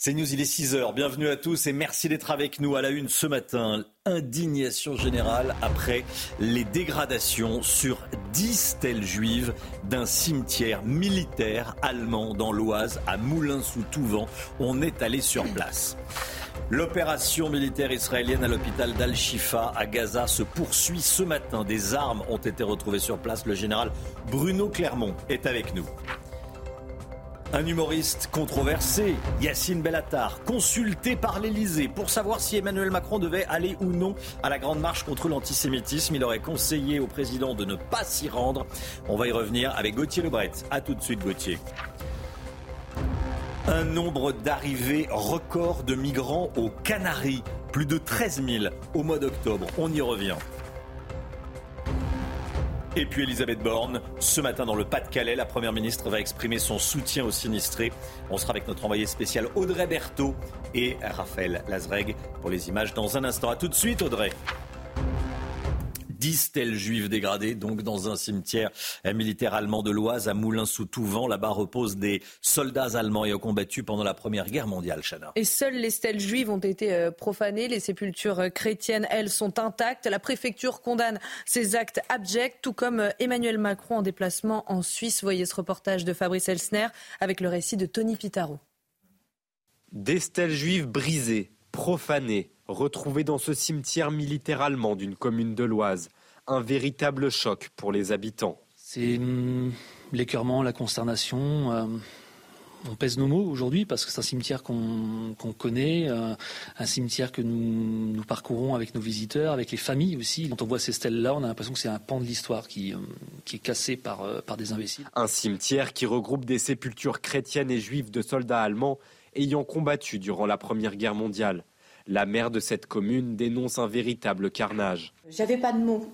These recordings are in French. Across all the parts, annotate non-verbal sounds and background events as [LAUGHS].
C'est News, il est 6h. Bienvenue à tous et merci d'être avec nous à la une ce matin. Indignation générale après les dégradations sur 10 stèles juives d'un cimetière militaire allemand dans l'Oise à Moulins-sous-Touvent. On est allé sur place. L'opération militaire israélienne à l'hôpital d'Al-Shifa à Gaza se poursuit ce matin. Des armes ont été retrouvées sur place. Le général Bruno Clermont est avec nous. Un humoriste controversé, Yacine Bellatar, consulté par l'Elysée pour savoir si Emmanuel Macron devait aller ou non à la grande marche contre l'antisémitisme. Il aurait conseillé au président de ne pas s'y rendre. On va y revenir avec Gauthier Lebret. A tout de suite, Gauthier. Un nombre d'arrivées record de migrants aux Canaries, plus de 13 000 au mois d'octobre. On y revient. Et puis Elisabeth Borne, ce matin dans le Pas-de-Calais, la Première ministre va exprimer son soutien aux sinistrés. On sera avec notre envoyé spécial Audrey Berthaud et Raphaël Lazreg pour les images dans un instant. A tout de suite Audrey. 10 stèles juives dégradées, donc dans un cimetière militaire allemand de l'Oise à Moulins-sous-Touvent. Là-bas reposent des soldats allemands et ont combattu pendant la Première Guerre mondiale, Chana. Et seules les stèles juives ont été euh, profanées. Les sépultures euh, chrétiennes, elles, sont intactes. La préfecture condamne ces actes abjects, tout comme euh, Emmanuel Macron en déplacement en Suisse. Voyez ce reportage de Fabrice Elsner avec le récit de Tony Pitaro. Des stèles juives brisées, profanées, retrouvées dans ce cimetière militaire allemand d'une commune de l'Oise. Un véritable choc pour les habitants. C'est l'écœurement, la consternation. Euh, on pèse nos mots aujourd'hui parce que c'est un cimetière qu'on connaît, euh, un cimetière que nous, nous, parcourons avec nos visiteurs, avec les familles aussi. Quand on voit ces stèles-là, on a l'impression que c'est un pan de l'histoire qui, qui, est cassé par, euh, par des imbéciles. Un cimetière qui regroupe des sépultures chrétiennes et juives de soldats allemands ayant combattu durant la Première Guerre mondiale. La maire de cette commune dénonce un véritable carnage. J'avais pas de mots.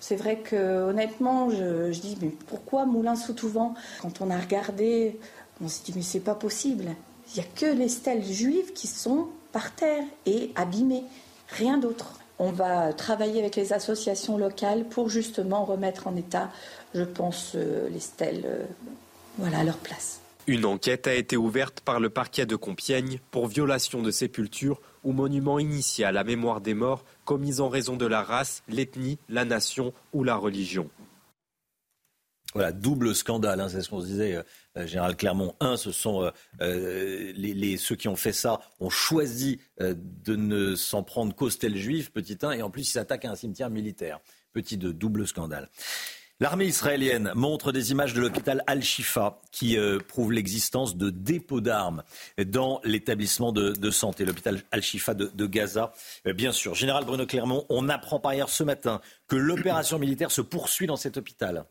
C'est vrai que honnêtement, je, dis mais pourquoi Moulin sous Touvent Quand on a regardé, on s'est dit mais c'est pas possible. Il n'y a que les stèles juives qui sont par terre et abîmées, rien d'autre. On va travailler avec les associations locales pour justement remettre en état, je pense, euh, les stèles euh, voilà, à leur place. Une enquête a été ouverte par le parquet de Compiègne pour violation de sépulture ou monument initial à mémoire des morts commis en raison de la race, l'ethnie, la nation ou la religion. Voilà, double scandale, hein, c'est ce qu'on se disait, euh, euh, Général Clermont. Un, ce sont euh, ceux qui ont fait ça, ont choisi de ne s'en prendre qu'aux stèles juives, petit 1, et en plus ils s'attaquent à un cimetière militaire. Petit 2, double scandale. L'armée israélienne montre des images de l'hôpital Al-Shifa qui euh, prouvent l'existence de dépôts d'armes dans l'établissement de, santé, l'hôpital Al-Shifa de, Gaza. Euh, bien sûr, Général Bruno Clermont, on apprend par ailleurs ce matin que l'opération militaire se poursuit dans cet hôpital.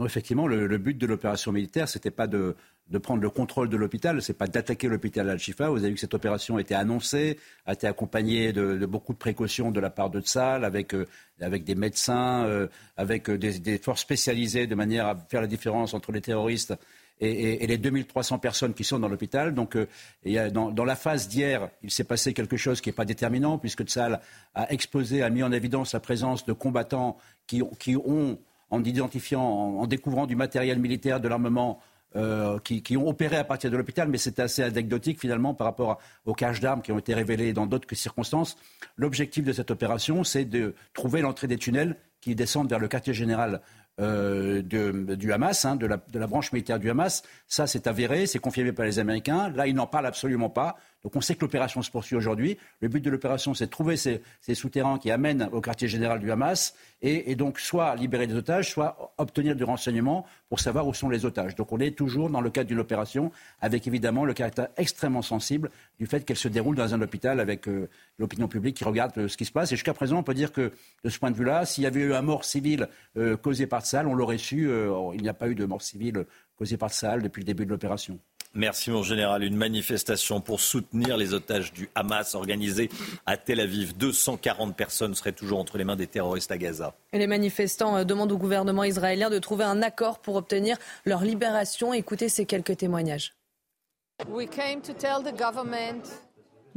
Non, effectivement, le, but de l'opération militaire, c'était pas de, de prendre le contrôle de l'hôpital, c'est pas d'attaquer l'hôpital Al-Shifa. Vous avez vu que cette opération a été annoncée, a été accompagnée de, beaucoup de précautions de la part de Tzal, avec, euh, avec des médecins, euh, avec euh, des, forces spécialisées de manière à faire la différence entre les terroristes et, et, les 2300 personnes qui sont dans l'hôpital. Donc, dans, la phase d'hier, il s'est passé quelque chose qui n'est pas déterminant, puisque Tzal a exposé, a mis en évidence la présence de combattants qui, qui ont, en identifiant, en découvrant du matériel militaire, de l'armement, euh, qui, ont opéré à partir de l'hôpital, mais c'est assez anecdotique finalement par rapport aux caches d'armes qui ont été révélées dans d'autres circonstances. L'objectif de cette opération, c'est de trouver l'entrée des tunnels qui descendent vers le quartier général euh, du Hamas, hein, de, la, de, la, branche militaire du Hamas. Ça, c'est avéré, c'est confirmé par les Américains. Là, ils n'en parlent absolument pas. Donc on sait que l'opération se poursuit aujourd'hui. Le but de l'opération, c'est de trouver ces, souterrains qui amènent au quartier général du Hamas et, donc soit libérer des otages, soit obtenir du renseignement pour savoir où sont les otages. Donc on est toujours dans le cadre d'une opération avec évidemment le caractère extrêmement sensible du fait qu'elle se déroule dans un hôpital avec euh, l'opinion publique qui regarde euh, ce qui se passe. Et jusqu'à présent, on peut dire que de ce point de vue-là, s'il y avait eu un mort civil euh, causé par Tsal, on l'aurait su. il n'y a pas eu de mort civile causée par Tsal depuis le début de l'opération. Merci mon général. Une manifestation pour soutenir les otages du Hamas organisée à Tel Aviv. 240 personnes seraient toujours entre les mains des terroristes à Gaza. Et les manifestants euh, demandent au gouvernement israélien de trouver un accord pour obtenir leur libération. Écoutez ces quelques témoignages.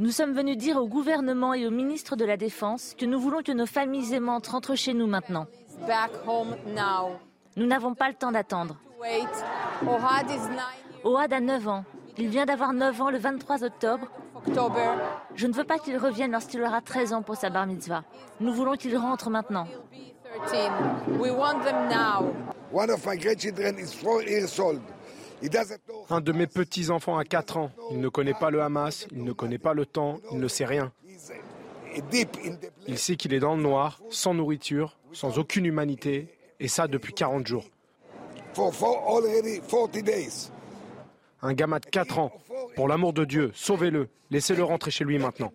Nous sommes venus dire au gouvernement et au ministre de la Défense que nous voulons que nos familles aimantes rentrent chez nous maintenant. Nous n'avons pas le temps d'attendre. Ohad a 9 ans. Il vient d'avoir 9 ans le 23 octobre. Je ne veux pas qu'il revienne lorsqu'il aura 13 ans pour sa bar mitzvah. Nous voulons qu'il rentre maintenant. Un de mes petits-enfants a 4 ans. Il ne connaît pas le Hamas, il ne connaît pas le temps, il ne sait rien. Il sait qu'il est dans le noir, sans nourriture, sans aucune humanité, et ça depuis 40 jours. Un gamin de 4 ans. Pour l'amour de Dieu, sauvez-le. Laissez-le rentrer chez lui maintenant.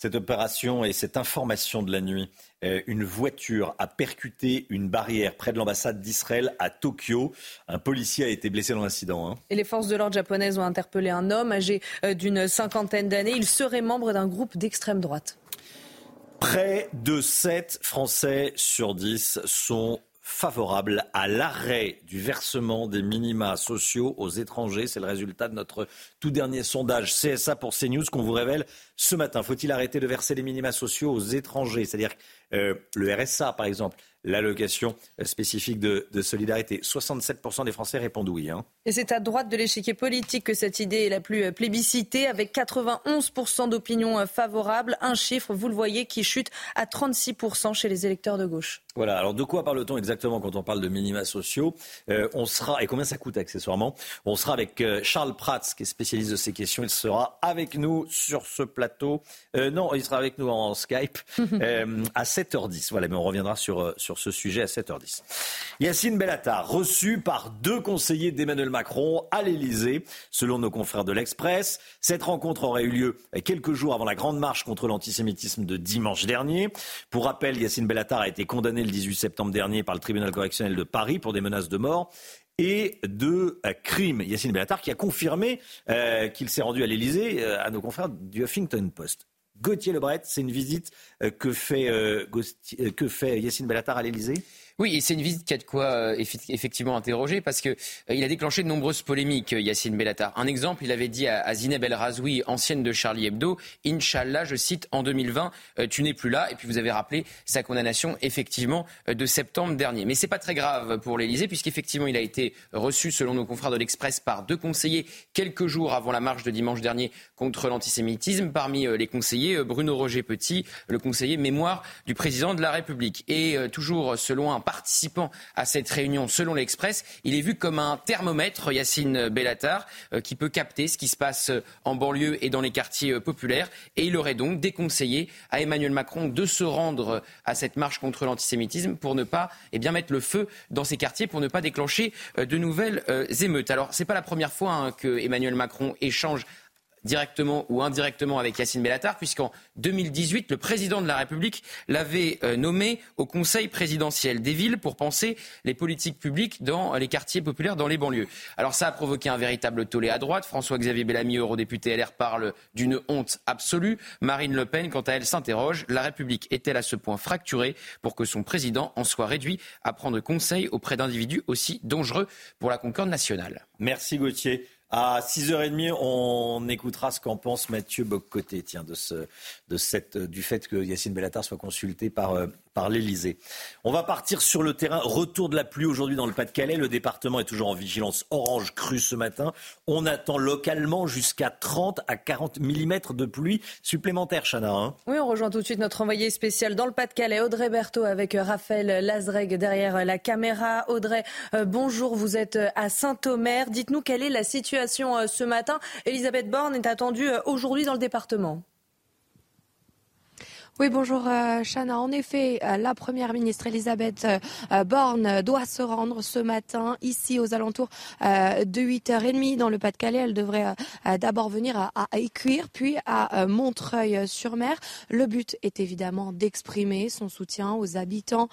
Cette opération et cette information de la nuit, euh, une voiture a percuté une barrière près de l'ambassade d'Israël à Tokyo. Un policier a été blessé dans l'incident. Hein. Et les forces de l'ordre japonaises ont interpellé un homme âgé euh, d'une cinquantaine d'années. Il serait membre d'un groupe d'extrême droite. Près de 7 Français sur 10 sont favorable à l'arrêt du versement des minima sociaux aux étrangers. C'est le résultat de notre tout dernier sondage CSA pour CNews qu'on vous révèle ce matin. Faut-il arrêter de verser les minima sociaux aux étrangers? C'est-à-dire euh, le RSA, par exemple, l'allocation spécifique de, solidarité. 67% des Français répondent oui. Hein. Et c'est à droite de l'échiquier politique que cette idée est la plus plébiscitée, avec 91% d'opinion favorable. Un chiffre, vous le voyez, qui chute à 36% chez les électeurs de gauche. Voilà, alors de quoi parle-t-on exactement quand on parle de minima sociaux? Euh, On sera, et combien ça coûte accessoirement? On sera avec euh, Charles Prats, qui est spécialiste de ces questions. Il sera avec nous sur ce plateau. Euh, non, il sera avec nous en Skype [LAUGHS] à 7h10. Voilà, mais on reviendra sur, sur ce sujet à 7h10. Yacine Bellatar, reçu par deux conseillers d'Emmanuel Macron à l'Elysée, selon nos confrères de l'Express. Cette rencontre aurait eu lieu quelques jours avant la grande marche contre l'antisémitisme de dimanche dernier. Pour rappel, Yacine Bellatar a été condamné le 18 septembre dernier par le tribunal correctionnel de Paris pour des menaces de mort et de euh, crimes. Yacine Bellatar qui a confirmé euh, qu'il s'est rendu à l'Elysée euh, à nos confrères du Huffington Post. Gauthier Lebret, c'est une visite que fait, que fait Yacine Bellatar à l'Elysée oui, et c'est une visite qui a de quoi euh, effectivement interroger parce que euh, il a déclenché de nombreuses polémiques, euh, Yacine Bellatar. Un exemple, il avait dit à, Zineb El Razoui, ancienne de Charlie Hebdo, Inch'Allah, je cite, en 2020, tu n'es plus là. Et puis vous avez rappelé sa condamnation effectivement de septembre dernier. Mais c'est pas très grave pour l'Élysée puisqu'effectivement il a été reçu, selon nos confrères de l'Express, par deux conseillers quelques jours avant la marche de dimanche dernier contre l'antisémitisme. Parmi les conseillers, Bruno Roger Petit, le conseiller mémoire du président de la République. Et toujours selon un participant à cette réunion, selon l'Express, il est vu comme un thermomètre, Yacine Bellatar, euh, qui peut capter ce qui se passe euh, en banlieue et dans les quartiers euh, populaires. Et il aurait donc déconseillé à Emmanuel Macron de se rendre à cette marche contre l'antisémitisme pour ne pas eh bien, mettre le feu dans ces quartiers, pour ne pas déclencher de nouvelles émeutes. Alors, ce n'est pas la première fois hein, que Emmanuel Macron échange directement ou indirectement avec Yacine Bellatar, puisqu'en 2018, le président de la République l'avait euh, nommé au Conseil présidentiel des villes pour penser les politiques publiques dans les quartiers populaires, dans les banlieues. Alors ça a provoqué un véritable tollé à droite. François-Xavier Bellamy, eurodéputé LR, parle d'une honte absolue. Marine Le Pen, quant à elle, s'interroge. La République est-elle à ce point fracturée pour que son président en soit réduit à prendre conseil auprès d'individus aussi dangereux pour la concorde nationale? Merci Gauthier. À 6h30, on écoutera ce qu'en pense Mathieu Boccoté, tiens, de, ce, de cette, du fait que Yacine Bellatar soit consulté par, euh, par l'Elysée. On va partir sur le terrain. Retour de la pluie aujourd'hui dans le Pas-de-Calais. Le département est toujours en vigilance orange crue ce matin. On attend localement jusqu'à 30 à 40 mm de pluie supplémentaire, Chana. Hein. oui, on rejoint tout de suite notre envoyé spécial dans le Pas-de-Calais, Audrey Berthaud, avec Raphaël Lazreg derrière la caméra. Audrey, euh, bonjour, vous êtes à Saint-Omer. Dites-nous quelle est la situation euh, ce matin. Elisabeth Borne est attendue euh, aujourd'hui dans le département. Oui, bonjour euh, Chana. En effet, euh, la première ministre Elisabeth euh, Borne doit se rendre ce matin ici aux alentours de 8h30 dans le Pas-de-Calais. Elle devrait d'abord venir à, à Écuire, puis à Montreuil-sur-Mer. Le but est évidemment d'exprimer son soutien aux habitants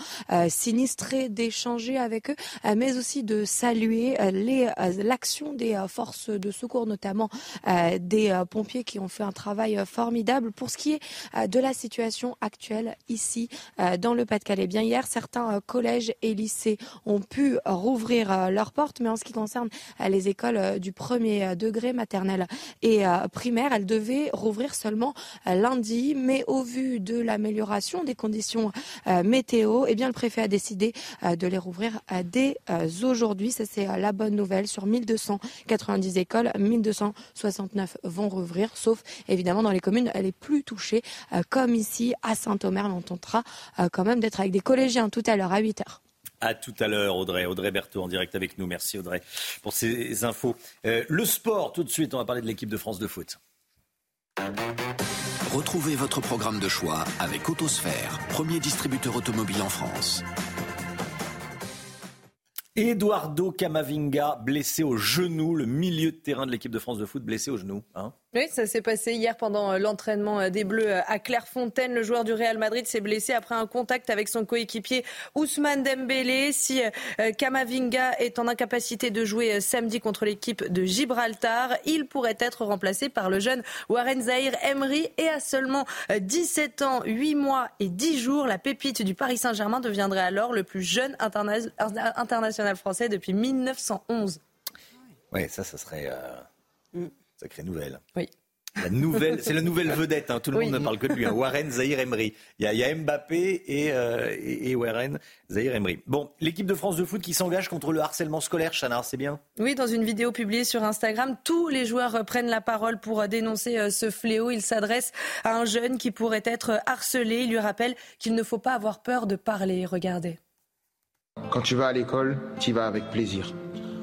sinistrés, d'échanger avec eux, mais aussi de saluer l'action des forces de secours, notamment des pompiers qui ont fait un travail formidable. Pour ce qui est de la situation actuelle ici dans le Pas-de-Calais. Bien hier, certains collèges et lycées ont pu rouvrir leurs portes, mais en ce qui concerne les écoles du premier degré maternelle et primaire, elles devaient rouvrir seulement lundi. Mais au vu de l'amélioration des conditions météo, eh bien, le préfet a décidé de les rouvrir dès aujourd'hui. Ça, c'est la bonne nouvelle. Sur 1290 écoles, 1269 vont rouvrir, sauf évidemment dans les communes les plus touchées, comme ici à Saint-Omer. On tentera quand même d'être avec des collégiens tout à l'heure à 8 heures. À tout à l'heure, Audrey. Audrey Berthaud en direct avec nous. Merci, Audrey, pour ces infos. Euh, le sport, tout de suite, on va parler de l'équipe de France de foot. Retrouvez votre programme de choix avec Autosphère, premier distributeur automobile en France. Eduardo Camavinga, blessé au genou, le milieu de terrain de l'équipe de France de foot, blessé au genou. Hein? Oui, ça s'est passé hier pendant euh, l'entraînement euh, des Bleus euh, à Clairefontaine. Le joueur du Real Madrid s'est blessé après un contact avec son coéquipier Ousmane Dembélé. Si Kamavinga est en incapacité de jouer samedi contre l'équipe de Gibraltar, il pourrait être remplacé par le jeune Warren Zahir Emery. Et à seulement 17 ans, 8 mois et 10 jours, la pépite du Paris Saint-Germain deviendrait alors le plus jeune international français depuis 1911. Oui, ça, ça serait... Mm. Sacrée nouvelle. Oui. La nouvelle, c'est la nouvelle vedette. Hein. Tout le monde ne parle que de lui. Hein. Warren Zahir Emery. Il y a, Mbappé euh, et, Warren Zahir Emery. Bon, l'équipe de France de foot qui s'engage contre le harcèlement scolaire, Chana, c'est bien? Oui, dans une vidéo publiée sur Instagram, tous les joueurs prennent la parole pour dénoncer euh, ce fléau. Il s'adresse à un jeune qui pourrait être harcelé. Il lui rappelle qu'il ne faut pas avoir peur de parler. Regardez. Quand tu vas à l'école, tu y vas avec plaisir.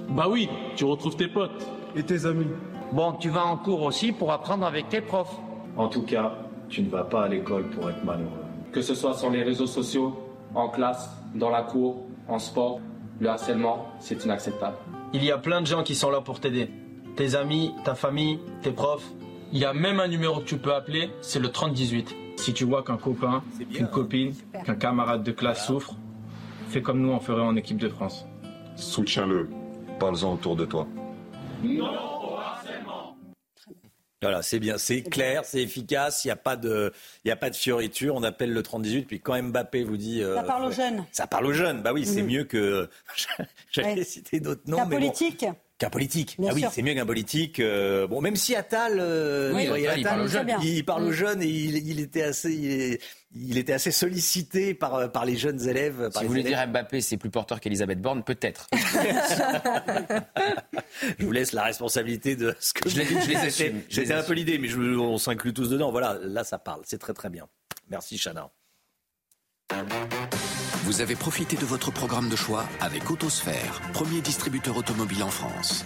Bah oui, tu retrouves tes potes et tes amis. Bon, tu vas en cours aussi pour apprendre avec tes profs. En tout cas, tu ne vas pas à l'école pour être malheureux. Que ce soit sur les réseaux sociaux, en classe, dans la cour, en sport, le harcèlement, c'est inacceptable. Il y a plein de gens qui sont là pour t'aider. Tes amis, ta famille, tes profs. Il y a même un numéro que tu peux appeler, c'est le 3018. Si tu vois qu'un copain, qu'une copine, qu'un camarade de classe souffre, fais comme nous on ferait en équipe de France. Soutiens-le. Parle-en autour de toi. Non voilà, c'est bien, c'est clair, c'est efficace, il n'y a pas de, il a pas de fioriture. On appelle le 30-18, puis quand Mbappé vous dit, euh, ça parle aux jeunes. Ça parle aux jeunes, bah oui, c'est mhm. mieux que. [LAUGHS] J'allais citer d'autres noms, Qu'un politique. Qu'un politique. ah oui, c'est mieux qu'un politique. Euh, bon, même si Attal, euh, il, parle aux jeunes. Il parle aux jeunes et il, était assez, il, était assez sollicité par, par les jeunes élèves. si vous voulez dire Mbappé, c'est plus porteur qu'Elisabeth Borne, peut-être. [LAUGHS] je vous laisse la responsabilité de ce que je l'ai dit. J'étais un peu l'idée, mais je, on s'inclut tous dedans. Voilà, là, ça parle. C'est très très bien. Merci, Chana. Vous avez profité de votre programme de choix avec Autosphère, premier distributeur automobile en France.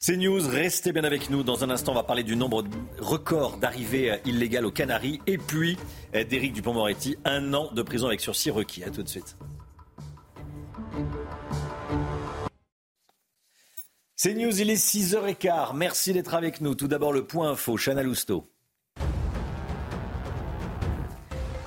C'est News, restez bien avec nous. Dans un instant, on va parler du nombre record d'arrivées illégales aux Canaries et puis eh, d'Éric Dupont-Moretti, un an de prison avec sursis requis. À tout de suite. C'est il est 6h15. Merci d'être avec nous. Tout d'abord, le point info, Chana Lousteau.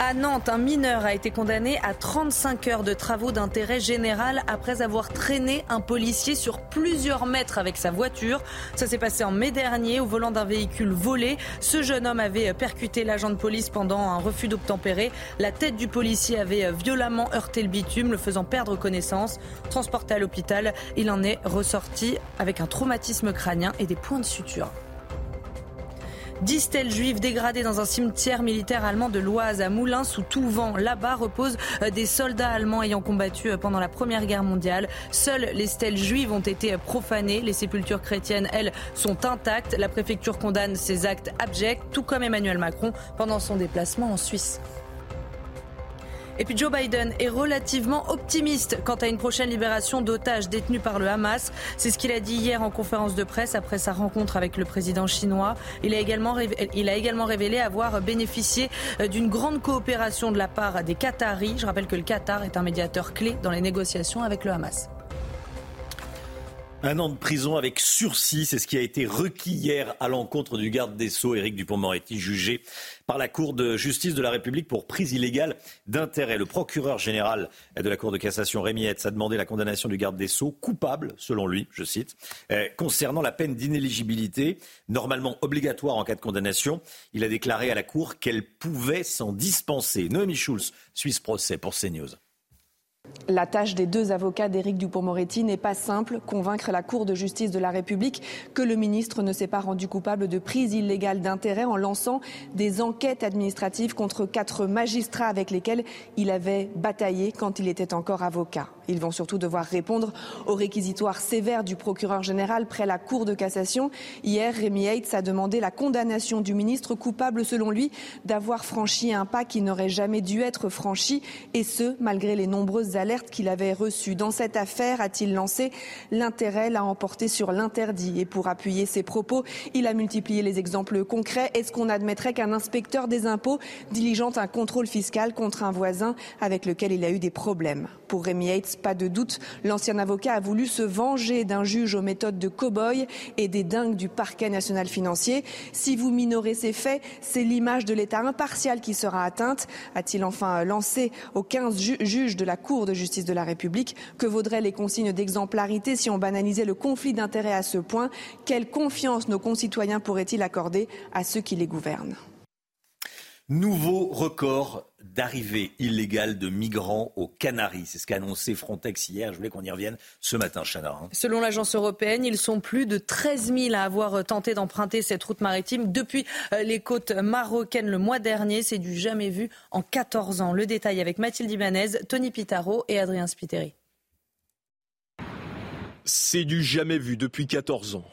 À Nantes, un mineur a été condamné à 35 heures de travaux d'intérêt général après avoir traîné un policier sur plusieurs mètres avec sa voiture. Ça s'est passé en mai dernier au volant d'un véhicule volé. Ce jeune homme avait percuté l'agent de police pendant un refus d'obtempérer. La tête du policier avait violemment heurté le bitume, le faisant perdre connaissance. Transporté à l'hôpital, il en est ressorti avec un traumatisme crânien et des points de suture. Dix stèles juives dégradées dans un cimetière militaire allemand de l'Oise à Moulins sous tout vent? Là-bas reposent euh, des soldats allemands ayant combattu euh, pendant la Première Guerre mondiale. Seules les stèles juives ont été profanées. Les sépultures chrétiennes, elles, sont intactes. La préfecture condamne ces actes abjects, tout comme Emmanuel Macron pendant son déplacement en Suisse. Et puis Joe Biden est relativement optimiste quant à une prochaine libération d'otages détenus par le Hamas. C'est ce qu'il a dit hier en conférence de presse après sa rencontre avec le président chinois. Il a également, révélé avoir bénéficié euh, d'une grande coopération de la part des Qataris. Je rappelle que le Qatar est un médiateur clé dans les négociations avec le Hamas. Un an de prison avec sursis, c'est ce qui a été requis hier à l'encontre du garde des Sceaux, Éric Dupont-Moretti, jugé par la Cour de justice de la République pour prise illégale d'intérêt. Le procureur général de la Cour de cassation, Rémi Hetz, a demandé la condamnation du garde des Sceaux, coupable, selon lui, je cite, euh, concernant la peine d'inéligibilité, normalement obligatoire en cas de condamnation. Il a déclaré à la Cour qu'elle pouvait s'en dispenser. Noémie Schulz suit ce procès pour CNews. La tâche des deux avocats d'Éric Dupont-Moretti n'est pas simple, convaincre la Cour de justice de la République que le ministre ne s'est pas rendu coupable de prise illégale d'intérêt en lançant des enquêtes administratives contre quatre magistrats avec lesquels il avait bataillé quand il était encore avocat. Ils vont surtout devoir répondre aux réquisitoires sévères du procureur général près la Cour de cassation. Hier, Rémi Heitz a demandé la condamnation du ministre coupable, selon lui, d'avoir franchi un pas qui n'aurait jamais dû être franchi, et ce, malgré les nombreuses alertes qu'il avait reçues. Dans cette affaire, a-t-il lancé, l'intérêt l'a emporté sur l'interdit. Et pour appuyer ses propos, il a multiplié les exemples concrets. Est-ce qu'on admettrait qu'un inspecteur des impôts diligente un contrôle fiscal contre un voisin avec lequel il a eu des problèmes? Pour Rémi pas de doute, l'ancien avocat a voulu se venger d'un juge aux méthodes de cow-boy et des dingues du parquet national financier. Si vous minorez ces faits, c'est l'image de l'État impartial qui sera atteinte, a-t-il enfin lancé aux 15 juges de la Cour de justice de la République. Que vaudraient les consignes d'exemplarité si on banalisait le conflit d'intérêts à ce point? Quelle confiance nos concitoyens pourraient-ils accorder à ceux qui les gouvernent? Nouveau record d'arrivée illégale de migrants aux Canaries. C'est ce qu'a annoncé Frontex hier. Je voulais qu'on y revienne ce matin, Chana. Hein. Selon l'agence européenne, ils sont plus de 13 000 à avoir tenté d'emprunter cette route maritime depuis euh, les côtes marocaines le mois dernier. C'est du jamais vu en 14 ans. Le détail avec Mathilde Ibanez, Tony Pitaro et Adrien Spiteri. C'est du jamais vu depuis 14 ans.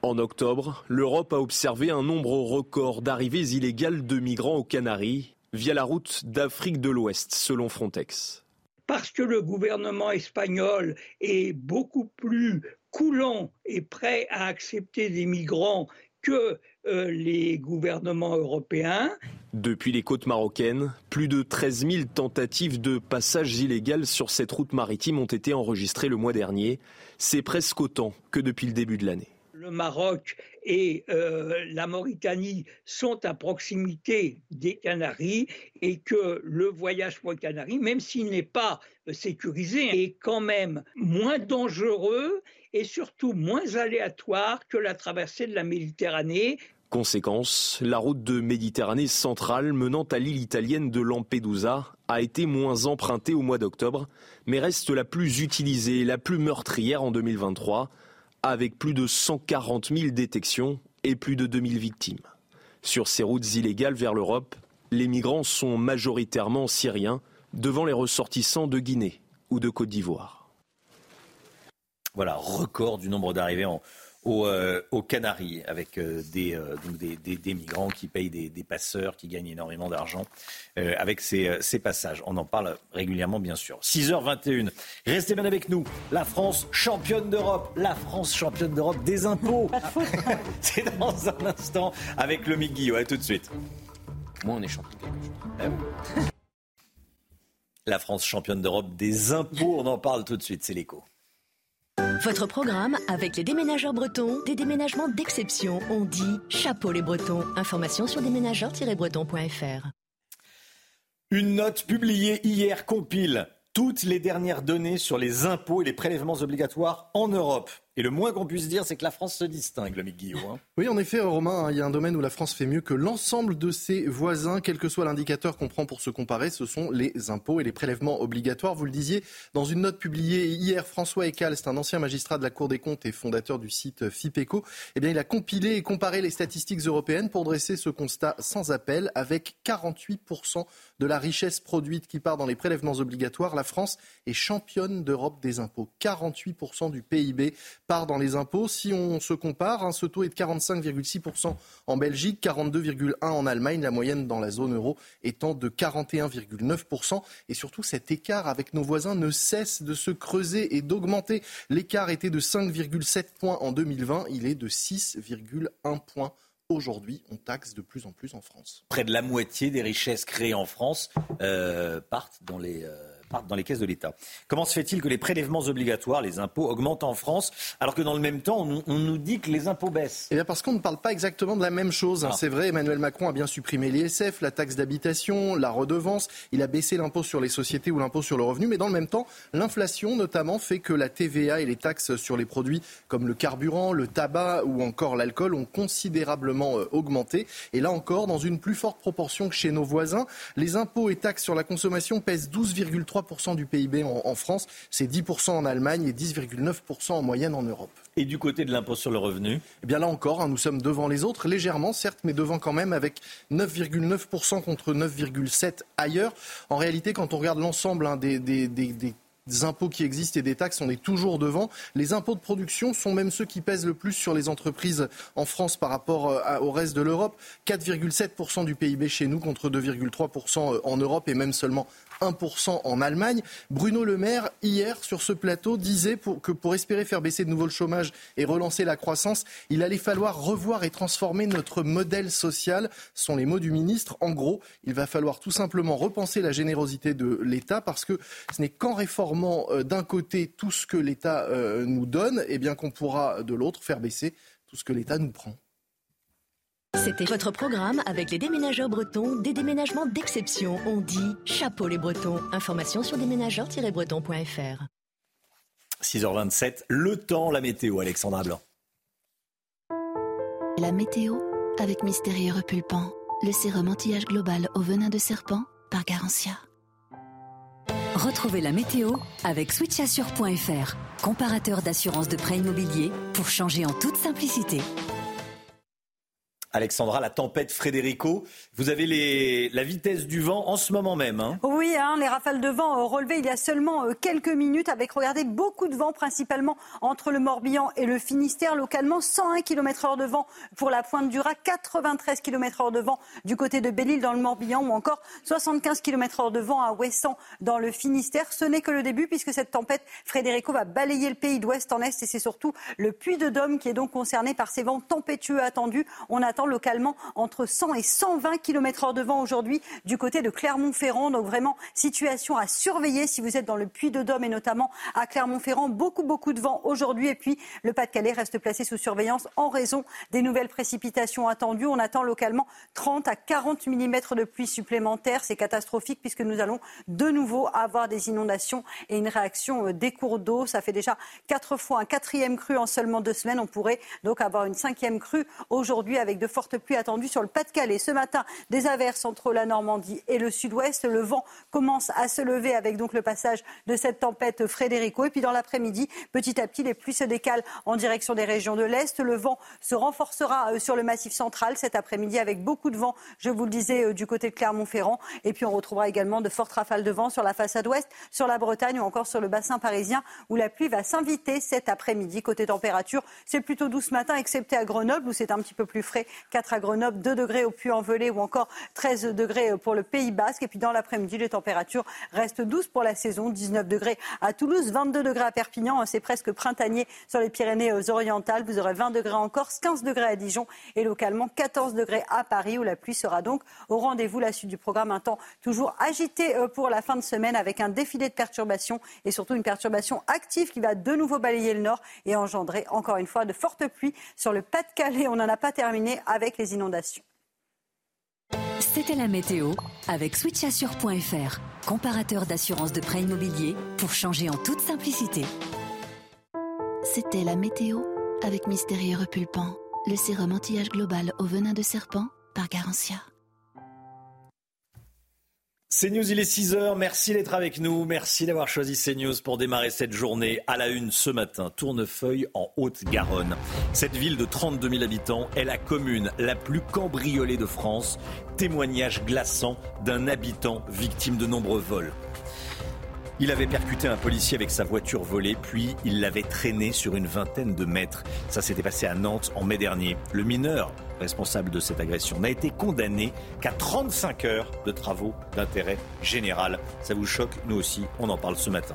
En octobre, l'Europe a observé un nombre record d'arrivées illégales de migrants aux Canaries via la route d'Afrique de l'Ouest, selon Frontex. Parce que le gouvernement espagnol est beaucoup plus coulant et prêt à accepter des migrants que euh, les gouvernements européens. Depuis les côtes marocaines, plus de 13 000 tentatives de passage illégal sur cette route maritime ont été enregistrées le mois dernier. C'est presque autant que depuis le début de l'année le Maroc et euh, la Mauritanie sont à proximité des Canaries et que le voyage pour les Canaries, même s'il n'est pas sécurisé, est quand même moins dangereux et surtout moins aléatoire que la traversée de la Méditerranée. Conséquence, la route de Méditerranée centrale menant à l'île italienne de Lampedusa a été moins empruntée au mois d'octobre, mais reste la plus utilisée et la plus meurtrière en 2023 avec plus de 140 000 détections et plus de 2000 victimes. Sur ces routes illégales vers l'Europe, les migrants sont majoritairement syriens, devant les ressortissants de Guinée ou de Côte d'Ivoire. Voilà, record du nombre d'arrivées en, euh, aux, Canaries, avec euh, euh, des, des, migrants qui payent des, passeurs, qui gagnent énormément d'argent avec ces, ces, passages. On en parle régulièrement, bien sûr. 6h21. Restez bien avec nous. La France championne d'Europe. La France championne d'Europe des impôts. [LAUGHS] C'est dans un instant avec le Mick Guillaume. tout de suite. Moi, on est champion. Ah La France championne d'Europe des impôts. On en parle tout de suite. C'est l'écho. Votre programme avec les déménageurs bretons, des déménagements d'exception. On dit chapeau les bretons. Information sur déménageurs-bretons.fr. Une note publiée hier compile toutes les dernières données sur les impôts et les prélèvements obligatoires en Europe. Et le moins qu'on puisse dire, c'est que la France se distingue, le Guillaume. Hein. Oui, en effet, Romain, hein, il y a un domaine où la France fait mieux que l'ensemble de ses voisins, quel que soit l'indicateur qu'on prend pour se comparer, ce sont les impôts et les prélèvements obligatoires. Vous le disiez, dans une note publiée hier, François Ecal, c'est un ancien magistrat de la Cour des comptes et fondateur du site FIPECO, eh bien, il a compilé et comparé les statistiques européennes pour dresser ce constat sans appel. Avec 48% de la richesse produite qui part dans les prélèvements obligatoires, la France est championne d'Europe des impôts. 48% du PIB part dans les impôts. Si on se compare, hein, ce taux est de 45,6% en Belgique, 42,1% en Allemagne, la moyenne dans la zone euro étant de 41,9%. Et surtout, cet écart avec nos voisins ne cesse de se creuser et d'augmenter. L'écart était de 5,7 points en 2020, il est de 6,1 points aujourd'hui, on taxe de plus en plus en France. Près de la moitié des richesses créées en France euh, partent dans les, euh, partent dans les caisses de l'État. Comment se fait-il que les prélèvements obligatoires, les impôts, augmentent en France, alors que dans le même temps, on, nous dit que les impôts baissent? Eh bien parce qu'on ne parle pas exactement de la même chose. Hein. Ah. C'est vrai, Emmanuel Macron a bien supprimé l'ISF, la taxe d'habitation, la redevance, il a baissé l'impôt sur les sociétés ou l'impôt sur le revenu, mais dans le même temps, l'inflation notamment fait que la TVA et les taxes sur les produits comme le carburant, le tabac ou encore l'alcool ont considérablement euh, augmenté. Et là encore, dans une plus forte proportion que chez nos voisins, les impôts et taxes sur la consommation pèsent 12,3% du PIB en, France, c'est 10% en Allemagne et 10,9% en moyenne en Europe. Et du côté de l'impôt sur le revenu? Eh bien là encore, hein, nous sommes devant les autres, légèrement certes, mais devant quand même avec 9,9% contre 9,7% ailleurs. En réalité, quand on regarde l'ensemble hein, des, des, des impôts qui existent et des taxes, on est toujours devant. Les impôts de production sont même ceux qui pèsent le plus sur les entreprises en France par rapport euh, au reste de l'Europe. 4,7% du PIB chez nous contre 2,3% en Europe et même seulement 1% en Allemagne. Bruno Le Maire, hier, sur ce plateau, disait que pour espérer faire baisser de nouveau le chômage et relancer la croissance, il allait falloir revoir et transformer notre modèle social. Ce sont les mots du ministre. En gros, il va falloir tout simplement repenser la générosité de l'État parce que ce n'est qu'en réformant euh, d'un côté tout ce que l'État euh, nous donne, eh bien qu'on pourra de l'autre faire baisser tout ce que l'État nous prend. C'était votre programme avec les déménageurs bretons, des déménagements d'exception. On dit chapeau les bretons. Information sur déménageurs-bretons.fr. 6h27, le temps, la météo, Alexandra Blanc. La météo avec Mystérieux Repulpant, le sérum anti-âge global au venin de serpent par Garantia. Retrouvez la météo avec switchassure.fr, comparateur d'assurance de prêt immobilier pour changer en toute simplicité. Alexandra, la tempête Frédérico. Vous avez la vitesse du vent en ce moment même. Hein. Oui, hein, les rafales de vent relevées il y a seulement euh, quelques minutes avec, regardez, beaucoup de vent principalement entre le Morbihan et le Finistère. Localement, 101 km h de vent pour la pointe du Raz, 93 km h de vent du côté de Belle-Île dans le Morbihan ou encore 75 km h de vent à Ouessant dans le Finistère. Ce n'est que le début puisque cette tempête Frédérico va balayer le pays d'ouest en est et c'est surtout le Puy de Dôme qui est donc concerné par ces vents tempétueux attendus. On attend localement entre 100 et 120 km h de vent aujourd'hui du côté de Clermont-Ferrand. Donc vraiment situation à surveiller si vous êtes dans le Puy-de-Dôme et notamment à Clermont-Ferrand. Beaucoup, beaucoup de vent aujourd'hui. Et puis le Pas-de-Calais reste placé sous surveillance en raison des nouvelles précipitations attendues. On attend localement 30 à 40 mm de pluie supplémentaires. C'est catastrophique puisque nous allons de nouveau avoir des inondations et une réaction euh, des cours d'eau. Ça fait déjà quatre fois un quatrième cru en seulement deux semaines. On pourrait donc avoir une cinquième crue aujourd'hui avec de fortes pluies attendues sur le Pas-de-Calais. Ce matin, des averses entre la Normandie et le sud-ouest. Le vent commence à se lever avec donc le passage de cette tempête Frédérico. Et puis dans l'après-midi, petit à petit, les pluies se décalent en direction des régions de l'Est. Le vent se renforcera euh, sur le massif central cet après-midi avec beaucoup de vent, je vous le disais, euh, du côté de Clermont-Ferrand. Et puis on retrouvera également de fortes rafales de vent sur la façade ouest, sur la Bretagne ou encore sur le bassin parisien où la pluie va s'inviter cet après-midi. Côté température, c'est plutôt doux ce matin, excepté à Grenoble où c'est un petit peu plus frais 4 à Grenoble, 2 degrés au Puy-en-Velay ou encore 13 degrés pour le Pays Basque. Et puis dans l'après-midi, les températures restent douces pour la saison. 19 degrés à Toulouse, 22 degrés à Perpignan. C'est presque printanier sur les Pyrénées-Orientales. Vous aurez 20 degrés en Corse, 15 degrés à Dijon et localement 14 degrés à Paris où la pluie sera donc au rendez-vous. La suite du programme, un temps toujours agité euh, pour la fin de semaine avec un défilé de perturbations et surtout une perturbation active qui va de nouveau balayer le nord et engendrer encore une fois de fortes pluies sur le Pas-de-Calais. On n'en a pas terminé avec les inondations. C'était la météo avec switchassure.fr, comparateur d'assurance de prêt immobilier pour changer en toute simplicité. C'était la météo avec Mystérieux Repulpant, le sérum anti-âge global au venin de serpent par Garantia. CNews, il est 6h. Merci d'être avec nous. Merci d'avoir choisi CNews pour démarrer cette journée à la une ce matin. Tournefeuille en Haute-Garonne. Cette ville de 32 000 habitants est la commune la plus cambriolée de France. Témoignage glaçant d'un habitant victime de nombreux vols. Il avait percuté un policier avec sa voiture volée, puis il l'avait traîné sur une vingtaine de mètres. Ça s'était passé à Nantes en mai dernier. Le mineur responsable de cette agression, n'a été condamné qu'à 35 heures de travaux d'intérêt général. Ça vous choque Nous aussi, on en parle ce matin.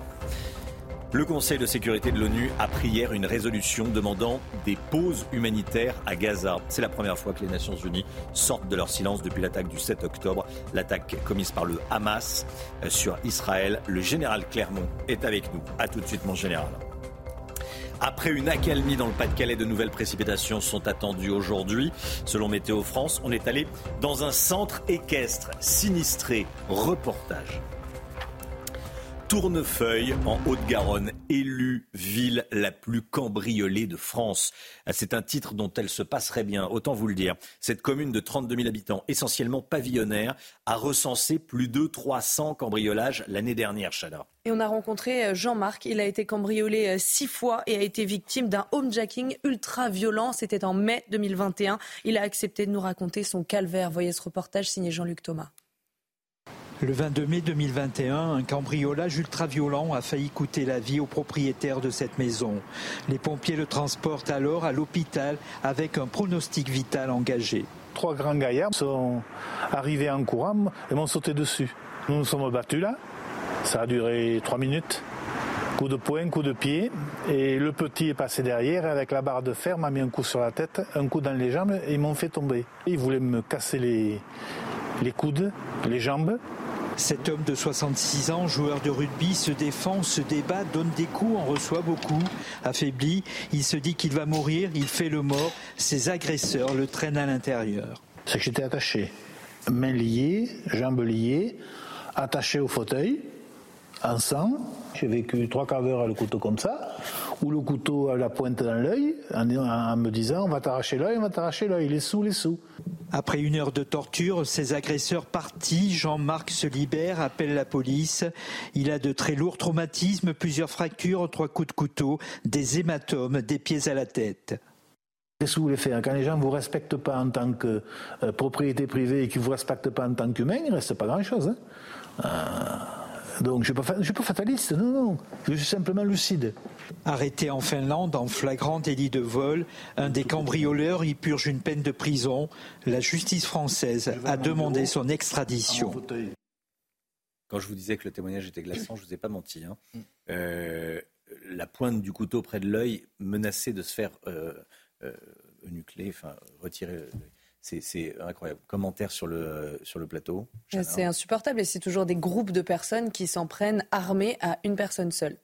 Le Conseil de sécurité de l'ONU a pris hier une résolution demandant des pauses humanitaires à Gaza. C'est la première fois que les Nations Unies sortent de leur silence depuis l'attaque du 7 octobre, l'attaque commise par le Hamas sur Israël. Le général Clermont est avec nous. A tout de suite, mon général. Après une accalmie dans le Pas-de-Calais, de nouvelles précipitations sont attendues aujourd'hui. Selon Météo France, on est allé dans un centre équestre sinistré. Reportage. Tournefeuille en Haute-Garonne, élue ville la plus cambriolée de France. C'est un titre dont elle se passerait bien, autant vous le dire. Cette commune de 32 000 habitants, essentiellement pavillonnaire, a recensé plus de 300 cambriolages l'année dernière, Chada. Et on a rencontré euh, Jean-Marc. Il a été cambriolé euh, six fois et a été victime d'un homejacking ultra violent. C'était en mai 2021. Il a accepté de nous raconter son calvaire. Voyez ce reportage signé Jean-Luc Thomas. Le 22 mai 2021, un cambriolage ultra-violent a failli coûter la vie au propriétaire de cette maison. Les pompiers le transportent alors à l'hôpital avec un pronostic vital engagé. Trois grands gaillards sont arrivés en courant et m'ont sauté dessus. Nous nous sommes battus là. Ça a duré trois minutes. Coup de poing, coup de pied. Et le petit est passé derrière avec la barre de fer, m'a mis un coup sur la tête, un coup dans les jambes et ils m'ont fait tomber. Ils voulaient me casser les, les coudes, les jambes. Cet homme de 66 ans, joueur de rugby, se défend, se débat, donne des coups, en reçoit beaucoup. Affaibli, il se dit qu'il va mourir, il fait le mort. Ses agresseurs le traînent à l'intérieur. C'est que j'étais attaché, mains liées, jambes liées, attaché au fauteuil, en. J'ai vécu trois quarts d'heure à le couteau comme ça, ou le couteau à la pointe dans l'œil, en, en, me disant on va t'arracher l'œil, on va t'arracher l'œil, les sous, les sous. Après une heure de torture, ses agresseurs partis, Jean-Marc se libère, appelle la police. Il a de très lourds traumatismes, plusieurs fractures, trois coups de couteau, des hématomes, des pieds à la tête. Qu'est-ce que vous voulez faire? Quand les gens ne vous respectent pas en tant que euh, propriété privée et qu'ils ne vous respectent pas en tant qu'humain, il ne reste pas grand-chose. Hein euh, donc je ne suis, suis, pas fataliste, non, non. Je suis simplement lucide. Arrêté en Finlande en flagrant délit de vol, un des cambrioleurs y purge une peine de prison. La justice française a demandé son extradition. Quand je vous disais que le témoignage était glaçant, je ne vous ai pas menti. Hein. Euh, la pointe du couteau près de l'œil menacée de se faire euh, euh, nucléer, enfin retirer. C'est incroyable. Commentaire sur le, sur le plateau. C'est insupportable et c'est toujours des groupes de personnes qui s'en prennent armés à une personne seule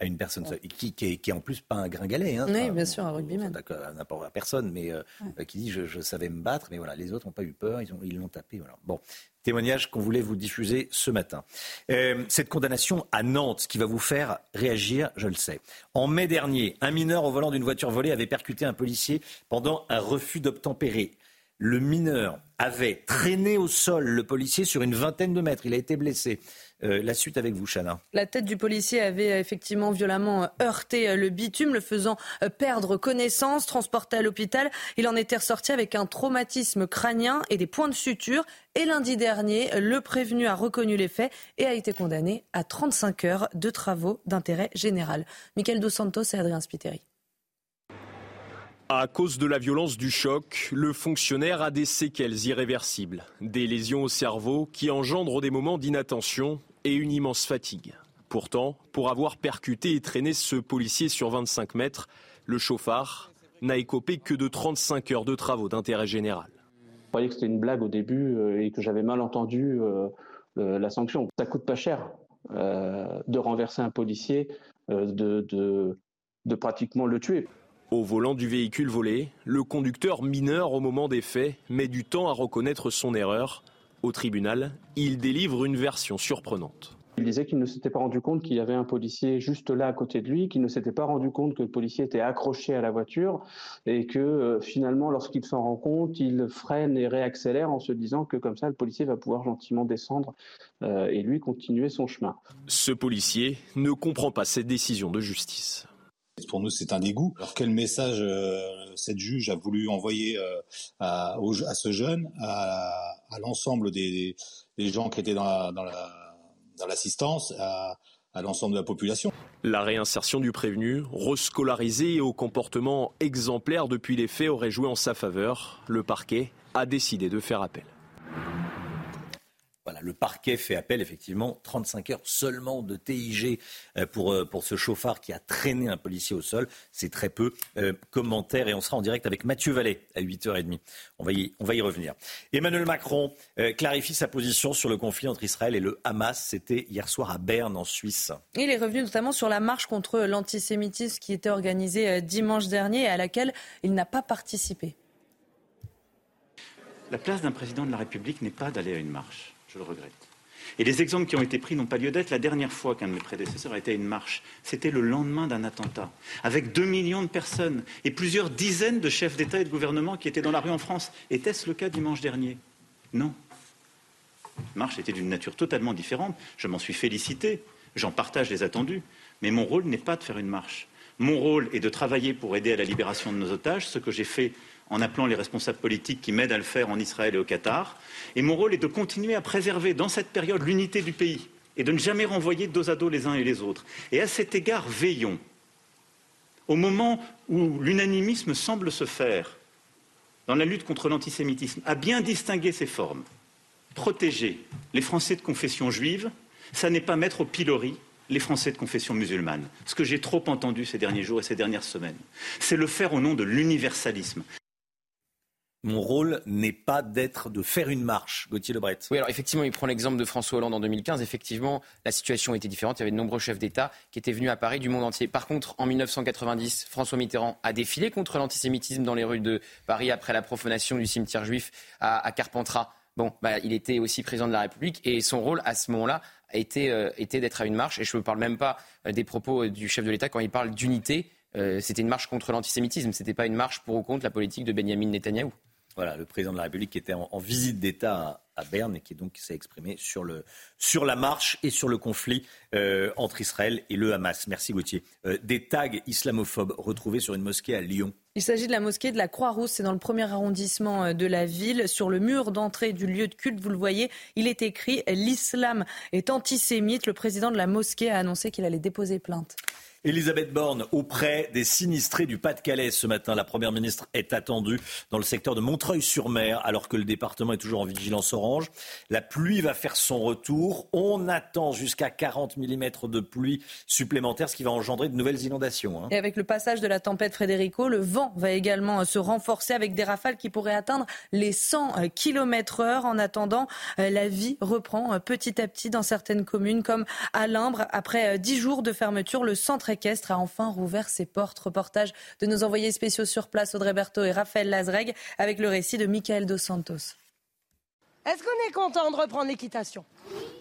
à une personne seule, qui, qui, est, qui est en plus pas un gringalet. Hein, oui, bien sûr, un rugbyman. N'importe à personne, mais euh, qui dit je, je, savais me battre, mais voilà, les autres n'ont pas eu peur, ils l'ont ils tapé. Voilà. Bon, témoignage qu'on voulait vous diffuser ce matin. Euh, cette condamnation à Nantes, qui va vous faire réagir, je le sais. En mai dernier, un mineur au volant d'une voiture volée avait percuté un policier pendant un refus d'obtempérer. Le mineur avait traîné au sol le policier sur une vingtaine de mètres. Il a été blessé. Euh, la suite avec vous, Chana. La tête du policier avait euh, effectivement violemment euh, heurté le bitume, le faisant perdre connaissance, transporté à l'hôpital. Il en était ressorti avec un traumatisme crânien et des points de suture. Et lundi dernier, le prévenu a reconnu les faits et a été condamné à 35 heures de travaux d'intérêt général. Michael Dos Santos et Adrien Spiteri. À cause de la violence du choc, le fonctionnaire a des séquelles irréversibles, des lésions au cerveau qui engendrent des moments d'inattention et une immense fatigue. Pourtant, pour avoir percuté et traîné ce policier sur 25 mètres, le chauffard n'a écopé que de 35 heures de travaux d'intérêt général. Je croyais que c'était une blague au début euh, et que j'avais mal entendu euh, la sanction. Ça coûte pas cher euh, de renverser un policier, de pratiquement le tuer. Au volant du véhicule volé, le conducteur mineur au moment des faits met du temps à reconnaître son erreur. Au tribunal, il délivre une version surprenante. Il disait qu'il ne s'était pas rendu compte qu'il y avait un policier juste là à côté de lui, qu'il ne s'était pas rendu compte que le policier était accroché à la voiture et que euh, finalement, lorsqu'il s'en rend compte, il freine et réaccélère en se disant que comme ça, le policier va pouvoir gentiment descendre euh, et lui continuer son chemin. Ce policier ne comprend pas cette décision de justice. Pour nous, c'est un dégoût. Alors quel message euh, cette juge a voulu envoyer euh, à, ce jeune, à, l'ensemble des, gens qui étaient dans l'assistance, la, à, à l'ensemble de la population? La réinsertion du prévenu, rescolarisé et au comportement exemplaire depuis les faits, aurait joué en sa faveur. Le parquet a décidé de faire appel voilà, le parquet fait appel effectivement 35 heures seulement de TIG euh, pour, euh, pour ce chauffard qui a traîné un policier au sol. C'est très peu. Euh, commentaire et on sera en direct avec Mathieu Vallet à 8h30. On va y, on va y revenir. Emmanuel Macron clarifie sa position sur le conflit entre Israël et le Hamas. C'était hier soir à Berne en Suisse. Il est revenu notamment sur la marche contre l'antisémitisme qui était organisée dimanche dernier et à laquelle il n'a pas participé. La place d'un président de la République n'est pas d'aller à une marche. Je le regrette. Et les exemples qui ont été pris n'ont pas lieu d'être. La dernière fois qu'un de mes prédécesseurs a été à une marche, c'était le lendemain d'un attentat, avec deux millions de personnes et plusieurs dizaines de chefs d'État et de gouvernement qui étaient dans la rue en France. Était-ce le cas dimanche dernier? Non. La marche était d'une nature totalement différente. Je m'en suis félicité. J'en partage les attendus. Mais mon rôle n'est pas de faire une marche. Mon rôle est de travailler pour aider à la libération de nos otages, ce que j'ai fait en appelant les responsables politiques qui m'aident à le faire en Israël et au Qatar. Et mon rôle est de continuer à préserver dans cette période l'unité du pays et de ne jamais renvoyer dos à dos les uns et les autres. Et à cet égard, veillons. Au moment où l'unanimisme semble se faire dans la lutte contre l'antisémitisme, à bien distinguer ses formes. Protéger les Français de confession juive, ça n'est pas mettre au pilori les Français de confession musulmane. Ce que j'ai trop entendu ces derniers jours et ces dernières semaines, c'est le faire au nom de l'universalisme. Mon rôle n'est pas d'être de faire une marche, Gauthier Lebret. Oui, alors effectivement, il prend l'exemple de François Hollande en 2015. Effectivement, la situation était différente. Il y avait de nombreux chefs d'État qui étaient venus à Paris du monde entier. Par contre, en 1990, François Mitterrand a défilé contre l'antisémitisme dans les rues de Paris après la profanation du cimetière juif à, Carpentras. Bon, bah, il était aussi président de la République et son rôle à ce moment-là été, euh, d'être à une marche. Et je ne parle même pas euh, des propos euh, du chef de l'État quand il parle d'unité. c'était une marche contre l'antisémitisme. Ce n'était pas une marche pour ou contre la politique de Benjamin Netanyahou. Voilà, le président de la République qui était en, visite d'État à, Berne et qui donc s'est exprimé sur, la marche et sur le conflit euh, entre Israël et le Hamas. Merci Gauthier. Euh, des tags islamophobes retrouvés sur une mosquée à Lyon. Il s'agit de la mosquée de la Croix-Rousse, c'est dans le premier arrondissement euh, de la ville. Sur le mur d'entrée du lieu de culte, vous le voyez, il est écrit L'islam est antisémite. Le président de la mosquée a annoncé qu'il allait déposer plainte. Elisabeth Borne auprès des sinistrés du Pas-de-Calais ce matin. La Première ministre est attendue dans le secteur de Montreuil-sur-Mer alors que le département est toujours en vigilance orange. La pluie va faire son retour. On attend jusqu'à 40 mm de pluie supplémentaire, ce qui va engendrer de nouvelles inondations. Hein. Et avec le passage de la tempête Frédérico, le vent va également se renforcer avec des rafales qui pourraient atteindre les 100 km heure. En attendant, la vie reprend petit à petit dans certaines communes comme à Limbre. Après 10 jours de fermeture, le centre équestre a enfin rouvert ses portes. Reportage de nos envoyés spéciaux sur place, Audrey Berthaud et Raphaël Lazreg, avec le récit de Michael Dos Santos. Est-ce qu'on est content de reprendre l'équitation?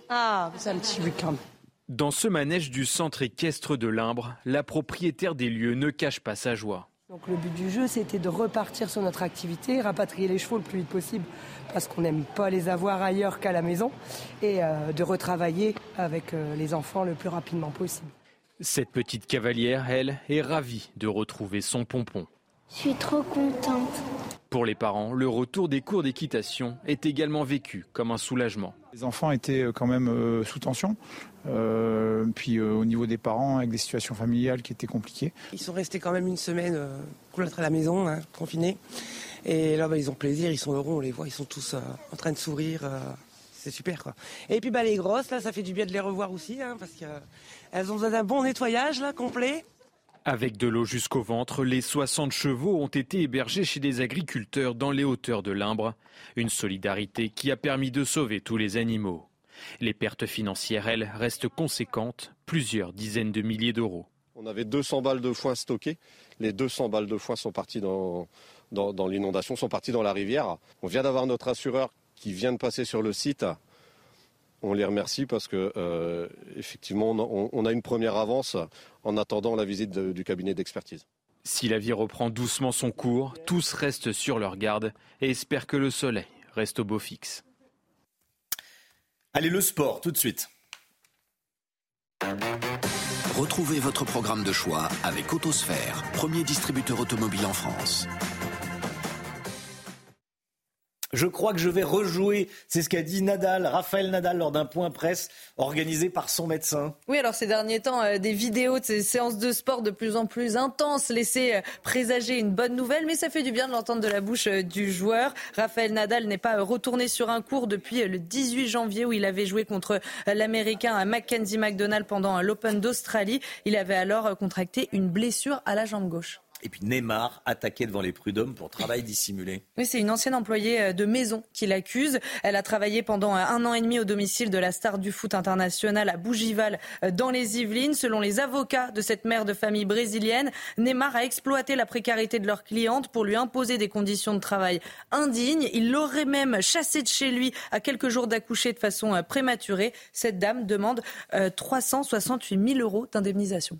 Ah, c'est un petit week-end. Dans ce manège du centre équestre de Limbre, la propriétaire des lieux ne cache pas sa joie. Donc le but du jeu, c'était de repartir sur notre activité, rapatrier les chevaux le plus vite possible, parce qu'on n'aime pas les avoir ailleurs qu'à la maison, et euh, de retravailler avec euh, les enfants le plus rapidement possible. Cette petite cavalière, elle, est ravie de retrouver son pompon. Je suis trop contente. Pour les parents, le retour des cours d'équitation est également vécu comme un soulagement. Les enfants étaient euh, quand même euh, sous tension, euh, puis au niveau des parents, avec des situations familiales qui étaient compliquées. Ils sont restés quand même une semaine cloîtrés à la maison, hein, confinés. Et là, bah, ils ont plaisir, ils sont heureux, on les voit, ils sont tous en train de sourire c'est super quoi. Et puis bah, les grosses, là, ça fait du bien de les revoir aussi, hein, parce qu'elles ont besoin d'un bon nettoyage là, complet. Avec de l'eau jusqu'au ventre, les 60 chevaux ont été hébergés chez des agriculteurs dans les hauteurs de l'Imbre. Une solidarité qui a permis de sauver tous les animaux. Les pertes financières, elles, restent conséquentes, plusieurs dizaines de milliers d'euros. On avait 200 balles de foin stockées. Les 200 balles de foin sont parties dans, dans, dans l'inondation, sont parties dans la rivière. On vient d'avoir notre assureur qui vient de passer sur le site. On les remercie parce que euh, effectivement on, a une première avance en attendant la visite du cabinet d'expertise. Si la vie reprend doucement son cours, tous restent sur leur garde et espèrent que le soleil reste au beau fixe. Allez, le sport, tout de suite. Retrouvez votre programme de choix avec Autosphère, premier distributeur automobile en France. Je crois que je vais rejouer. C'est ce qu'a dit Nadal, Raphaël Nadal, lors d'un point presse organisé par son médecin. Oui, alors ces derniers temps, euh, des vidéos de ces séances de sport de plus en plus intenses laissaient euh, présager une bonne nouvelle, mais ça fait du bien de l'entendre de la bouche euh, du joueur. Raphaël Nadal n'est pas retourné sur un cours depuis le 18 janvier où il avait joué contre l'Américain Mackenzie McDonald pendant l'Open d'Australie. Il avait alors contracté une blessure à la jambe gauche. Et puis Neymar, attaqué devant les prud'hommes pour travail dissimulé. Oui, c'est une ancienne employée euh, de maison qui l'accuse. Elle a travaillé pendant euh, un an et demi au domicile de la star du foot international à Bougival, euh, dans les Yvelines. Selon les avocats de cette mère de famille brésilienne, Neymar a exploité la précarité de leur cliente pour lui imposer des conditions de travail indignes. Il l'aurait même chassé de chez lui à quelques jours d'accoucher de façon prématurée. Cette dame demande 368 000 euros d'indemnisation.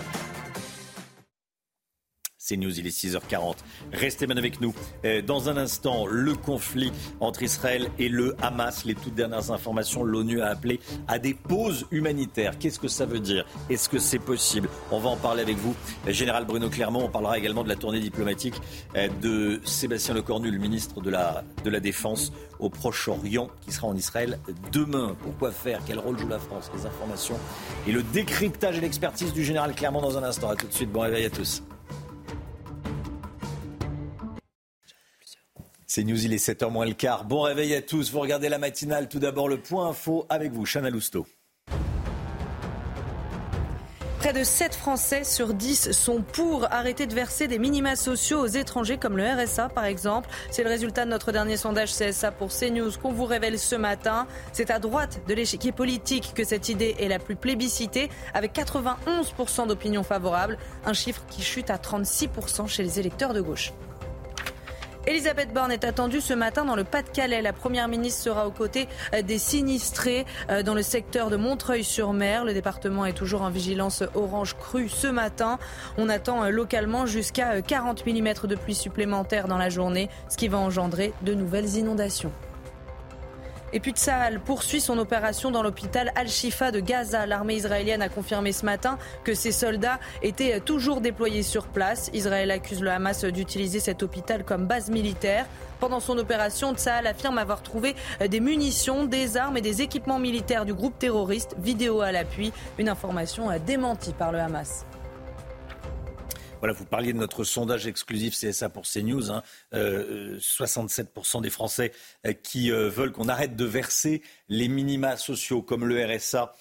C'est News, il est 6h40. Restez bien avec nous. Euh, dans un instant, le conflit entre Israël et le Hamas. Les toutes dernières informations, l'ONU a appelé à des pauses humanitaires. Qu'est-ce que ça veut dire? Est-ce que c'est possible? On va en parler avec vous. Général Bruno Clermont, on parlera également de la tournée diplomatique euh, de Sébastien Lecornu, le ministre de la, de la Défense au Proche-Orient, qui sera en Israël demain. Pourquoi faire? Quel rôle joue la France? Les informations et le décryptage et l'expertise du général Clermont dans un instant. A tout de suite. Bon réveil à tous. C'est News, il est 7h moins le quart. Bon réveil à tous. Vous regardez la matinale. Tout d'abord, le point info avec vous, Chana Lousteau. Près de 7 Français sur 10 sont pour arrêter de verser des minima sociaux aux étrangers comme le RSA par exemple. C'est le résultat de notre dernier sondage CSA pour CNews qu'on vous révèle ce matin. C'est à droite de l'échiquier politique que cette idée est la plus plébiscitée avec 91% d'opinion favorable, un chiffre qui chute à 36% chez les électeurs de gauche. Elisabeth Borne est attendue ce matin dans le Pas-de-Calais. La Première ministre sera aux côtés euh, des sinistrés euh, dans le secteur de Montreuil-sur-Mer. Le département est toujours en vigilance orange crue ce matin. On attend euh, localement jusqu'à 40 mm de pluie supplémentaire dans la journée, ce qui va engendrer de nouvelles inondations. Et puis Tsahal poursuit son opération dans l'hôpital Al-Shifa de Gaza. L'armée israélienne a confirmé ce matin que ses soldats étaient toujours déployés sur place. Israël accuse le Hamas d'utiliser cet hôpital comme base militaire. Pendant son opération, Tsahal affirme avoir trouvé des munitions, des armes et des équipements militaires du groupe terroriste. Vidéo à l'appui, une information démentie par le Hamas. Voilà, vous parliez de notre sondage exclusif CSA pour CNews. Hein. 67% euh, des Français euh, qui euh, veulent qu'on arrête de verser les minima sociaux comme le RSA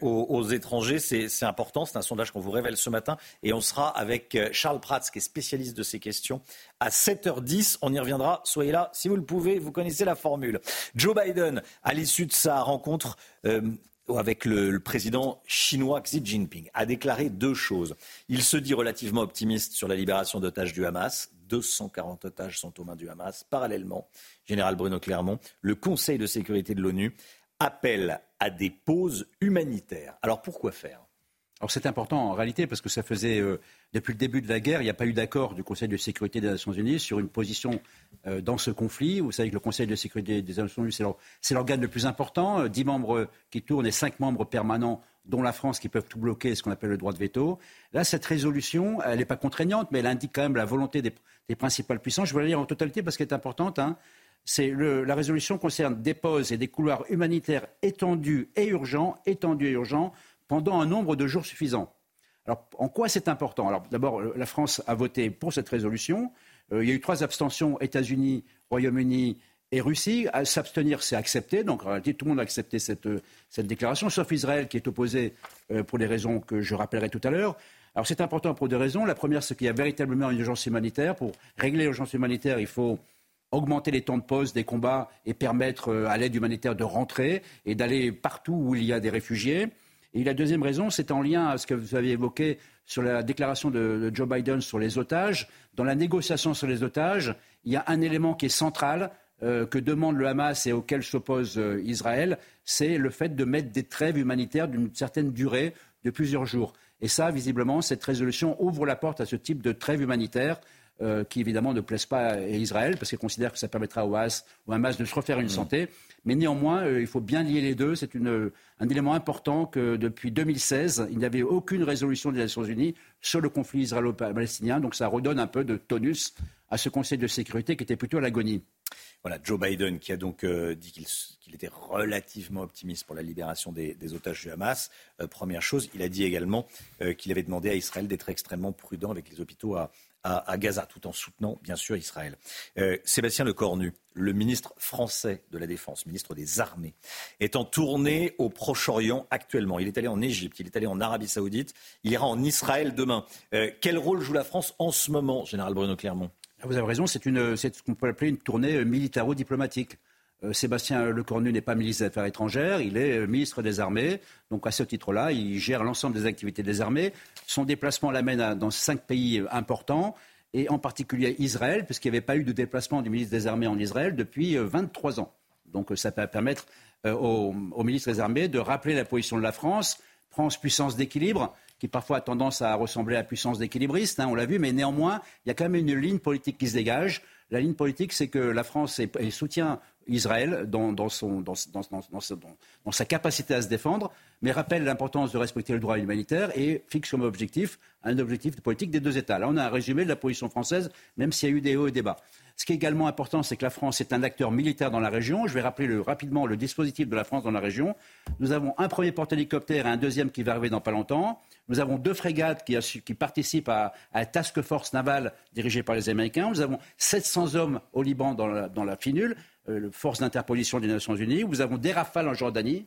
aux, aux, étrangers. C'est important. C'est un sondage qu'on vous révèle ce matin. Et on sera avec Charles Prats, qui est spécialiste de ces questions, à 7h10. On y reviendra. Soyez là si vous le pouvez. Vous connaissez la formule. Joe Biden, à l'issue de sa rencontre avec le, président chinois Xi Jinping, a déclaré deux choses. Il se dit relativement optimiste sur la libération d'otages du Hamas. 240 otages sont aux mains du Hamas. Parallèlement, général Bruno Clermont, le Conseil de sécurité de l'ONU appelle à des pauses humanitaires. Alors pourquoi faire? Alors c'est important en réalité parce que ça faisait euh, depuis le début de la guerre, il n'y a pas eu d'accord du Conseil de sécurité des Nations Unies sur une position euh, dans ce conflit. Vous savez que le Conseil de sécurité des Nations Unies c'est l'organe le plus important, euh, dix membres qui tournent et cinq membres permanents dont la France qui peuvent tout bloquer, ce qu'on appelle le droit de veto. Là, cette résolution, elle n'est pas contraignante, mais elle indique quand même la volonté des, principales puissances. Je vais la lire en totalité parce qu'elle est importante. Hein. C'est la résolution concerne des pauses et des couloirs humanitaires étendus et urgents, étendus et urgents pendant un nombre de jours suffisant. Alors, en quoi c'est important? Alors, d'abord, euh, la France a voté pour cette résolution. Euh, il y a eu trois abstentions États-Unis, Royaume-Uni et Russie. S'abstenir, c'est accepté. Donc, en réalité, tout le monde a accepté cette, euh, déclaration, sauf Israël qui est opposé pour les raisons que je rappellerai tout à l'heure. Alors, c'est important pour deux raisons. La première, c'est qu'il y a véritablement une urgence humanitaire. Pour régler l'urgence humanitaire, il faut augmenter les temps de pause des combats et permettre à l'aide humanitaire de rentrer et d'aller partout où il y a des réfugiés. Et la deuxième raison, c'est en lien à ce que vous avez évoqué sur la déclaration de, Joe Biden sur les otages. Dans la négociation sur les otages, il y a un élément qui est central euh, que demande le Hamas et auquel s'oppose euh, Israël, c'est le fait de mettre des trêves humanitaires d'une certaine durée de plusieurs jours. Et ça, visiblement, cette résolution ouvre la porte à ce type de trêve humanitaire euh, qui évidemment ne plaisent pas à Israël, parce qu'ils considèrent que ça permettra au Hamas, au Hamas de se refaire une santé. Mais néanmoins, euh, il faut bien lier les deux. C'est un élément important que depuis 2016, il n'y avait aucune résolution des Nations Unies sur le conflit israélo-palestinien. Donc ça redonne un peu de tonus à ce Conseil de sécurité qui était plutôt à l'agonie. Voilà, Joe Biden qui a donc euh, dit qu'il était relativement optimiste pour la libération des, otages du Hamas. Euh, première chose, il a dit également qu'il avait demandé à Israël d'être extrêmement prudent avec les hôpitaux à, à, Gaza, tout en soutenant bien sûr Israël. Euh, Sébastien Lecornu, le ministre français de la Défense, ministre des Armées, est en tournée au Proche-Orient actuellement. Il est allé en Égypte, il est allé en Arabie Saoudite, il ira en Israël demain. Euh, quel rôle joue la France en ce moment, général Bruno Clermont? Vous avez raison, c'est ce qu'on peut appeler une tournée militaro-diplomatique. Euh, Sébastien Lecornu n'est pas ministre des Affaires étrangères, il est euh, ministre des Armées. Donc à ce titre-là, il gère l'ensemble des activités des armées. Son déplacement l'amène dans cinq pays euh, importants, et en particulier Israël, puisqu'il n'y avait pas eu de déplacement du ministre des Armées en Israël depuis 23 ans. Donc ça va permettre au, ministre des Armées de rappeler la position de la France, France puissance d'équilibre, qui parfois a tendance à ressembler à puissance d'équilibriste, hein, on l'a vu, mais néanmoins, il y a quand même une ligne politique qui se dégage. La ligne politique, c'est que la France soutient Israël dans, sa capacité à se défendre, mais rappelle l'importance de respecter le droit humanitaire et fixe comme objectif un objectif de politique des deux États. Là, on a un résumé de la position française, même s'il y a eu des hauts et des bas. Ce qui est également important, c'est que la France est un acteur militaire dans la région. Je vais rappeler le, rapidement le dispositif de la France dans la région. Nous avons un premier porte-hélicoptère et un deuxième qui va arriver dans pas longtemps. Nous avons deux frégates qui, participent à, la task force navale dirigée par les Américains. Nous avons 700 hommes au Liban dans la, dans la FINUL, euh, force d'interposition des Nations Unies. Nous avons des rafales en Jordanie,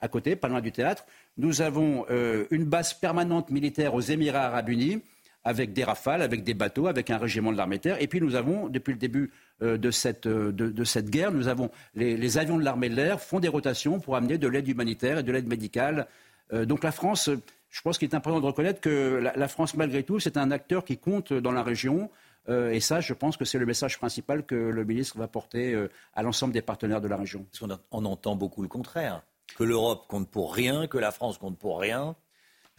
à côté, pas loin du théâtre. Nous avons euh, une base permanente militaire aux Émirats arabes unis avec des rafales, avec des bateaux, avec un régiment de l'armée terre. Et puis nous avons, depuis le début euh, de, cette, de, cette, guerre, nous avons les, avions de l'armée de l'air font des rotations pour amener de l'aide humanitaire et de l'aide médicale. donc la France, je pense qu'il est important de reconnaître que la, France, malgré tout, c'est un acteur qui compte dans la région. Euh, et ça, je pense que c'est le message principal que le ministre va porter euh, à l'ensemble des partenaires de la région. Parce qu'on entend beaucoup le contraire, que l'Europe compte pour rien, que la France compte pour rien.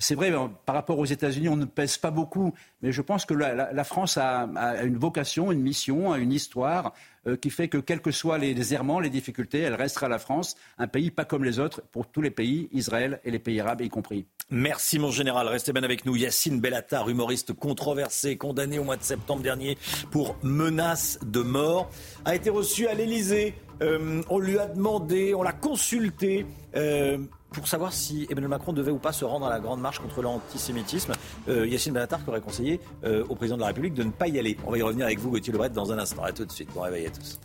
C'est vrai, par rapport aux États-Unis, on ne pèse pas beaucoup, mais je pense que la, France a, une vocation, une mission, une histoire euh, qui fait que, quels que soient les, errements, les difficultés, elle restera la France, un pays pas comme les autres, pour tous les pays, Israël et les pays arabes y compris. Merci mon général, restez bien avec nous. Yacine Bellatar, humoriste controversé, condamné au mois de septembre dernier pour menace de mort, a été reçu à l'Élysée. Euh, on lui a demandé, on l'a consulté. Euh, pour savoir si Emmanuel Macron devait ou pas se rendre à la grande marche contre l'antisémitisme. Euh, Yacine Bellatar qui aurait conseillé euh, au président de la République de ne pas y aller. On va y revenir avec vous, Gauthier Lebret, dans un instant. A tout de suite. Bon réveil à tous.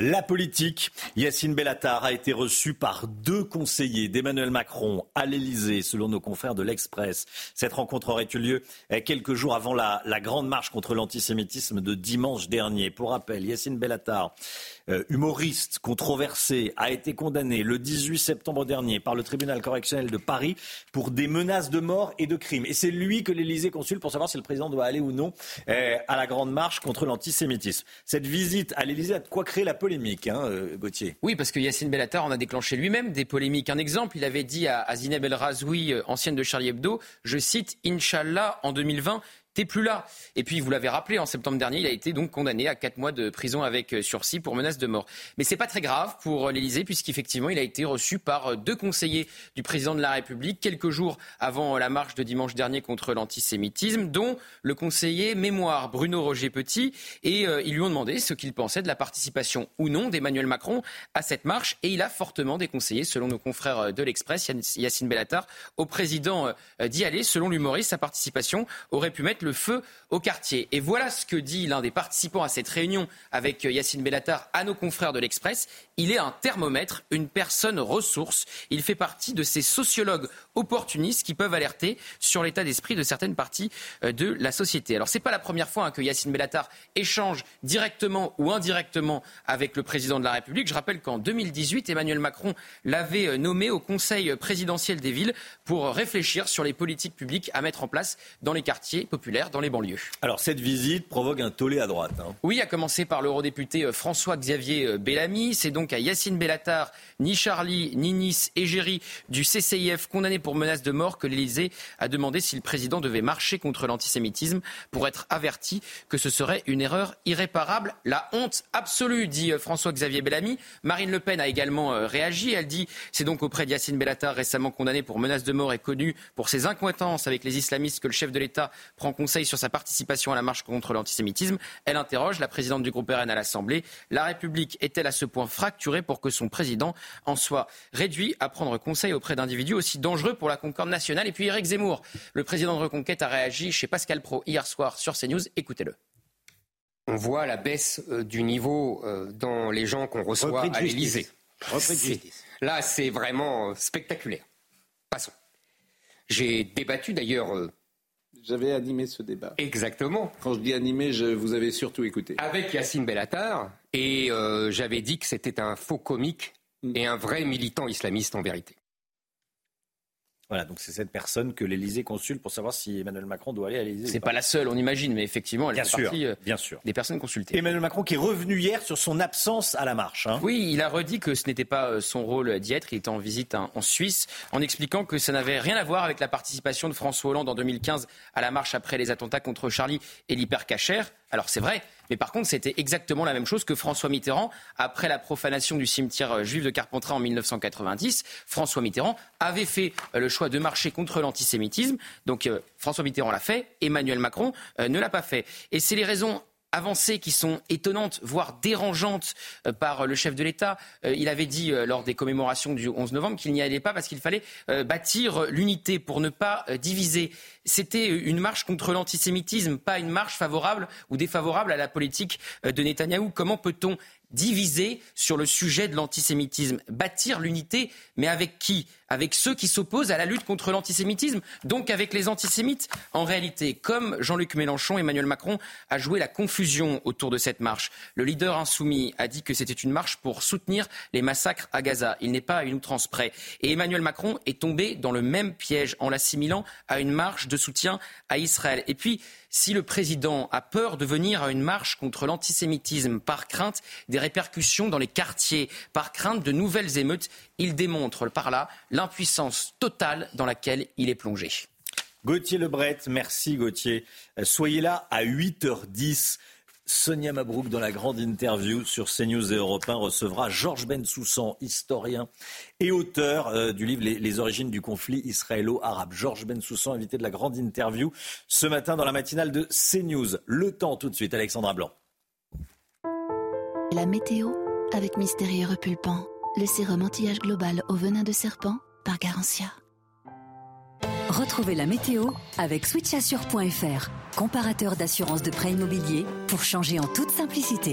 La politique. Yacine Bellatar a été reçu par deux conseillers d'Emmanuel Macron à l'Elysée, selon nos confrères de l'Express. Cette rencontre aurait eu lieu eh, quelques jours avant la, la grande marche contre l'antisémitisme de dimanche dernier. Pour rappel, Yacine Bellatar humoriste controversé, a été condamné le 18 septembre dernier par le tribunal correctionnel de Paris pour des menaces de mort et de crimes. Et c'est lui que l'Élysée consulte pour savoir si le président doit aller ou non euh, à la grande marche contre l'antisémitisme. Cette visite à l'Élysée a de quoi créer la polémique, hein, euh, Gauthier. Oui, parce que Yacine Bellatar en a déclenché lui-même des polémiques. Un exemple, il avait dit à, à Zineb El Razoui, ancienne de Charlie Hebdo, je cite, Inch'Allah, en 2020, plus là. Et puis, vous l'avez rappelé, en septembre dernier, il a été donc condamné à quatre mois de prison avec euh, sursis pour menace de mort. Mais c'est pas très grave pour euh, l'Élysée, puisqu'effectivement, il a été reçu par euh, deux conseillers du président de la République quelques jours avant la marche de dimanche dernier contre l'antisémitisme, dont le conseiller mémoire Bruno Roger Petit. Et ils lui ont demandé ce qu'il pensait de la participation ou non d'Emmanuel Macron à cette marche. Et il a fortement déconseillé, selon nos confrères de l'Express, Yacine Bellatar, au président d'y aller. Selon l'humoriste, sa participation aurait pu mettre le feu au quartier. Et voilà ce que dit l'un des participants à cette réunion avec Yacine Bellatar à nos confrères de l'Express. Il est un thermomètre, une personne ressource. Il fait partie de ces sociologues opportunistes qui peuvent alerter sur l'état d'esprit de certaines parties euh, de la société. Alors c'est pas la première fois hein, que Yacine Bellatar échange directement ou indirectement avec le président de la République. Je rappelle qu'en 2018, Emmanuel Macron l'avait euh, nommé au Conseil présidentiel des villes pour réfléchir sur les politiques publiques à mettre en place dans les quartiers populaires populaire dans les banlieues. Alors cette visite provoque un tollé à droite. Hein. Oui, à commencer par l'eurodéputé euh, François-Xavier euh, Bellamy. C'est donc à Yacine Bellatar, ni Charlie, ni Nice, égérie du CCIF condamné pour menace de mort que l'Élysée a demandé si le président devait marcher contre l'antisémitisme pour être averti que ce serait une erreur irréparable. La honte absolue, dit euh, François-Xavier Bellamy. Marine Le Pen a également réagi. Elle dit c'est donc auprès de Yacine Bellatar, récemment condamné pour menace de mort et connu pour ses incointances avec les islamistes, que le chef de l'État prend conseil sur sa participation à la marche contre l'antisémitisme. Elle interroge la présidente du groupe RN à l'Assemblée. La République est-elle à ce point fracturée pour que son président en soit réduit à prendre conseil auprès d'individus aussi dangereux pour la concorde nationale? Et puis Éric Zemmour, le président de Reconquête, a réagi chez Pascal Pro hier soir sur CNews. Écoutez-le. On voit la baisse euh, du niveau euh, dans les gens qu'on reçoit à l'Élysée. Là, c'est vraiment euh, spectaculaire. Passons. J'ai débattu d'ailleurs. J'avais animé ce débat. Exactement. Quand je dis animé, je vous avais surtout écouté. Avec Yacine Bellatar, et euh, j'avais dit que c'était un faux comique mm. et un vrai militant islamiste en vérité. Voilà, donc c'est cette personne que l'Elysée consulte pour savoir si Emmanuel Macron doit aller à l'Elysée. C'est pas. pas la seule, on imagine, mais effectivement, elle bien fait sûr, partie euh, bien sûr. des personnes consultées. Emmanuel Macron qui est revenu hier sur son absence à la marche. Hein. Oui, il a redit que ce n'était pas euh, son rôle d'y être. Il était en visite hein, en Suisse, en expliquant que ça n'avait rien à voir avec la participation de François Hollande en 2015 à la marche après les attentats contre Charlie et l'hypercachère. Alors c'est vrai, mais par contre c'était exactement la même chose que François Mitterrand après la profanation du cimetière euh, juif de Carpentras en 1990. François Mitterrand avait fait euh, le choix de marcher contre l'antisémitisme. Donc euh, François Mitterrand l'a fait, Emmanuel Macron ne l'a pas fait. Et c'est les raisons avancées qui sont étonnantes, voire dérangeantes euh, par le chef de l'État. Euh, il avait dit euh, lors des commémorations du 11 novembre qu'il n'y allait pas parce qu'il fallait bâtir l'unité pour ne pas diviser. C'était une marche contre l'antisémitisme, pas une marche favorable ou défavorable à la politique de Netanyahou. Comment peut-on diviser sur le sujet de l'antisémitisme? Bâtir l'unité, mais avec qui? Avec ceux qui s'opposent à la lutte contre l'antisémitisme, donc avec les antisémites. En réalité, comme Jean-Luc Mélenchon, Emmanuel Macron a joué la confusion autour de cette marche. Le leader insoumis a dit que c'était une marche pour soutenir les massacres à Gaza. Il n'est pas à une outrance près. Et Emmanuel Macron est tombé dans le même piège en l'assimilant à une marche de soutien à Israël. Et puis, si le président a peur de venir à une marche contre l'antisémitisme par crainte des répercussions dans les quartiers, par crainte de nouvelles émeutes, il démontre par là l'impuissance totale dans laquelle il est plongé. Gauthier Lebret, merci Gauthier. Soyez là à 8h10. Sonia Mabrouk, dans la grande interview sur CNews et Europe 1, recevra Georges Bensoussan, historien et auteur euh, du livre les, origines du conflit israélo-arabe. Georges Bensoussan, invité de la grande interview ce matin dans la matinale de CNews. Le temps tout de suite, Alexandra Blanc. La météo avec Mystérieux Repulpant, le sérum anti-âge global au venin de serpent par Garantia. Retrouvez la météo avec switchassure.fr, comparateur d'assurance de prêt immobilier pour changer en toute simplicité.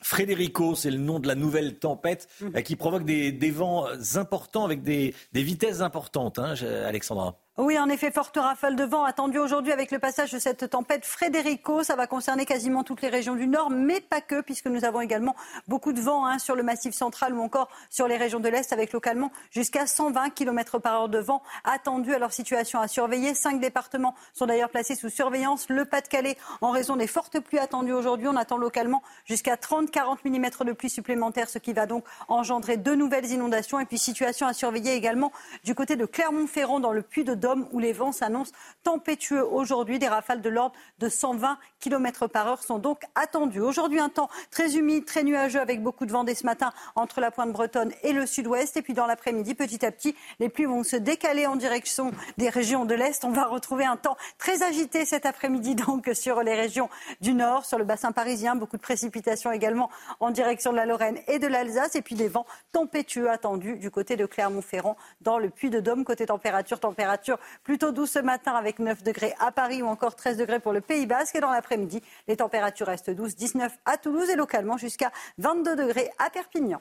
Frédérico, c'est le nom de la nouvelle tempête mmh. euh, qui provoque des, vents importants avec des, vitesses importantes, hein, Alexandra. Oui, en effet, forte rafale de vent attendue aujourd'hui avec le passage de cette tempête Frédérico. Ça va concerner quasiment toutes les régions du nord, mais pas que, puisque nous avons également beaucoup de vent hein, sur le massif central ou encore sur les régions de l'Est, avec localement jusqu'à 120 km par heure de vent attendu. leur situation à surveiller. Cinq départements sont d'ailleurs placés sous surveillance. Le Pas-de-Calais, en raison des fortes pluies attendues aujourd'hui, on attend localement jusqu'à 30-40 mm de pluie supplémentaires, ce qui va donc engendrer de nouvelles inondations. Et puis situation à surveiller également du côté de Clermont-Ferrand, dans le Puy de où les vents s'annoncent tempétueux aujourd'hui. Des rafales de l'ordre de 120 km par heure sont donc attendues. Aujourd'hui, un temps très humide, très nuageux avec beaucoup de vent dès ce matin entre la pointe bretonne et le sud-ouest. Et puis dans l'après-midi, petit à petit, les pluies vont se décaler en direction des régions de l'Est. On va retrouver un temps très agité cet après-midi donc sur les régions du nord, sur le bassin parisien. Beaucoup de précipitations également en direction de la Lorraine et de l'Alsace. Et puis des vents tempétueux attendus du côté de Clermont-Ferrand dans le Puy-de-Dôme. Côté température, température plutôt doux ce matin avec 9 degrés à Paris ou encore 13 degrés pour le Pays Basque. Et dans l'après-midi, les températures restent douces, 19 à Toulouse et localement jusqu'à 22 degrés à Perpignan.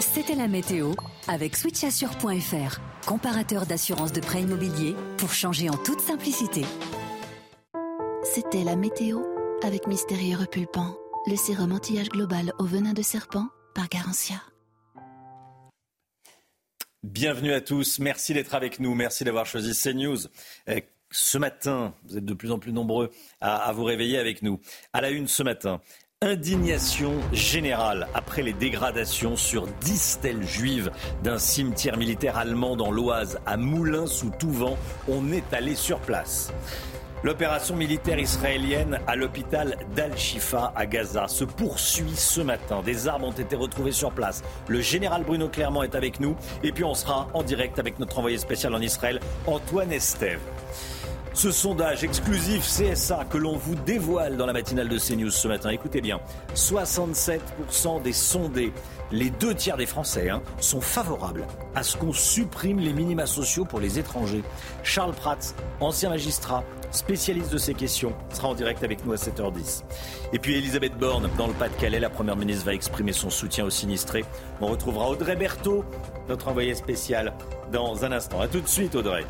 C'était la météo avec switchassure.fr, comparateur d'assurance de prêt immobilier pour changer en toute simplicité. C'était la météo avec Mystérieux Repulpant, le sérum anti-âge global au venin de serpent par Garantia. Bienvenue à tous. Merci d'être avec nous. Merci d'avoir choisi CNews. Euh, ce matin, vous êtes de plus en plus nombreux à, vous réveiller avec nous. À la une ce matin, indignation générale après les dégradations sur 10 stèles juives d'un cimetière militaire allemand dans l'Oise, à Moulins sous Touvent. On est allé sur place. L'opération militaire israélienne à l'hôpital d'Al-Shifa à Gaza se poursuit ce matin. Des armes ont été retrouvées sur place. Le général Bruno Clermont est avec nous. Et puis on sera en direct avec notre envoyé spécial en Israël, Antoine Estève. Ce sondage exclusif CSA que l'on vous dévoile dans la matinale de CNews ce matin, écoutez bien, 67% des sondés, les deux tiers des Français, hein, sont favorables à ce qu'on supprime les minima sociaux pour les étrangers. Charles Prats, ancien magistrat, spécialiste de ces questions, sera en direct avec nous à 7h10. Et puis Elisabeth Borne, dans le Pas-de-Calais, la Première ministre va exprimer son soutien aux sinistrés. On retrouvera Audrey Berthaud, notre envoyé spécial, dans un instant. A tout de suite Audrey.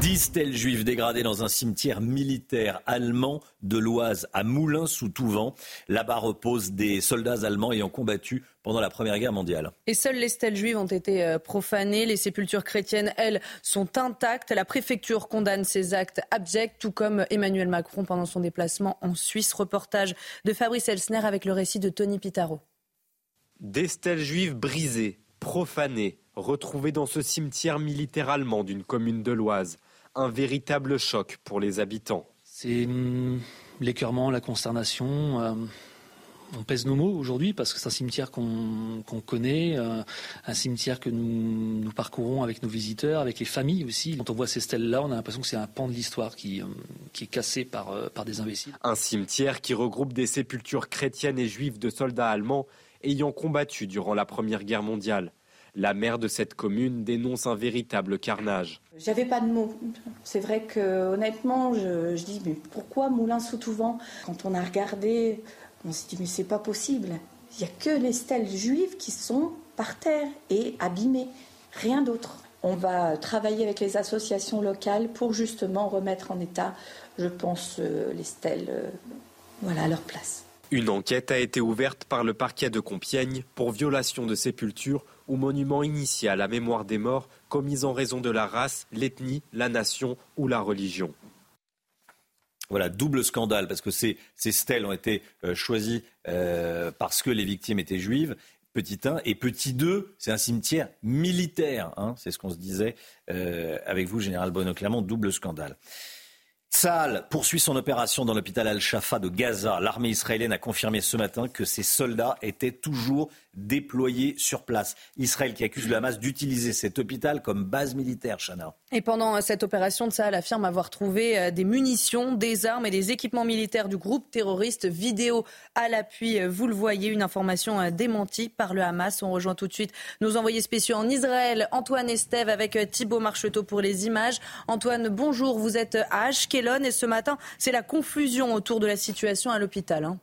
Dix stèles juives dégradées dans un cimetière militaire allemand de l'Oise à Moulins sous Touvent. Là-bas reposent des soldats allemands ayant combattu pendant la Première Guerre mondiale. Et seules les stèles juives ont été euh, profanées. Les sépultures chrétiennes, elles, sont intactes. La préfecture condamne ces actes abjects, tout comme Emmanuel Macron pendant son déplacement en Suisse. Reportage de Fabrice Elsner avec le récit de Tony Pitaro. Des stèles juives brisées, profanées, retrouvées dans ce cimetière militaire allemand d'une commune de l'Oise un véritable choc pour les habitants. C'est l'écœurement, la consternation. Euh, on pèse nos mots aujourd'hui parce que c'est un cimetière qu'on connaît, euh, un cimetière que nous, nous, parcourons avec nos visiteurs, avec les familles aussi. Quand on voit ces stèles-là, on a l'impression que c'est un pan de l'histoire qui, qui, est cassé par, euh, par des imbéciles. Un cimetière qui regroupe des sépultures chrétiennes et juives de soldats allemands ayant combattu durant la Première Guerre mondiale. La maire de cette commune dénonce un véritable carnage. J'avais pas de mots. C'est vrai que honnêtement, je, dis mais pourquoi Moulin sous Touvent Quand on a regardé, on s'est dit mais c'est pas possible. Il n'y a que les stèles juives qui sont par terre et abîmées, rien d'autre. On va travailler avec les associations locales pour justement remettre en état, je pense, euh, les stèles euh, voilà, à leur place. Une enquête a été ouverte par le parquet de Compiègne pour violation de sépulture ou monument initial à la mémoire des morts commis en raison de la race, l'ethnie, la nation ou la religion. Voilà, double scandale, parce que ces, stèles ont été euh, choisies euh, parce que les victimes étaient juives. Petit 1 et petit 2, c'est un cimetière militaire. Hein, c'est ce qu'on se disait euh, avec vous, Général Bruno Clermont, double scandale. Saal poursuit son opération dans l'hôpital Al-Shafa de Gaza. L'armée israélienne a confirmé ce matin que ses soldats étaient toujours déployés sur place. Israël qui accuse le Hamas d'utiliser cet hôpital comme base militaire, Chana. Et pendant cette opération, Saal affirme avoir trouvé euh, des munitions, des armes et des équipements militaires du groupe terroriste. Vidéo à l'appui, euh, vous le voyez, une information euh, démentie par le Hamas. On rejoint tout de suite nos envoyés spéciaux en Israël, Antoine Estève avec Thibault Marcheteau pour les images. Antoine, bonjour, vous êtes à Ashkelon et ce matin, c'est la confusion autour de la situation à l'hôpital. Hein.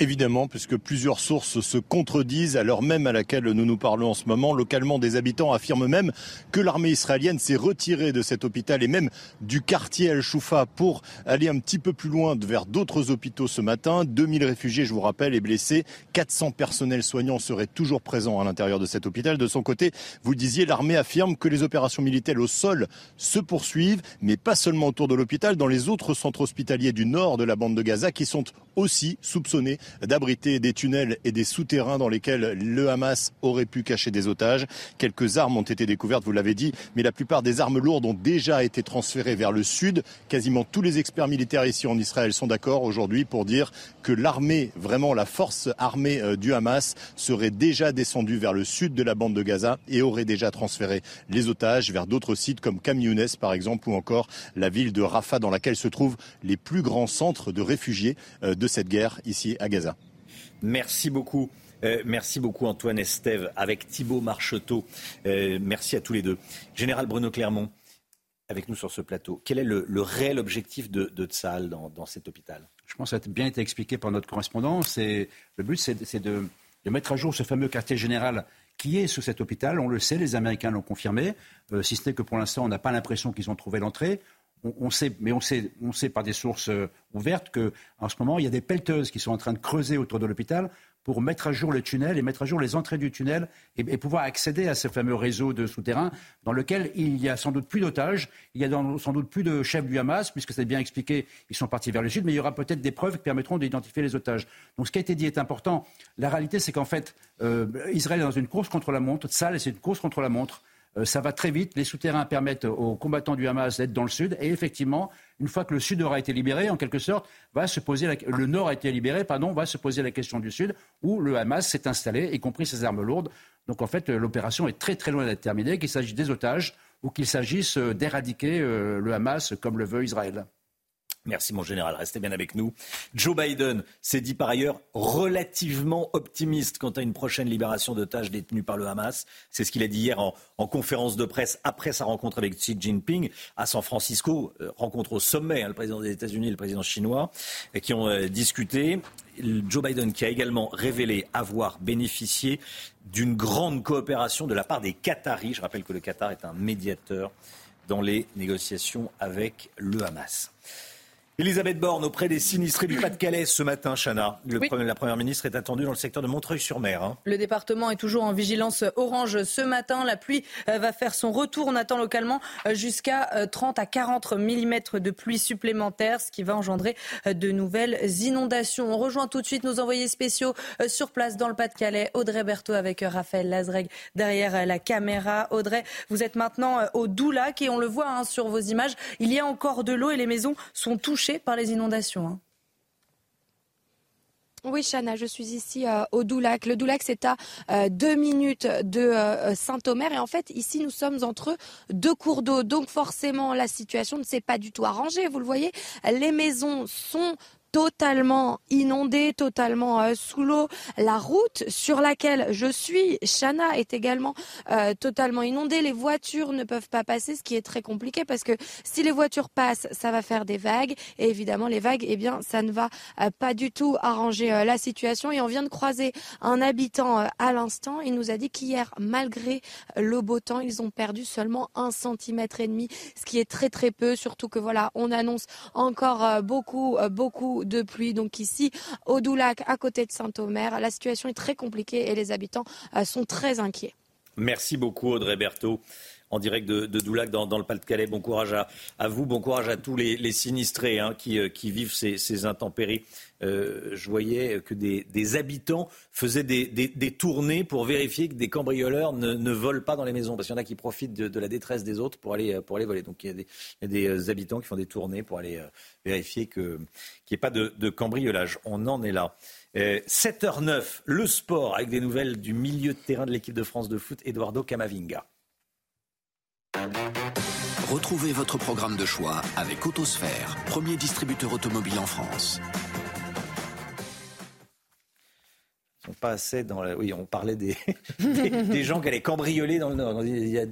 Évidemment, puisque plusieurs sources se contredisent à l'heure même à laquelle nous nous parlons en ce moment. Localement, des habitants affirment même que l'armée israélienne s'est retirée de cet hôpital et même du quartier Al-Shoufa pour aller un petit peu plus loin vers d'autres hôpitaux ce matin. 2000 réfugiés, je vous rappelle, et blessés. 400 personnels soignants seraient toujours présents à l'intérieur de cet hôpital. De son côté, vous disiez, l'armée affirme que les opérations militaires au sol se poursuivent, mais pas seulement autour de l'hôpital, dans les autres centres hospitaliers du nord de la bande de Gaza qui sont aussi soupçonnés d'abriter des tunnels et des souterrains dans lesquels le Hamas aurait pu cacher des otages. Quelques armes ont été découvertes, vous l'avez dit, mais la plupart des armes lourdes ont déjà été transférées vers le sud. Quasiment tous les experts militaires ici en Israël sont d'accord aujourd'hui pour dire que l'armée, vraiment la force armée euh, du Hamas, serait déjà descendue vers le sud de la bande de Gaza et aurait déjà transféré les otages vers d'autres sites comme Kamyounes par exemple ou encore la ville de Rafah dans laquelle se trouvent les plus grands centres de réfugiés euh, de cette guerre ici à Gaza. Merci beaucoup. Euh, merci beaucoup Antoine Estève avec Thibault Marcheteau. Euh, merci à tous les deux. Général Bruno Clermont, avec nous sur ce plateau. Quel est le, réel objectif de, de Tsahal dans, cet hôpital? Je pense que ça a bien été expliqué par notre correspondant. Le but, c'est de, mettre à jour ce fameux quartier général qui est sous cet hôpital. On le sait, les Américains l'ont confirmé, euh, si ce n'est que pour l'instant, on n'a pas l'impression qu'ils ont trouvé l'entrée on, sait, mais on sait, on sait par des sources euh, ouvertes qu'en ce moment, il y a des pelleteuses qui sont en train de creuser autour de l'hôpital pour mettre à jour le tunnel et mettre à jour les entrées du tunnel et, pouvoir accéder à ce fameux réseau de souterrains dans lequel il y a sans doute plus d'otages, il y a sans doute plus de chefs du Hamas, puisque c'est bien expliqué, ils sont partis vers le sud, mais il y aura peut-être des preuves qui permettront d'identifier les otages. Donc ce qui a été dit est important. La réalité, c'est qu'en fait, euh, Israël est dans une course contre la montre, sale, c'est une course contre la montre. Euh, ça va très vite. Les souterrains permettent aux combattants du Hamas d'être dans le sud. Et effectivement, une fois que le sud aura été libéré, en quelque sorte, va se poser le nord a été libéré, pardon, va se poser la question du sud, où le Hamas s'est installé, y compris ses armes lourdes. Donc en fait, l'opération est très très loin d'être terminée, qu'il s'agisse des otages ou qu'il s'agisse euh, d'éradiquer euh, le Hamas comme le veut Israël. Merci mon général, restez bien avec nous. Joe Biden s'est dit par ailleurs relativement optimiste quant à une prochaine libération d'otages détenus par le Hamas. C'est ce qu'il a dit hier en, conférence de presse après sa rencontre avec Xi Jinping à San Francisco, euh, rencontre au sommet, hein, le président des États-Unis et le président chinois, et qui ont euh, discuté. Joe Biden qui a également révélé avoir bénéficié d'une grande coopération de la part des Qataris. Je rappelle que le Qatar est un médiateur dans les négociations avec le Hamas. Elisabeth Borne auprès des sinistrés du Pas-de-Calais ce matin, Chana. La Première ministre est attendue dans le secteur de Montreuil-sur-Mer. Hein. Le département est toujours en vigilance orange ce matin. La pluie euh, va faire son retour. On attend localement euh, jusqu'à 30 euh, à 40 mm de pluie supplémentaire, ce qui va engendrer de nouvelles inondations. On rejoint tout de suite nos envoyés spéciaux sur place dans le Pas-de-Calais. Audrey Berthaud avec Raphaël Lazreg derrière la caméra. Audrey, vous êtes maintenant au Doulac et on le voit hein, sur vos images. Il y a encore de l'eau et les maisons sont touchées par les inondations. Hein. Oui, Chana, je suis ici euh, au Doulac. Le Doulac, c'est à euh, deux minutes de euh, Saint-Omer. Et en fait, ici, nous sommes entre deux cours d'eau. Donc, forcément, la situation ne s'est pas du tout arrangée. Vous le voyez, les maisons sont totalement inondée, totalement euh, sous l'eau. La route sur laquelle je suis, Chana, est également euh, totalement inondée. Les voitures ne peuvent pas passer, ce qui est très compliqué parce que si les voitures passent, ça va faire des vagues. Et évidemment, les vagues, eh bien, ça ne va euh, pas du tout arranger la situation. Et on vient de croiser un habitant à l'instant. Il nous a dit qu'hier, malgré le beau temps, ils ont perdu seulement un centimètre et demi, ce qui est très très peu. Surtout que voilà, on annonce encore beaucoup, beaucoup de pluie. Donc ici, au Doulac, à côté de Saint-Omer, la situation est très compliquée et les habitants euh, sont très inquiets. Merci beaucoup Audrey Berthaud en direct de, Doulac dans, le Pas-de-Calais. Bon courage à, vous, bon courage à tous les, sinistrés hein, euh, qui, vivent ces, intempéries. Euh, je voyais que des, habitants faisaient des, tournées pour vérifier que des cambrioleurs ne, volent pas dans les maisons, parce qu'il y en a qui profitent de, la détresse des autres pour aller, voler. Donc il y, a des, euh, habitants qui font des tournées pour aller vérifier qu'il n'y ait pas de, cambriolage. On en est là. 7h09, le sport avec des nouvelles du milieu de terrain de l'équipe de France de foot, Eduardo Camavinga. Retrouvez votre programme de choix avec Autosphère, premier distributeur automobile en France. pas assez dans la... Oui, on parlait [LAUGHS] des... des, gens qui allaient cambrioler dans le Nord. Il y a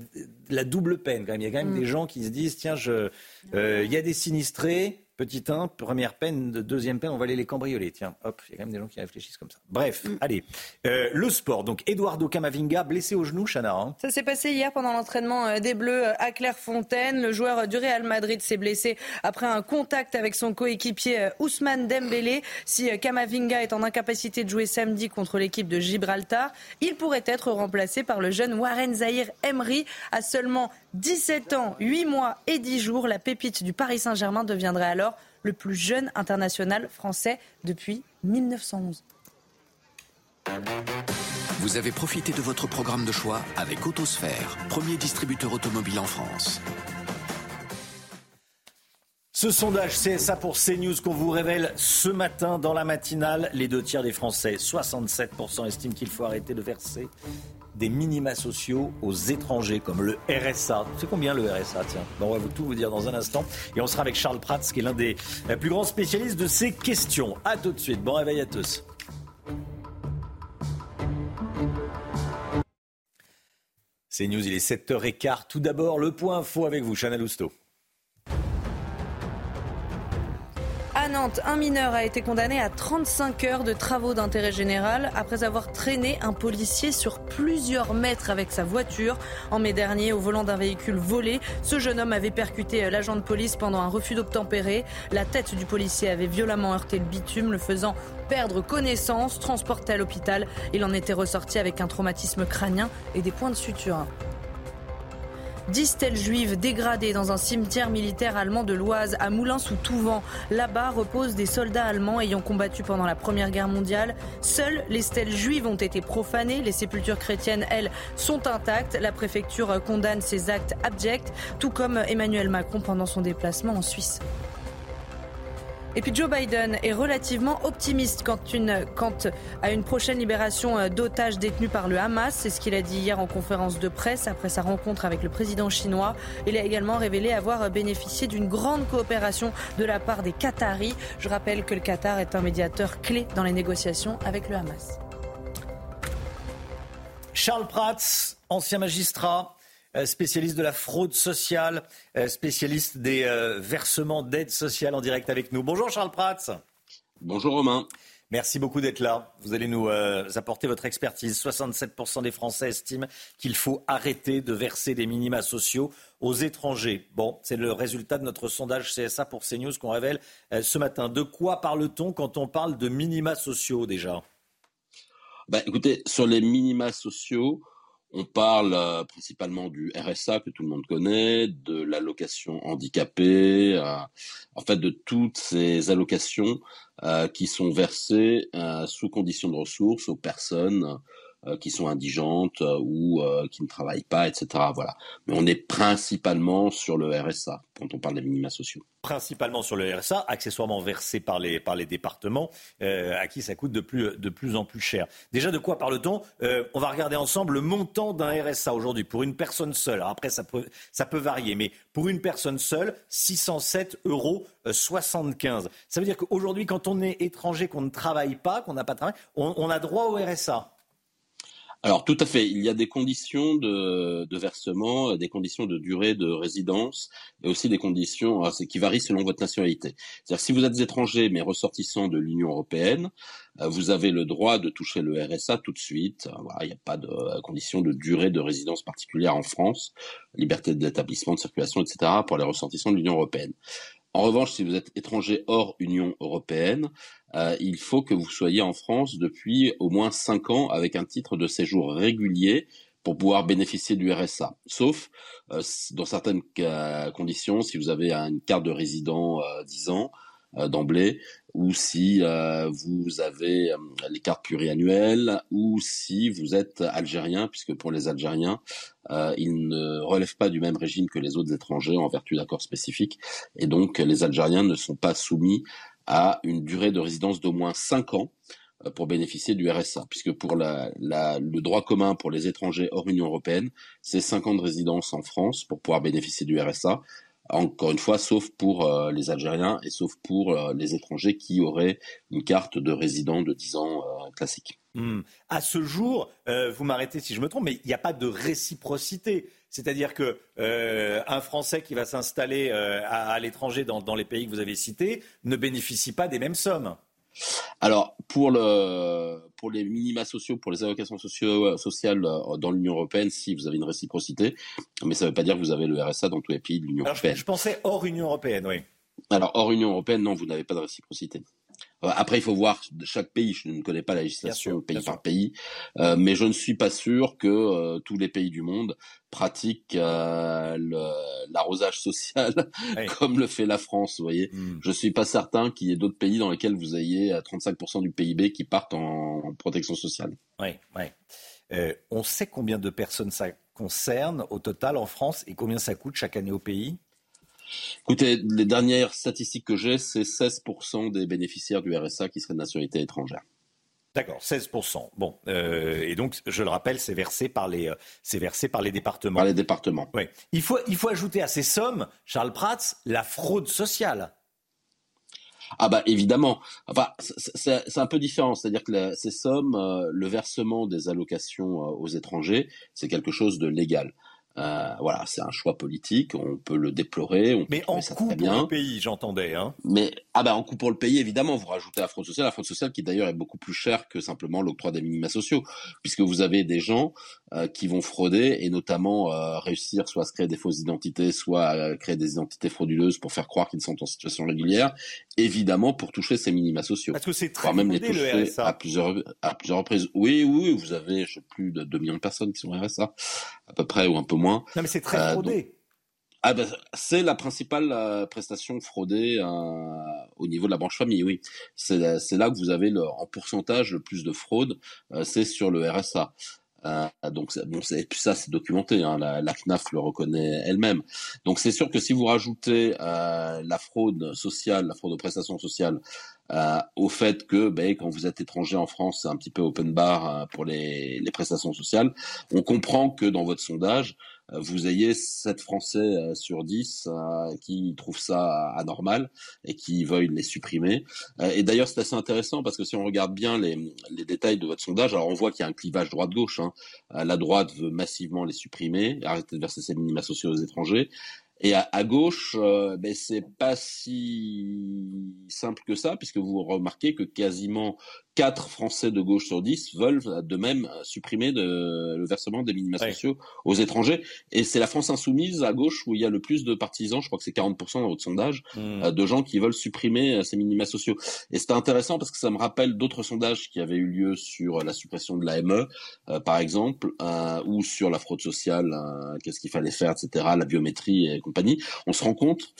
la double peine quand même. Il y a quand même mm. des gens qui se disent, tiens, je... Euh, il y a des sinistrés, Petit 1, première peine, deuxième peine, on va aller les cambrioler. Tiens, hop, il y a quand même des gens qui réfléchissent comme ça. Bref, mm. allez. Euh, le sport, donc Eduardo Camavinga, blessé au genou, Chana. Hein. Ça s'est passé hier pendant l'entraînement euh, des Bleus euh, à Clairefontaine. Le joueur du Real Madrid s'est blessé après un contact avec son coéquipier Ousmane Dembélé. Si Camavinga est en incapacité de jouer samedi contre l'équipe de Gibraltar, il pourrait être remplacé par le jeune Warren Zahir Emery à seulement 17 ans, 8 mois et 10 jours. La pépite du Paris Saint-Germain deviendrait alors le plus jeune international français depuis 1911. Vous avez profité de votre programme de choix avec Autosphère, premier distributeur automobile en France. Ce sondage CSA pour CNews qu'on vous révèle ce matin dans la matinale, les deux tiers des Français, 67% estiment qu'il faut arrêter de verser des minima sociaux aux étrangers, comme le RSA. C'est combien le RSA Tiens, on va vous tout vous dire dans un instant. Et on sera avec Charles Prats, qui est l'un des plus grands spécialistes de ces questions. A tout de suite. Bon réveil à tous. C'est News, il est 7h15. Tout d'abord, le point info avec vous, Chanel Housteau. Nantes, un mineur a été condamné à 35 heures de travaux d'intérêt général après avoir traîné un policier sur plusieurs mètres avec sa voiture. En mai dernier, au volant d'un véhicule volé, ce jeune homme avait percuté l'agent de police pendant un refus d'obtempérer. La tête du policier avait violemment heurté le bitume, le faisant perdre connaissance. Transporté à l'hôpital, il en était ressorti avec un traumatisme crânien et des points de suture. Dix stèles juives dégradées dans un cimetière militaire allemand de l'Oise à Moulins-sous-Touvent. Là-bas reposent des soldats allemands ayant combattu pendant la Première Guerre mondiale. Seules les stèles juives ont été profanées. Les sépultures chrétiennes, elles, sont intactes. La préfecture condamne ces actes abjects, tout comme Emmanuel Macron pendant son déplacement en Suisse. Et puis Joe Biden est relativement optimiste quant, à une prochaine libération euh, d'otages détenus par le Hamas. C'est ce qu'il a dit hier en conférence de presse après sa rencontre avec le président chinois. Il a également révélé avoir bénéficié d'une grande coopération de la part des Qataris. Je rappelle que le Qatar est un médiateur clé dans les négociations avec le Hamas. Charles Prats, ancien magistrat, euh, spécialiste de la fraude sociale, euh, spécialiste des euh, versements d'aide sociale en direct avec nous. Bonjour Charles Prats. Bonjour Romain. Merci beaucoup d'être là. Vous allez nous apporter votre expertise. 67% des Français estiment qu'il faut arrêter de verser des minima sociaux aux étrangers. Bon, c'est le résultat de notre sondage CSA pour CNews qu'on révèle ce matin. De quoi parle-t-on quand on parle de minima sociaux déjà? Ben, Écoutez, sur les minima sociaux, on parle euh, principalement du RSA que tout le monde connaît, de l'allocation handicapée, euh, en fait de toutes ces allocations euh, qui sont versées sous conditions de ressources aux personnes euh, qui sont indigentes euh, ou euh, qui ne travaillent pas, etc. Voilà. Mais on est principalement sur le RSA quand on parle des minima sociaux. Principalement sur le RSA, accessoirement versé par les, par les départements, à qui ça coûte de plus, de plus en plus cher. Déjà, de quoi parle-t-on? On va regarder ensemble le montant d'un RSA aujourd'hui pour une personne seule. Après, ça peut, ça peut varier, mais pour une personne seule, 607 euros 75. Ça veut dire qu'aujourd'hui, quand on est étranger, qu'on ne travaille pas, qu'on n'a pas de travail, on a droit au RSA. Alors tout à fait, il y a des conditions de, versement, des conditions de durée de résidence et aussi des conditions qui varient selon votre nationalité. C'est-à-dire si vous êtes étranger mais ressortissant de l'Union européenne, euh, vous avez le droit de toucher le RSA tout de suite. il n'y a pas de euh, condition de durée de résidence particulière en France, liberté d'établissement, de circulation, etc. pour les ressortissants de l'Union européenne. En revanche, si vous êtes étranger hors Union européenne, euh, il faut que vous soyez en France depuis au moins cinq ans avec un titre de séjour régulier pour pouvoir bénéficier du RSA. Sauf euh, dans certaines conditions, si vous avez une carte de résident euh, 10 ans d'emblée, ou si vous avez les cartes pluriannuelles, ou si vous êtes algérien, puisque pour les Algériens, ils ne relèvent pas du même régime que les autres étrangers en vertu d'accords spécifiques, et donc les Algériens ne sont pas soumis à une durée de résidence d'au moins 5 ans euh, pour bénéficier du RSA, puisque pour le droit commun pour les étrangers hors Union européenne, c'est 5 ans de résidence en France pour pouvoir bénéficier du RSA. Encore une fois, sauf pour euh, les Algériens et sauf pour euh, les étrangers qui auraient une carte de résident de 10 ans classique. Hmm. À ce jour, vous m'arrêtez si je me trompe, mais il n'y a pas de réciprocité. C'est-à-dire que euh, un Français qui va s'installer euh, à, l'étranger dans, les pays que vous avez cités ne bénéficie pas des mêmes sommes. Alors pour le pour les minima sociaux, pour les allocations sociaux, sociales euh, dans l'Union européenne, si vous avez une réciprocité, mais ça ne veut pas dire que vous avez le RSA dans tous les pays de l'Union européenne. Je, pensais hors Union européenne, oui. Alors hors Union européenne, non, vous n'avez pas de réciprocité. Euh, après, il faut voir chaque pays. Je ne connais pas la législation pays par pays, euh, mais je ne suis pas sûr que euh, tous les pays du monde pratiquent l'arrosage social [LAUGHS] comme le fait la France. Vous voyez, hmm. je suis pas certain qu'il y ait d'autres pays dans lesquels vous ayez 35% du PIB qui partent en, protection sociale. Oui, oui. on sait combien de personnes ça concerne au total en France et combien ça coûte chaque année au pays? Écoutez, les dernières statistiques que j'ai, c'est 16% des bénéficiaires du RSA qui seraient de nationalité étrangère. D'accord, 16%. Bon, euh, et donc, je le rappelle, c'est versé par les, euh, c'est versé par les départements. Par les départements. Oui. Il faut, il faut ajouter à ces sommes, Charles Prats, la fraude sociale. Ah bah évidemment. Enfin, c'est un peu différent. C'est-à-dire que ces sommes, euh, le versement des allocations aux étrangers, c'est quelque chose de légal. Euh, voilà, c'est un choix politique, on peut le déplorer. On mais en coût pour le pays, j'entendais. Hein. Mais ah ben en coût pour le pays, évidemment, vous rajoutez la fraude sociale, la fraude sociale qui d'ailleurs est beaucoup plus chère que simplement l'octroi des minima sociaux, puisque vous avez des gens euh, qui vont frauder et notamment euh, réussir soit à se créer des fausses identités, soit à créer des identités frauduleuses pour faire croire qu'ils sont en situation régulière, évidemment pour toucher ces minima sociaux. Parce que c'est très même les toucher à plusieurs à plusieurs reprises. Oui, oui, vous avez je sais plus de 2 millions de personnes qui sont RSA à peu près ou un peu moins. Non mais c'est très euh, fraudé. Ah ben, c'est la principale euh, prestation fraudée euh, au niveau de la branche famille, oui. C'est là que vous avez le, en pourcentage le plus de fraude, c'est sur le RSA. Donc bon, ça c'est documenté, hein, la, la, CNAF le reconnaît elle-même. Donc c'est sûr que si vous rajoutez la fraude sociale, la fraude aux prestations sociales euh, au fait que ben, quand vous êtes étranger en France, c'est un petit peu open bar euh, pour les, les, prestations sociales. On comprend que dans votre sondage, euh, vous ayez 7 Français sur 10 qui trouvent ça anormal et qui veulent les supprimer. et d'ailleurs, c'est assez intéressant parce que si on regarde bien les, les détails de votre sondage, alors on voit qu'il y a un clivage droite-gauche. Hein. La droite veut massivement les supprimer, arrêter de verser ces minima sociaux aux étrangers. Et à, à gauche, euh, ben c'est pas si simple que ça, puisque vous remarquez que quasiment 4 Français de gauche sur 10 veulent de même supprimer de, le versement des minima sociaux aux étrangers. Et c'est la France insoumise à gauche où il y a le plus de partisans, je crois que c'est 40% dans votre sondage, hmm. euh, de gens qui veulent supprimer euh, ces minima sociaux. Et c'est intéressant parce que ça me rappelle d'autres sondages qui avaient eu lieu sur la suppression de l'AME, euh, par exemple, euh, ou sur la fraude sociale, qu'est-ce qu'il fallait faire, etc., la biométrie et compagnie. On se rend compte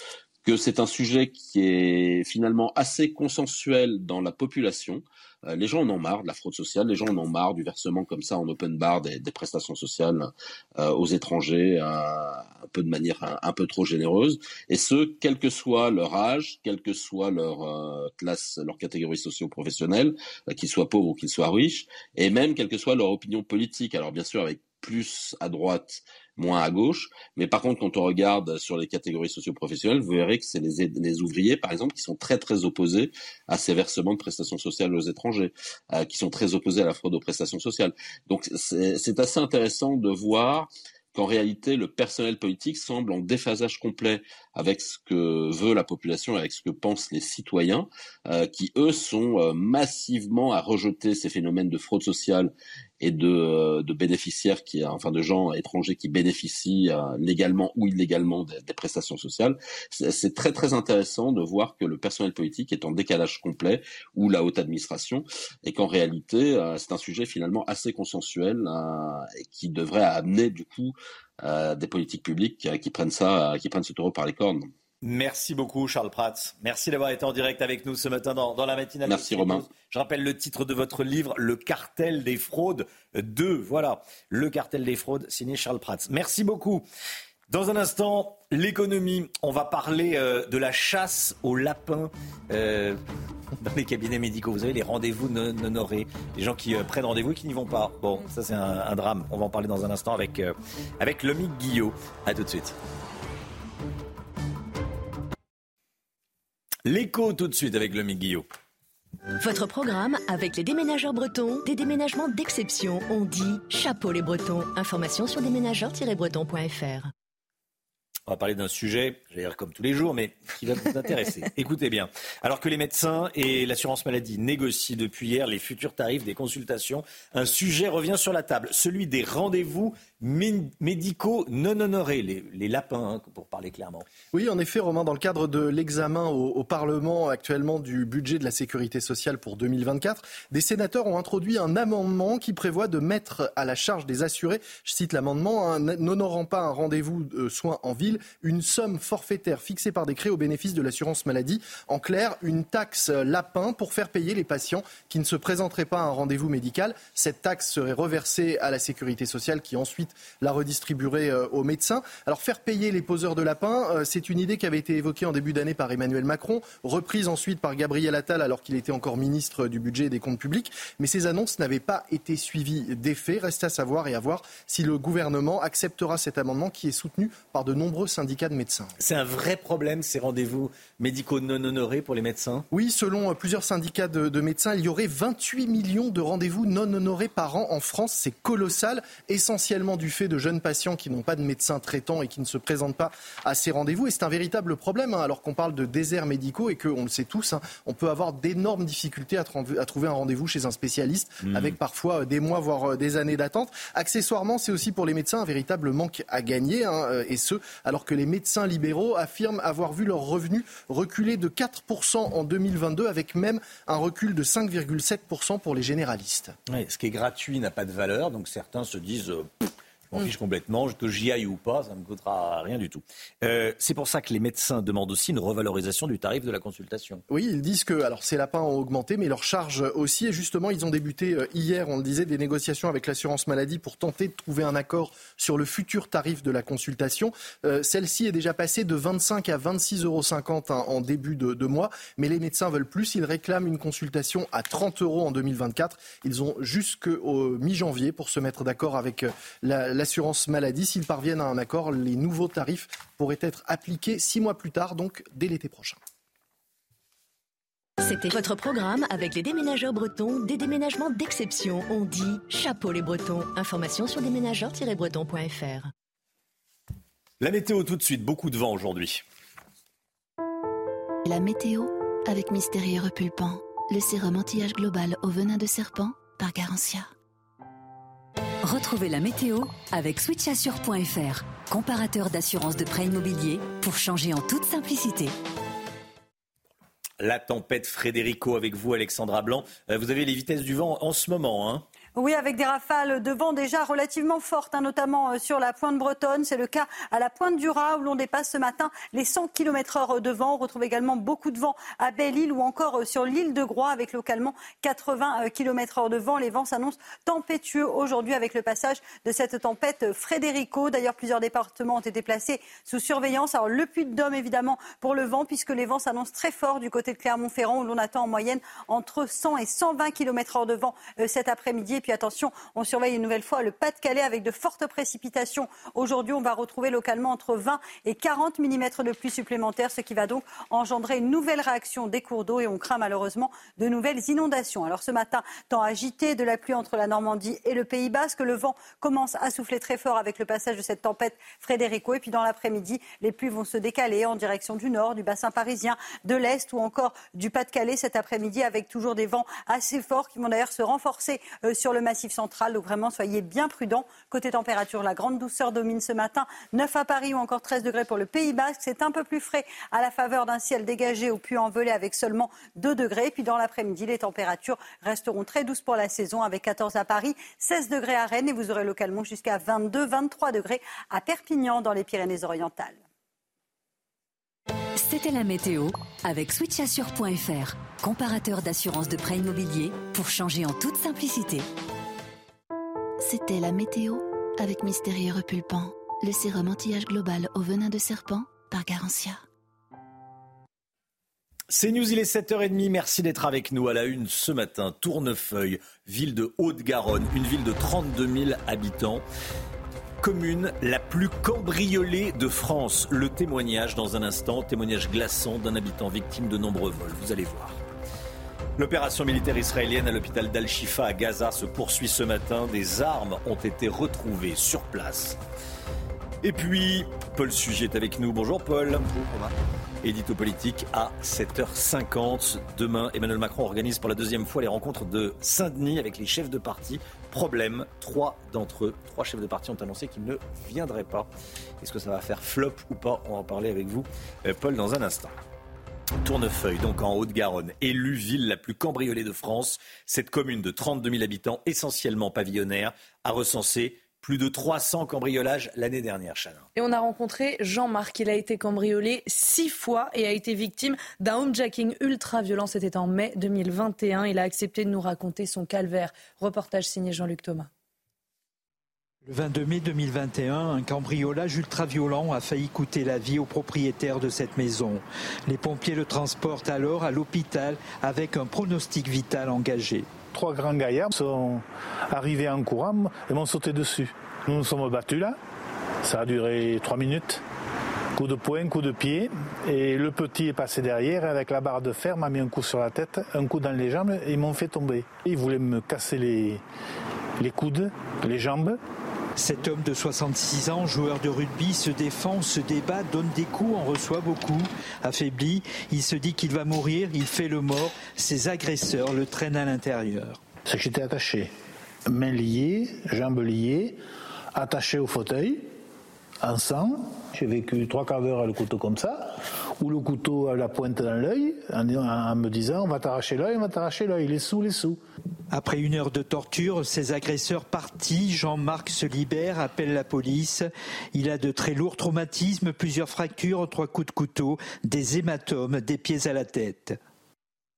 que c'est un sujet qui est finalement assez consensuel dans la population. Euh, les gens en ont marre de la fraude sociale, les gens en ont marre du versement comme ça en open bar des, prestations sociales euh, aux étrangers, euh, un peu de manière un, peu trop généreuse, et ce, quel que soit leur âge, quelle que soit leur classe, leur catégorie socio-professionnelle, qu'ils soient pauvres ou qu'ils soient riches, et même quelle que soit leur opinion politique. Alors bien sûr, avec plus à droite moins à gauche. Mais par contre, quand on regarde sur les catégories socio-professionnelles, vous verrez que c'est les, les, ouvriers, par exemple, qui sont très très opposés à ces versements de prestations sociales aux étrangers, euh, qui sont très opposés à la fraude aux prestations sociales. Donc c'est assez intéressant de voir qu'en réalité, le personnel politique semble en déphasage complet avec ce que veut la population, avec ce que pensent les citoyens, euh, qui eux sont euh, massivement à rejeter ces phénomènes de fraude sociale et de, euh, de bénéficiaires qui, enfin de gens étrangers qui bénéficient euh, légalement ou illégalement des, des prestations sociales. C'est très très intéressant de voir que le personnel politique est en décalage complet ou la haute administration et qu'en réalité euh, c'est un sujet finalement assez consensuel et qui devrait amener du coup des politiques publiques qui prennent ça, qui prennent ce taureau par les cornes. Merci beaucoup, Charles Prats. Merci d'avoir été en direct avec nous ce matin dans, la matinale. Merci, Romain. Je rappelle le titre de votre livre, Le cartel des fraudes 2. Voilà, Le cartel des fraudes, signé Charles Prats. Merci beaucoup. Dans un instant, l'économie. On va parler euh, de la chasse aux lapins euh, dans les cabinets médicaux. Vous savez, les rendez-vous non honorés, les gens qui euh, prennent rendez-vous et qui n'y vont pas. Bon, ça c'est un, drame. On va en parler dans un instant avec, avec Lomique Guillot. A tout de suite. L'écho tout de suite avec le Guillot. Votre programme avec les déménageurs bretons, des déménagements d'exception. On dit chapeau les bretons. Information sur déménageurs-bretons.fr. On va parler d'un sujet, j'allais dire comme tous les jours, mais qui va vous intéresser. [LAUGHS] Écoutez bien. Alors que les médecins et l'assurance maladie négocient depuis hier les futurs tarifs des consultations, un sujet revient sur la table, celui des rendez-vous médicaux non honorés, les, lapins, hein, pour parler clairement. Oui, en effet, Romain, dans le cadre de l'examen au, au, Parlement actuellement du budget de la sécurité sociale pour 2024, des sénateurs ont introduit un amendement qui prévoit de mettre à la charge des assurés, je cite l'amendement, n'honorant pas un rendez-vous de soins en ville, une somme forfaitaire fixée par décret au bénéfice de l'assurance maladie. En clair, une taxe lapin pour faire payer les patients qui ne se présenteraient pas à un rendez-vous médical. Cette taxe serait reversée à la sécurité sociale qui ensuite la redistribuerait euh, aux médecins. Alors faire payer les poseurs de lapins, euh, c'est une idée qui avait été évoquée en début d'année par Emmanuel Macron, reprise ensuite par Gabriel Attal alors qu'il était encore ministre du budget et des comptes publics. Mais ces annonces n'avaient pas été suivies d'effet. Reste à savoir et à voir si le gouvernement acceptera cet amendement qui est soutenu par de nombreux nombreux syndicats de médecins. C'est un vrai problème, ces rendez-vous médicaux non honorés pour les médecins? Oui, selon plusieurs syndicats de, de médecins, il y aurait 28 millions de rendez-vous non honorés par an en France. C'est colossal, essentiellement du fait de jeunes patients qui n'ont pas de médecin traitant et qui ne se présentent pas à ces rendez-vous. Et c'est un véritable problème, hein, alors qu'on parle de déserts médicaux et qu'on le sait tous, hein, on peut avoir d'énormes difficultés à, à, trouver un rendez-vous chez un spécialiste, mmh. avec parfois des mois, voire des années d'attente. Accessoirement, c'est aussi pour les médecins un véritable manque à gagner, hein, euh, et ce, alors que les médecins libéraux affirment avoir vu leurs revenus reculer de 4% en 2022, avec même un recul de 5,7% pour les généralistes. ce qui est gratuit n'a pas de valeur, donc certains se disent... Euh, m'en fiche complètement, que j'y aille ou pas, ça ne me coûtera rien du tout. Euh, c'est pour ça que les médecins demandent aussi une revalorisation du tarif de la consultation. Oui, ils disent que alors ces lapins ont augmenté, mais leurs charges aussi. Et justement, ils ont débuté euh, hier, on le disait, des négociations avec l'assurance maladie pour tenter de trouver un accord sur le futur tarif de la consultation. Euh, celle-ci est déjà passée de 25 à 26,50 euros en début de, de, mois, mais les médecins veulent plus. Ils réclament une consultation à 30 euros en 2024. Ils ont jusqu'au mi-janvier pour se mettre d'accord avec la l'assurance maladie. S'ils parviennent à un accord, les nouveaux tarifs pourraient être appliqués six mois plus tard, donc dès l'été prochain. C'était votre programme avec les déménageurs bretons, des déménagements d'exception. On dit chapeau les bretons. Information sur déménageurs-bretons.fr. La météo tout de suite, beaucoup de vent aujourd'hui. La météo avec Mystérieux Repulpant, le sérum anti-âge global au venin de serpent par Garantia. Retrouvez la météo avec switchassure.fr, comparateur d'assurance de prêt immobilier pour changer en toute simplicité. La tempête Frédérico avec vous, Alexandra Blanc. Euh, vous avez les vitesses du vent en ce moment. Hein? Oui, avec des rafales de vent déjà relativement fortes, hein, notamment euh, sur la pointe bretonne. C'est le cas à la pointe du Raz où l'on dépasse ce matin les 100 km heure de vent. On retrouve également beaucoup de vent à Belle-Île ou encore euh, sur l'île de Groix avec localement 80 euh, km heure de vent. Les vents s'annoncent tempétueux aujourd'hui avec le passage de cette tempête Frédérico. D'ailleurs, plusieurs départements ont été placés sous surveillance. Alors, le puits de Dôme, évidemment, pour le vent, puisque les vents s'annoncent très forts du côté de Clermont-Ferrand où l'on attend en moyenne entre 100 et 120 km heure de vent cet après-midi puis attention, on surveille une nouvelle fois le Pas-de-Calais avec de fortes précipitations. Aujourd'hui, on va retrouver localement entre 20 et 40 mm de pluie supplémentaires, ce qui va donc engendrer une nouvelle réaction des cours d'eau et on craint malheureusement de nouvelles inondations. Alors ce matin, temps agité, de la pluie entre la Normandie et le Pays Basque. Le vent commence à souffler très fort avec le passage de cette tempête Frédérico. Et puis dans l'après-midi, les pluies vont se décaler en direction du nord, du bassin parisien, de l'est ou encore du Pas-de-Calais cet après-midi avec toujours des vents assez forts qui vont d'ailleurs se renforcer euh, sur le le massif central. Donc vraiment, soyez bien prudents. Côté température, la grande douceur domine ce matin. 9 à Paris ou encore 13 degrés pour le Pays Basque. C'est un peu plus frais à la faveur d'un ciel dégagé au envolé avec seulement 2 degrés. Puis dans l'après-midi, les températures resteront très douces pour la saison avec 14 à Paris, 16 degrés à Rennes et vous aurez localement jusqu'à 22-23 degrés à Perpignan dans les Pyrénées-Orientales. C'était la météo avec switchassure.fr, comparateur d'assurance de prêt immobilier pour changer en toute simplicité. C'était la météo avec Mystérieux Repulpant, le sérum anti-âge global au venin de serpent par Garantia. C'est News, il est 7h30. Merci d'être avec nous à la une ce matin. Tournefeuille, ville de Haute-Garonne, une ville de 32 000 habitants commune la plus cambriolée de France. Le témoignage dans un instant, témoignage glaçant d'un habitant victime de nombreux vols. Vous allez voir. L'opération militaire israélienne à l'hôpital d'Al-Shifa à Gaza se poursuit ce matin. Des armes ont été retrouvées sur place. Et puis, Paul Sujet est avec nous. Bonjour Paul. Bonjour Édito politique à 7h50. Demain, Emmanuel Macron organise pour la deuxième fois les rencontres de Saint-Denis avec les chefs de parti Problème, trois d'entre eux, trois chefs de parti ont annoncé qu'ils ne viendraient pas. Est-ce que ça va faire flop ou pas? On va en parler avec vous, euh, Paul, dans un instant. Tournefeuille, donc en Haute-Garonne, élue ville la plus cambriolée de France. Cette commune de 32 000 habitants, essentiellement pavillonnaire, a recensé plus de 300 cambriolages l'année dernière, Chana. Et on a rencontré Jean-Marc. Il a été cambriolé six fois et a été victime d'un homejacking ultra violent. C'était en mai 2021. Il a accepté de nous raconter son calvaire. Reportage signé Jean-Luc Thomas. Le 22 mai 2021, un cambriolage ultra-violent a failli coûter la vie aux propriétaires de cette maison. Les pompiers le transportent alors à l'hôpital avec un pronostic vital engagé trois grands gaillards sont arrivés en courant et m'ont sauté dessus. Nous nous sommes battus là. Ça a duré trois minutes. Coup de poing, coup de pied. Et le petit est passé derrière avec la barre de fer, m'a mis un coup sur la tête, un coup dans les jambes et ils m'ont fait tomber. Ils voulaient me casser les, les coudes, les jambes. Cet homme de 66 ans, joueur de rugby, se défend, se débat, donne des coups, en reçoit beaucoup. Affaibli, il se dit qu'il va mourir, il fait le mort. Ses agresseurs le traînent à l'intérieur. C'est que j'étais attaché. Mains liées, jambes liées, attaché au fauteuil, en sang. J'ai vécu trois quarts d'heure à le couteau comme ça, ou le couteau à la pointe dans l'œil, en, en, me disant on va t'arracher l'œil, on va t'arracher l'œil, les sous, les sous. Après une heure de torture, ses agresseurs partis, Jean-Marc se libère, appelle la police. Il a de très lourds traumatismes, plusieurs fractures, trois coups de couteau, des hématomes, des pieds à la tête.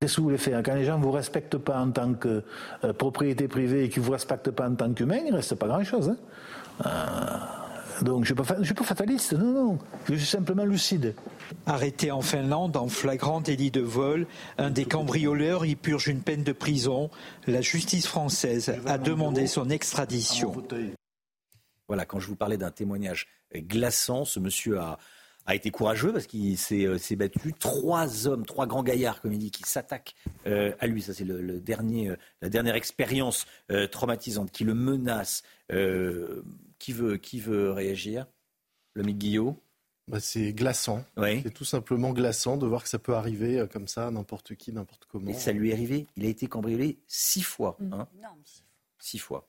Qu'est-ce que vous voulez faire? Quand les gens ne vous respectent pas en tant que euh, propriété privée et qu'ils ne vous respectent pas en tant qu'humain, il ne reste pas grand-chose. Hein euh, donc je ne suis, pas fataliste, non, non. Je suis simplement lucide. Arrêté en Finlande en flagrant délit de vol, un des cambrioleurs y purge une peine de prison. La justice française a demandé son extradition. Voilà, quand je vous parlais d'un témoignage glaçant, ce monsieur a, a été courageux parce qu'il s'est euh, battu. Trois hommes, trois grands gaillards, comme il dit, qui s'attaquent euh, à lui. Ça, c'est le, le, dernier, euh, la dernière expérience euh, traumatisante qui le menace. Euh, qui, veut, qui veut réagir? Le Guillot? Bah, c'est glaçant. Oui. C'est tout simplement glaçant de voir que ça peut arriver comme ça, n'importe qui, n'importe comment. Et ça lui est arrivé. Il a été cambriolé six fois. Hein. Non, six fois.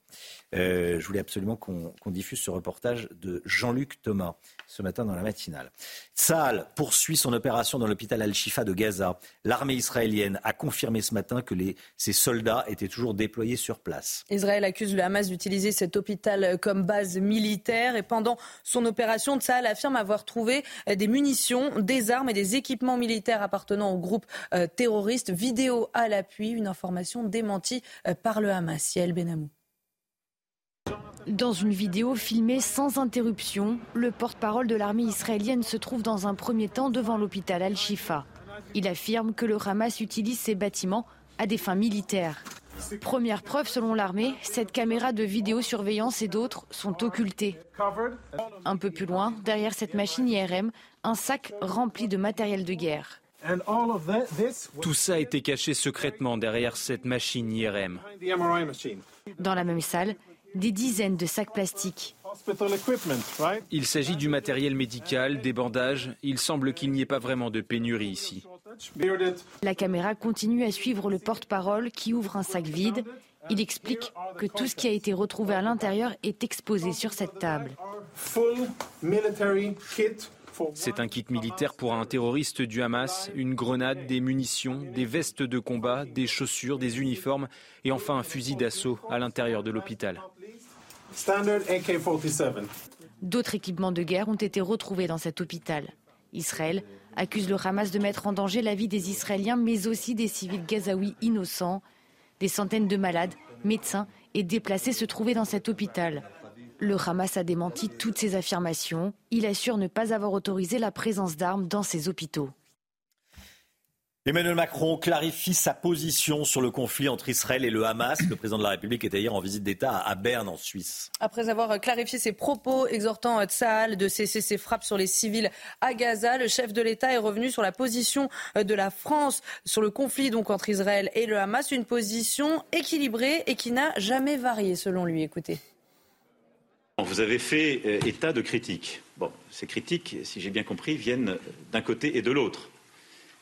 Euh, je voulais absolument qu'on qu diffuse ce reportage de Jean-Luc Thomas ce matin dans la matinale. Tsahal poursuit son opération dans l'hôpital Al-Shifa de Gaza. L'armée israélienne a confirmé ce matin que ses soldats étaient toujours déployés sur place. Israël accuse le Hamas d'utiliser cet hôpital comme base militaire et pendant son opération, Tsahal affirme avoir trouvé des munitions, des armes et des équipements militaires appartenant au groupe euh, terroriste. Vidéo à l'appui, une information démentie euh, par le Hamas. Yael Benamou. Dans une vidéo filmée sans interruption, le porte-parole de l'armée israélienne se trouve dans un premier temps devant l'hôpital Al-Shifa. Il affirme que le Hamas utilise ces bâtiments à des fins militaires. Première preuve selon l'armée, cette caméra de vidéosurveillance et d'autres sont occultées. Un peu plus loin, derrière cette machine IRM, un sac rempli de matériel de guerre. Tout ça a été caché secrètement derrière cette machine IRM. Dans la même salle, des dizaines de sacs plastiques. Il s'agit du matériel médical, des bandages. Il semble qu'il n'y ait pas vraiment de pénurie ici. La caméra continue à suivre le porte-parole qui ouvre un sac vide. Il explique que tout ce qui a été retrouvé à l'intérieur est exposé sur cette table. C'est un kit militaire pour un terroriste du Hamas, une grenade, des munitions, des vestes de combat, des chaussures, des uniformes et enfin un fusil d'assaut à l'intérieur de l'hôpital. D'autres équipements de guerre ont été retrouvés dans cet hôpital. Israël accuse le Hamas de mettre en danger la vie des Israéliens, mais aussi des civils gazaouis innocents. Des centaines de malades, médecins et déplacés se trouvaient dans cet hôpital. Le Hamas a démenti toutes ces affirmations. Il assure ne pas avoir autorisé la présence d'armes dans ces hôpitaux. Emmanuel Macron clarifie sa position sur le conflit entre Israël et le Hamas. Le président de la République était hier en visite d'État à Berne, en Suisse. Après avoir clarifié ses propos exhortant Tsahal de cesser ses frappes sur les civils à Gaza, le chef de l'État est revenu sur la position de la France sur le conflit donc entre Israël et le Hamas, une position équilibrée et qui n'a jamais varié selon lui. Écoutez. Vous avez fait euh, état de critiques. Bon, ces critiques, si j'ai bien compris, viennent d'un côté et de l'autre,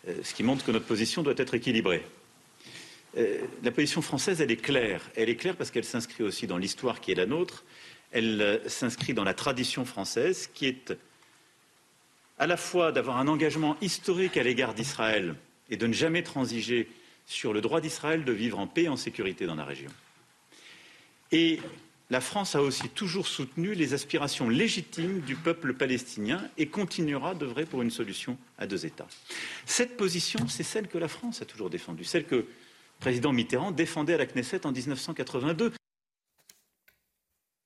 euh, ce qui montre que notre position doit être équilibrée. Euh, la position française, elle est claire. Elle est claire parce qu'elle s'inscrit aussi dans l'histoire qui est la nôtre. Elle euh, s'inscrit dans la tradition française qui est à la fois d'avoir un engagement historique à l'égard d'Israël et de ne jamais transiger sur le droit d'Israël de vivre en paix et en sécurité dans la région. Et la France a aussi toujours soutenu les aspirations légitimes du peuple palestinien et continuera d'œuvrer pour une solution à deux États. Cette position, c'est celle que la France a toujours défendue, celle que le président Mitterrand défendait à la Knesset en 1982.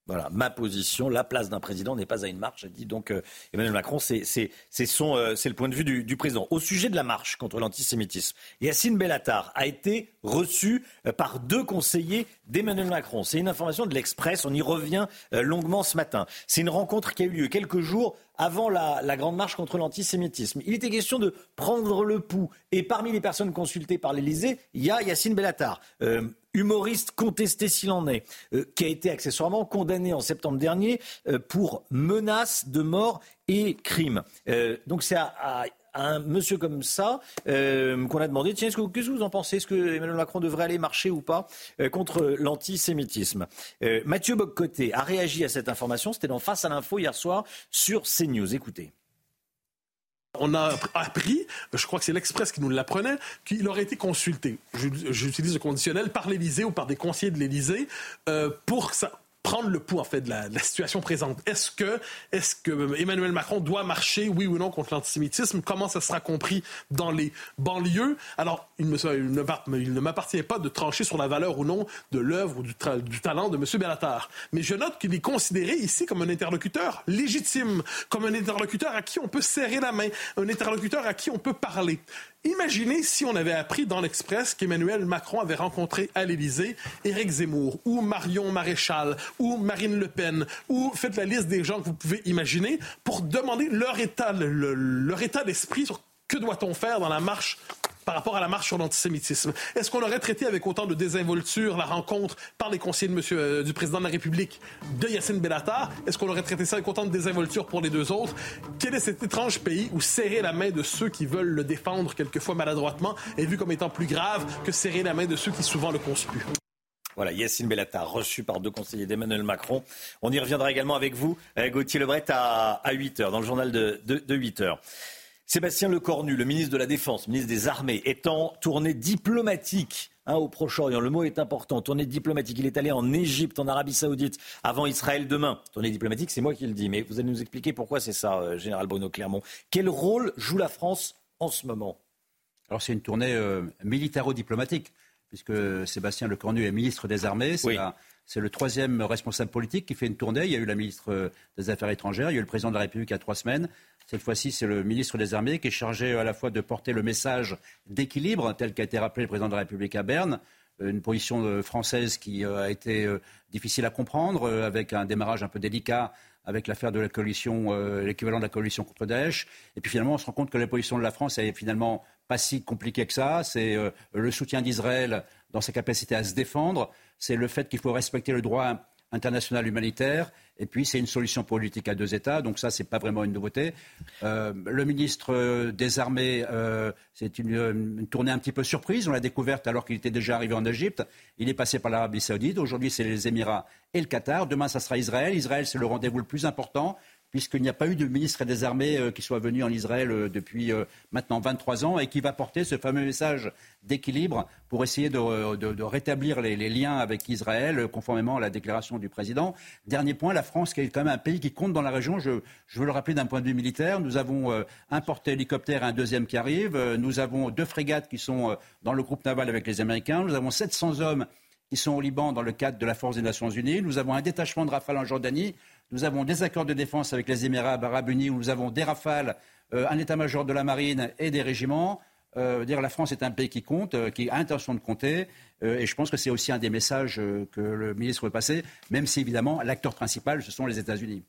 Voilà, ma position, la place d'un président n'est pas à une marche, a dit donc euh, Emmanuel Macron. C'est euh, le point de vue du, du, président. Au sujet de la marche contre l'antisémitisme, Yacine Bellatar a été reçu euh, par deux conseillers d'Emmanuel Macron. C'est une information de l'Express, on y revient euh, longuement ce matin. C'est une rencontre qui a eu lieu quelques jours avant la, grande marche contre l'antisémitisme. Il était question de prendre le pouls. Et parmi les personnes consultées par l'Élysée, il y a Yacine Bellatar. Euh, humoriste contesté s'il en est, qui a été accessoirement condamné en septembre dernier pour menaces de mort et crimes. donc c'est à, un monsieur comme ça euh, qu'on a demandé tiens, qu'est-ce que, vous en pensez? Est-ce que Emmanuel Macron devrait aller marcher ou pas euh, contre l'antisémitisme? Euh, Mathieu Boccoté a réagi à cette information. C'était dans Face à l'info hier soir sur CNews. Écoutez. On a appris, je crois que c'est l'Express qui nous l'apprenait, qu'il aurait été consulté, j'utilise le conditionnel, par l'Élysée ou par des conseillers de l'Élysée pour ça, prendre le pouls en fait de la, situation présente. Est-ce que, est-ce que Emmanuel Macron doit marcher, oui ou non, contre l'antisémitisme? Comment ça sera compris dans les banlieues? Alors, il, ne m'appartient pas de trancher sur la valeur ou non de l'œuvre ou du, talent de M. Bellatar. Mais je note qu'il est considéré ici comme un interlocuteur légitime, comme un interlocuteur à qui on peut serrer la main, un interlocuteur à qui on peut parler. Imaginez si on avait appris dans l'Express qu'Emmanuel Macron avait rencontré à l'Élysée Éric Zemmour ou Marion Maréchal ou Marine Le Pen ou faites la liste des gens que vous pouvez imaginer pour demander leur état, leur état d'esprit sur que doit-on faire dans la marche par rapport à la marche sur l'antisémitisme. Est-ce qu'on aurait traité avec autant de désinvolture la rencontre par les conseillers de monsieur, euh, du président de la République de Yacine Bellatar? Est-ce qu'on aurait traité ça avec autant de désinvolture pour les deux autres? Quel est cet étrange pays où serrer la main de ceux qui veulent le défendre quelquefois maladroitement est vu comme étant plus grave que serrer la main de ceux qui souvent le conspuent? Voilà, Yacine Bellatar, reçu par deux conseillers d'Emmanuel Macron. On y reviendra également avec vous, euh, Gauthier Lebret, à, à 8 h dans le journal de, de, de 8 h Sébastien Lecornu, le ministre de la Défense, ministre des Armées, est en tournée diplomatique hein, au Proche-Orient. Le mot est important, tournée diplomatique. Il est allé en Égypte, en Arabie Saoudite, avant Israël demain. Tournée diplomatique, c'est moi qui le dis, mais vous allez nous expliquer pourquoi c'est ça, euh, Général Bruno Clermont. Quel rôle joue la France en ce moment? Alors c'est une tournée euh, militaro-diplomatique, puisque Sébastien Lecornu est ministre des Armées. C'est le troisième responsable politique qui fait une tournée. Il y a eu la ministre euh, des Affaires étrangères, il y a eu le président de la République il y a trois semaines. Cette fois-ci, c'est le ministre des Armées qui est chargé à la fois de porter le message d'équilibre, tel qu'a été rappelé le président de la République à Berne, une position euh, française qui euh, a été euh, difficile à comprendre, avec un démarrage un peu délicat avec l'affaire de la coalition, l'équivalent de la coalition contre Daesh. Et puis finalement, on se rend compte que la position de la France est finalement pas si compliquée que ça. C'est le soutien d'Israël dans sa capacité à se défendre. C'est le fait qu'il faut respecter le droit international humanitaire. Et puis, c'est une solution politique à deux États. Donc, ça, ce n'est pas vraiment une nouveauté. Euh, le ministre des Armées, euh, c'est une, tournée un petit peu surprise. On l'a découverte alors qu'il était déjà arrivé en Égypte. Il est passé par l'Arabie Saoudite. Aujourd'hui, c'est les Émirats et le Qatar. Demain, ça sera Israël. Israël, c'est le rendez-vous le plus important puisqu'il n'y a pas eu de ministre des Armées euh, qui soit venu en Israël euh, depuis euh, maintenant 23 ans et qui va porter ce fameux message d'équilibre pour essayer de, rétablir les, liens avec Israël, conformément à la déclaration du président. Dernier point, la France, qui est quand même un pays qui compte dans la région, je, veux le rappeler d'un point de vue militaire, nous avons un porte-hélicoptère et un deuxième qui arrive, nous avons deux frégates qui sont dans le groupe naval avec les Américains, nous avons 700 hommes qui sont au Liban dans le cadre de la force des Nations Unies, nous avons un détachement de Rafale en Jordanie, nous avons des accords de défense avec les Émirats arabes unis où nous avons des rafales, euh, un état-major de la marine et des régiments. Euh, dire la France est un pays qui compte, euh, qui a intention de compter, et je pense que c'est aussi un des messages que le ministre veut passer, même si évidemment l'acteur principal, ce sont les États-Unis.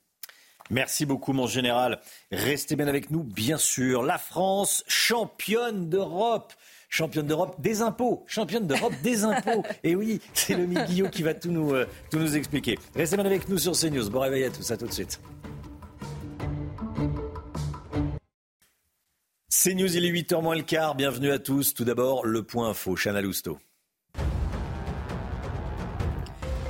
Merci beaucoup, mon général. Restez bien avec nous, bien sûr. La France, championne d'Europe championne d'Europe des impôts. Championne d'Europe des impôts. [LAUGHS] Et oui, c'est le Guillot qui va tout nous, euh, tout nous expliquer. Restez bien avec nous sur CNews. Bon réveil à tous, à tout de suite. CNews, il est 8h moins le quart. Bienvenue à tous. Tout d'abord, le point info. Chana Lousteau.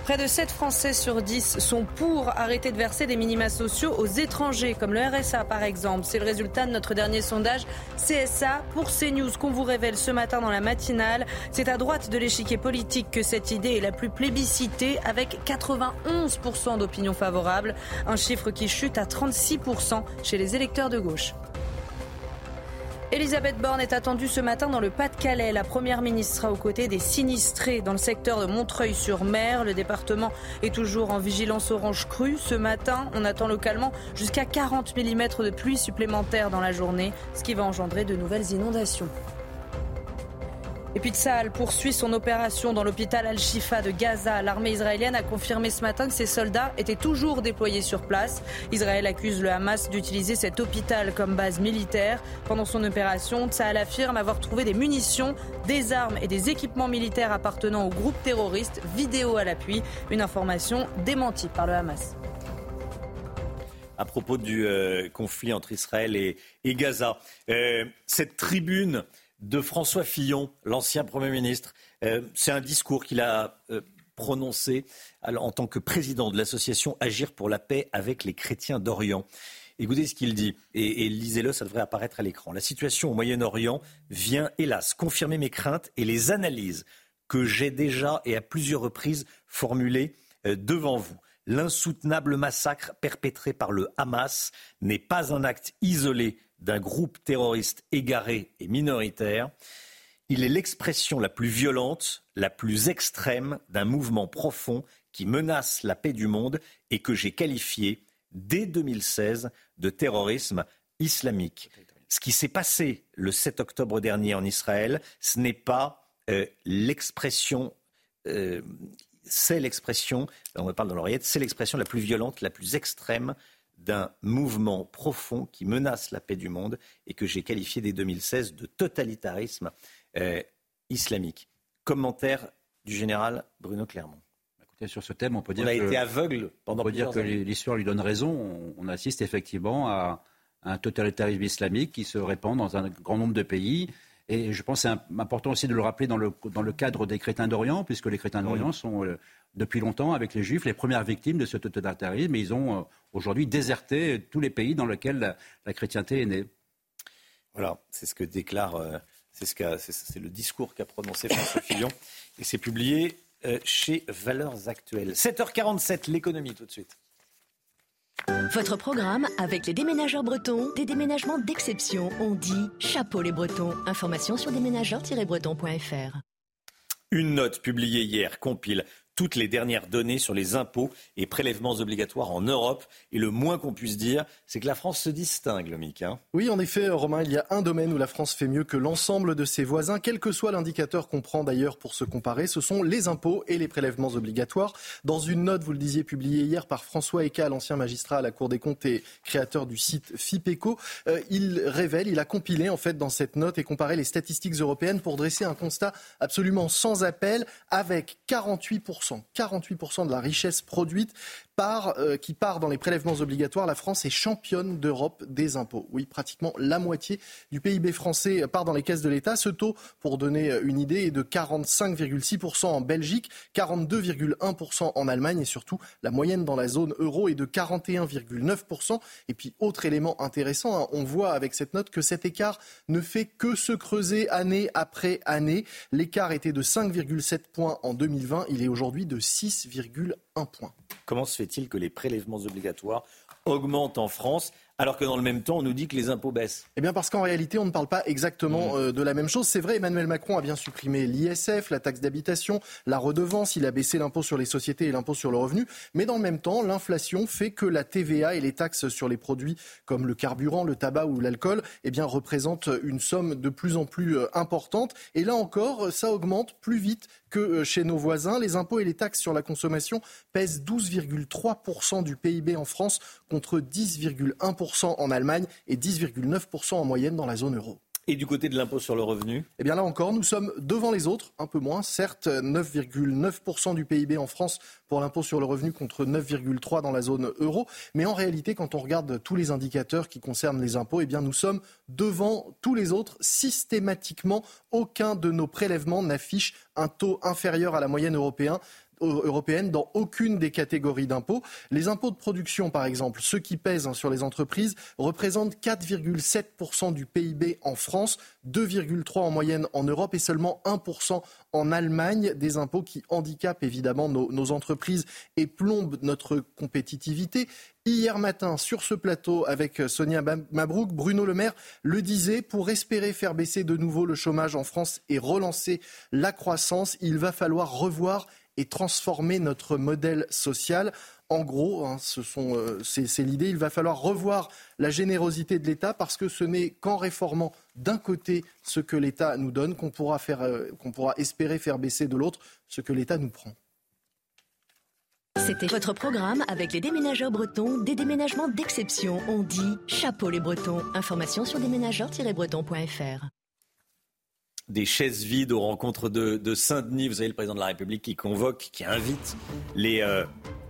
Près de 7 Français sur 10 sont pour arrêter de verser des minima sociaux aux étrangers, comme le RSA par exemple. C'est le résultat de notre dernier sondage CSA pour CNews qu'on vous révèle ce matin dans la matinale. C'est à droite de l'échiquier politique que cette idée est la plus plébiscitée, avec 91% d'opinion favorable, un chiffre qui chute à 36% chez les électeurs de gauche. Elisabeth Borne est attendue ce matin dans le Pas-de-Calais. La Première ministre sera aux côtés des sinistrés dans le secteur de Montreuil-sur-Mer. Le département est toujours en vigilance orange crue. Ce matin, on attend localement jusqu'à 40 mm de pluie supplémentaire dans la journée, ce qui va engendrer de nouvelles inondations. Et puis Tsahal poursuit son opération dans l'hôpital Al-Shifa de Gaza. L'armée israélienne a confirmé ce matin que ses soldats étaient toujours déployés sur place. Israël accuse le Hamas d'utiliser cet hôpital comme base militaire. Pendant son opération, Tsahal affirme avoir trouvé des munitions, des armes et des équipements militaires appartenant au groupe terroriste. Vidéo à l'appui. Une information démentie par le Hamas à propos du euh, conflit entre Israël et, Gaza. Euh, cette tribune de François Fillon, l'ancien Premier ministre. Euh, c'est un discours qu'il a euh, prononcé en tant que président de l'association Agir pour la paix avec les chrétiens d'Orient. Écoutez ce qu'il dit, et, lisez-le, ça devrait apparaître à l'écran. La situation au Moyen-Orient vient, hélas, confirmer mes craintes et les analyses que j'ai déjà et à plusieurs reprises formulées euh, devant vous. L'insoutenable massacre perpétré par le Hamas n'est pas un acte isolé d'un groupe terroriste égaré et minoritaire. Il est l'expression la plus violente, la plus extrême d'un mouvement profond qui menace la paix du monde et que j'ai qualifié dès 2016 de terrorisme islamique. Ce qui s'est passé le 7 octobre dernier en Israël, ce n'est pas euh, l'expression, euh, c'est l'expression, on me parle dans l'oreillette, c'est l'expression la plus violente, la plus extrême d'un mouvement profond qui menace la paix du monde et que j'ai qualifié dès 2016 de totalitarisme euh, islamique. Commentaire du général Bruno Clermont. Sur ce thème, on peut dire on a que, été aveugle pendant on peut dire que l'histoire lui donne raison. On, assiste effectivement à un totalitarisme islamique qui se répand dans un grand nombre de pays. Et je pense que c'est important aussi de le rappeler dans le, dans le cadre des chrétiens d'Orient, puisque les chrétiens d'Orient mmh. sont euh, depuis longtemps, avec les juifs, les premières victimes de ce totalitarisme. Et ils ont euh, aujourd'hui déserté tous les pays dans lesquels la, chrétienté est née. Voilà, c'est ce que déclare, euh, c'est ce le discours qu'a prononcé François [COUGHS] Fillon. Et c'est publié chez Valeurs Actuelles. 7h47, l'économie tout de suite. Votre programme avec les déménageurs bretons, des déménagements d'exception. On dit chapeau les bretons. Information sur déménageurs-bretons.fr. Une note publiée hier compile toutes les dernières données sur les impôts et prélèvements obligatoires en Europe. Et le moins qu'on puisse dire, c'est que la France se distingue, le MIC. Hein. oui, en effet, Romain, il y a un domaine où la France fait mieux que l'ensemble de ses voisins, quel que soit l'indicateur qu'on prend d'ailleurs pour se comparer, ce sont les impôts et les prélèvements obligatoires. Dans une note, vous le disiez, publiée hier par François Eka, l'ancien magistrat à la Cour des comptes et créateur du site FIPECO, euh, il révèle, il a compilé en fait dans cette note et comparé les statistiques européennes pour dresser un constat absolument sans appel avec 48% 48% de la richesse produite euh, qui part dans les prélèvements obligatoires. La France est championne d'Europe des impôts. Oui, pratiquement la moitié du PIB français part dans les caisses de l'État. Ce taux, pour donner euh, une idée, est de 45,6% en Belgique, 42,1% en Allemagne et surtout la moyenne dans la zone euro est de 41,9%. Et puis, autre élément intéressant, hein, on voit avec cette note que cet écart ne fait que se creuser année après année. L'écart était de 5,7 points en 2020, il est aujourd'hui de 6,1 points. Comment se fait-il que les prélèvements obligatoires augmentent en France alors que dans le même temps, on nous dit que les impôts baissent Eh bien parce qu'en réalité, on ne parle pas exactement mmh. euh, de la même chose. C'est vrai, Emmanuel Macron a bien supprimé l'ISF, la taxe d'habitation, la redevance, il a baissé l'impôt sur les sociétés et l'impôt sur le revenu. Mais dans le même temps, l'inflation fait que la TVA et les taxes sur les produits comme le carburant, le tabac ou l'alcool eh bien, représentent une somme de plus en plus euh, importante. Et là encore, ça augmente plus vite que euh, chez nos voisins. Les impôts et les taxes sur la consommation pèsent 12,3% du PIB en France contre 10,1% en Allemagne et 10,9% en moyenne dans la zone euro. Et du côté de l'impôt sur le revenu? Eh bien là encore, nous sommes devant les autres, un peu moins. Certes, 9,9% du PIB en France pour l'impôt sur le revenu contre 9,3% dans la zone euro. Mais en réalité, quand on regarde tous les indicateurs qui concernent les impôts, eh bien nous sommes devant tous les autres. Systématiquement, aucun de nos prélèvements n'affiche un taux inférieur à la moyenne européenne européenne dans aucune des catégories d'impôts. Les impôts de production, par exemple, ceux qui pèsent hein, sur les entreprises, représentent 4,7% du PIB en France, 2,3% en moyenne en Europe et seulement 1% en Allemagne. Des impôts qui handicapent évidemment nos, nos entreprises et plombent notre compétitivité. Hier matin, sur ce plateau, avec Sonia Mabrouk, Bruno Le Maire le disait, pour espérer faire baisser de nouveau le chômage en France et relancer la croissance, il va falloir revoir et transformer notre modèle social. En gros, hein, euh, c'est l'idée, il va falloir revoir la générosité de l'État parce que ce n'est qu'en réformant d'un côté ce que l'État nous donne qu'on pourra, euh, qu'on pourra espérer faire baisser de l'autre ce que l'État nous prend. C'était votre programme avec les déménageurs bretons, des déménagements d'exception. On dit chapeau les bretons. Information sur déménageurs-bretons.fr. Des chaises vides aux rencontres de, Saint-Denis. Vous savez, le président de la République qui convoque, qui invite les euh,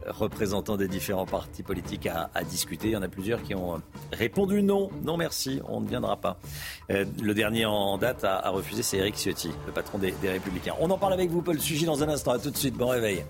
représentants des différents partis politiques à, discuter. Il y en a plusieurs qui ont euh, répondu non. Non, merci, on ne viendra pas. Euh, le dernier en date a, refusé, c'est Eric Ciotti, le patron des, des Républicains. On en parle avec vous, Paul Sugy, dans un instant. À tout de suite. Bon réveil.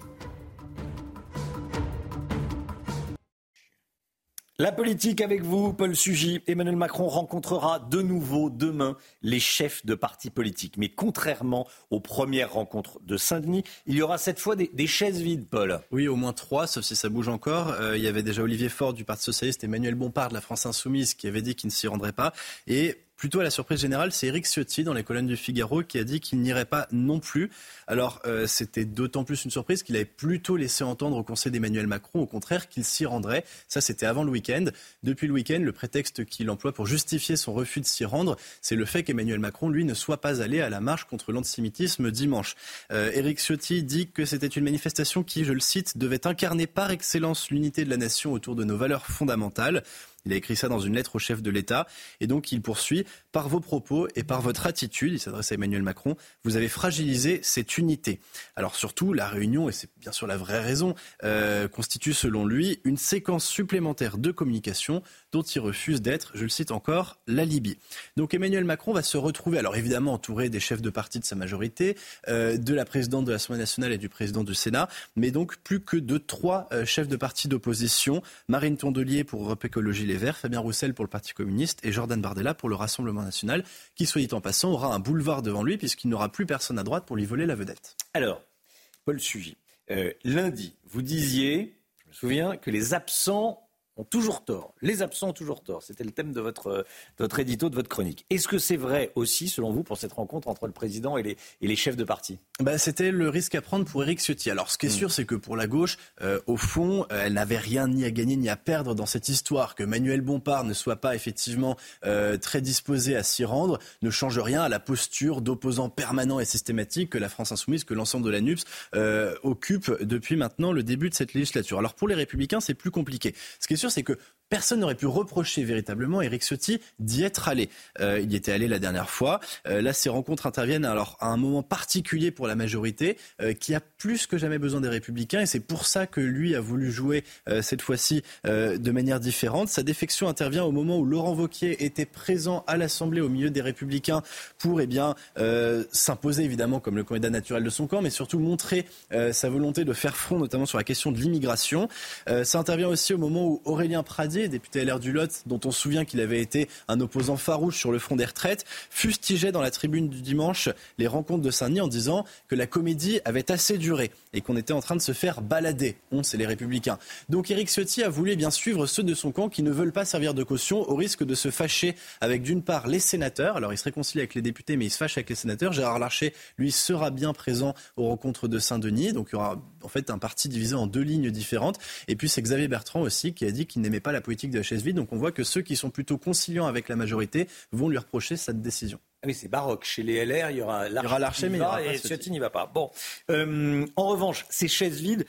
La politique avec vous, Paul Sugy. Emmanuel Macron rencontrera de nouveau demain les chefs de partis politiques. Mais contrairement aux premières rencontres de Saint-Denis, il y aura cette fois des, chaises vides, Paul. Oui, au moins trois, sauf si ça bouge encore. Euh, il y avait déjà Olivier Faure du Parti Socialiste, Emmanuel Bompard de la France Insoumise qui avait dit qu'il ne s'y rendrait pas. Et plutôt à la surprise générale, c'est Eric Ciotti dans les colonnes du Figaro qui a dit qu'il n'irait pas non plus. Alors euh, c'était d'autant plus une surprise qu'il avait plutôt laissé entendre au Conseil d'Emmanuel Macron, au contraire, qu'il s'y rendrait. Ça, c'était avant le week-end. Depuis le week-end, le prétexte qu'il emploie pour justifier son refus de s'y rendre, c'est le fait qu'Emmanuel Macron, lui, ne soit pas allé à la marche contre l'antisémitisme dimanche. Euh, Eric Ciotti dit que c'était une manifestation qui, je le cite, devait incarner par excellence l'unité de la nation autour de nos valeurs fondamentales. Il a écrit ça dans une lettre au chef de l'État. Et donc, il poursuit Par vos propos et par votre attitude, il s'adresse à Emmanuel Macron, vous avez fragilisé cette unité. Alors, surtout, la réunion, et c'est bien sûr la vraie raison, euh, constitue selon lui une séquence supplémentaire de communication dont il refuse d'être, je le cite encore, la Libye. Donc Emmanuel Macron va se retrouver, alors évidemment entouré des chefs de parti de sa majorité, euh, de la présidente de l'Assemblée nationale et du président du Sénat, mais donc plus que de trois euh, chefs de parti d'opposition, Marine Tondelier pour Europe Écologie Les Verts, Fabien Roussel pour le Parti communiste et Jordan Bardella pour le Rassemblement national, qui, soit dit en passant, aura un boulevard devant lui puisqu'il n'aura plus personne à droite pour lui voler la vedette. Alors, Paul Sugy, euh, lundi, vous disiez, je me souviens, que les absents ont toujours tort. Les absents ont toujours tort. C'était le thème de votre, votre édito, de votre chronique. Est-ce que c'est vrai aussi, selon vous, pour cette rencontre entre le président et les, et les chefs de parti? Bah, C'était le risque à prendre pour Éric Ciotti. Alors, ce qui est hmm. sûr, c'est que pour la gauche, euh, au fond, euh, elle n'avait rien ni à gagner ni à perdre dans cette histoire. Que Manuel Bompard ne soit pas effectivement euh, très disposé à s'y rendre ne change rien à la posture d'opposant permanent et systématique que la France insoumise, que l'ensemble de la NUPS occupe depuis maintenant le début de cette législature. Alors, pour les Républicains, c'est plus compliqué. Ce qui est sûr, c'est que personne n'aurait pu reprocher véritablement Eric Ciotti d'y être allé. Euh, il y était allé la dernière fois. Euh, là, ces rencontres interviennent alors à un moment particulier pour la majorité, euh, qui a plus que jamais besoin des Républicains, et c'est pour ça que lui a voulu jouer cette fois-ci de manière différente. Sa défection intervient au moment où Laurent Vauquier était présent à l'Assemblée au milieu des Républicains pour, eh bien, s'imposer évidemment comme le candidat naturel de son camp, mais surtout montrer sa volonté de faire front, notamment sur la question de l'immigration. ça intervient aussi au moment où Aurélien Pradier, député LR du Lot, dont on se souvient qu'il avait été un opposant farouche sur le front des retraites, fustigeait dans la tribune du dimanche les rencontres de Saint-Denis en disant que la comédie avait assez duré et qu'on était en train de se faire balader. On, c'est les Républicains. Donc Éric Ciotti a voulu bien suivre ceux de son camp qui ne veulent pas servir de caution au risque de se fâcher avec d'une part les sénateurs. Alors il se réconcilie avec les députés, mais il se fâche avec les sénateurs. Gérard Larcher, lui, sera bien présent aux rencontres de Saint-Denis. Donc il y aura en fait un parti divisé en deux lignes différentes. Et puis c'est Xavier Bertrand aussi qui a dit qu'il n'aimait pas la politique de la chaise vide. Donc on voit que ceux qui sont plutôt conciliants avec la majorité vont lui reprocher cette décision. Ah oui, c'est baroque. Chez les LR, il y aura l'archer, mais et Ciotti n'y va pas. Bon, euh, en revanche, ces chaises vides,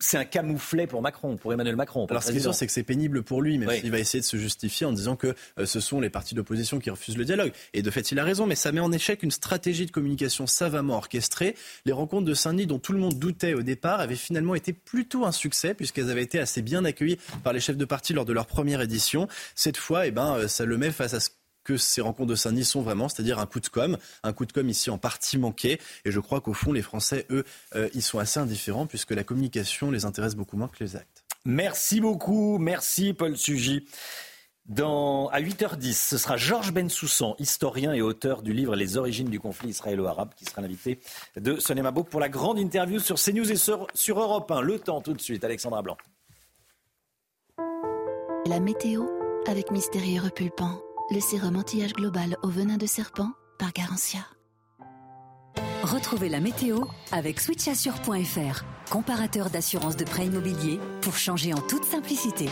c'est un camouflet pour Macron, pour Emmanuel Macron. Alors ce qui est sûr, c'est que c'est pénible pour lui, mais il va essayer de se justifier en disant que euh, ce sont les partis d'opposition qui refusent le dialogue. Et de fait, il a raison, mais ça met en échec une stratégie de communication savamment orchestrée. Les rencontres de Saint-Denis, dont tout le monde doutait au départ, avaient finalement été plutôt un succès, puisqu'elles avaient été assez bien accueillies par les chefs de parti lors de leur première édition. Cette fois, eh ben, euh, ça le met face à ce que ces rencontres de Saint-Denis sont vraiment, c'est-à-dire un coup de com, un coup de com ici en partie manqué. Et je crois qu'au fond, les Français, eux, euh, ils sont assez indifférents puisque la communication les intéresse beaucoup moins que les actes. Merci beaucoup, merci Paul Sugy. Dans, à 8h10, ce sera Georges Bensoussan, historien et auteur du livre Les origines du conflit israélo-arabe, qui sera l'invité de Sonia pour la grande interview sur CNews et sur, sur Europe 1. Le temps tout de suite, Alexandra Blanc. La météo avec Mystérieux Repulpant le sérum anti-âge global au venin de serpent par Garantia. Retrouvez la météo avec switchassure.fr, comparateur d'assurance de prêt immobilier pour changer en toute simplicité.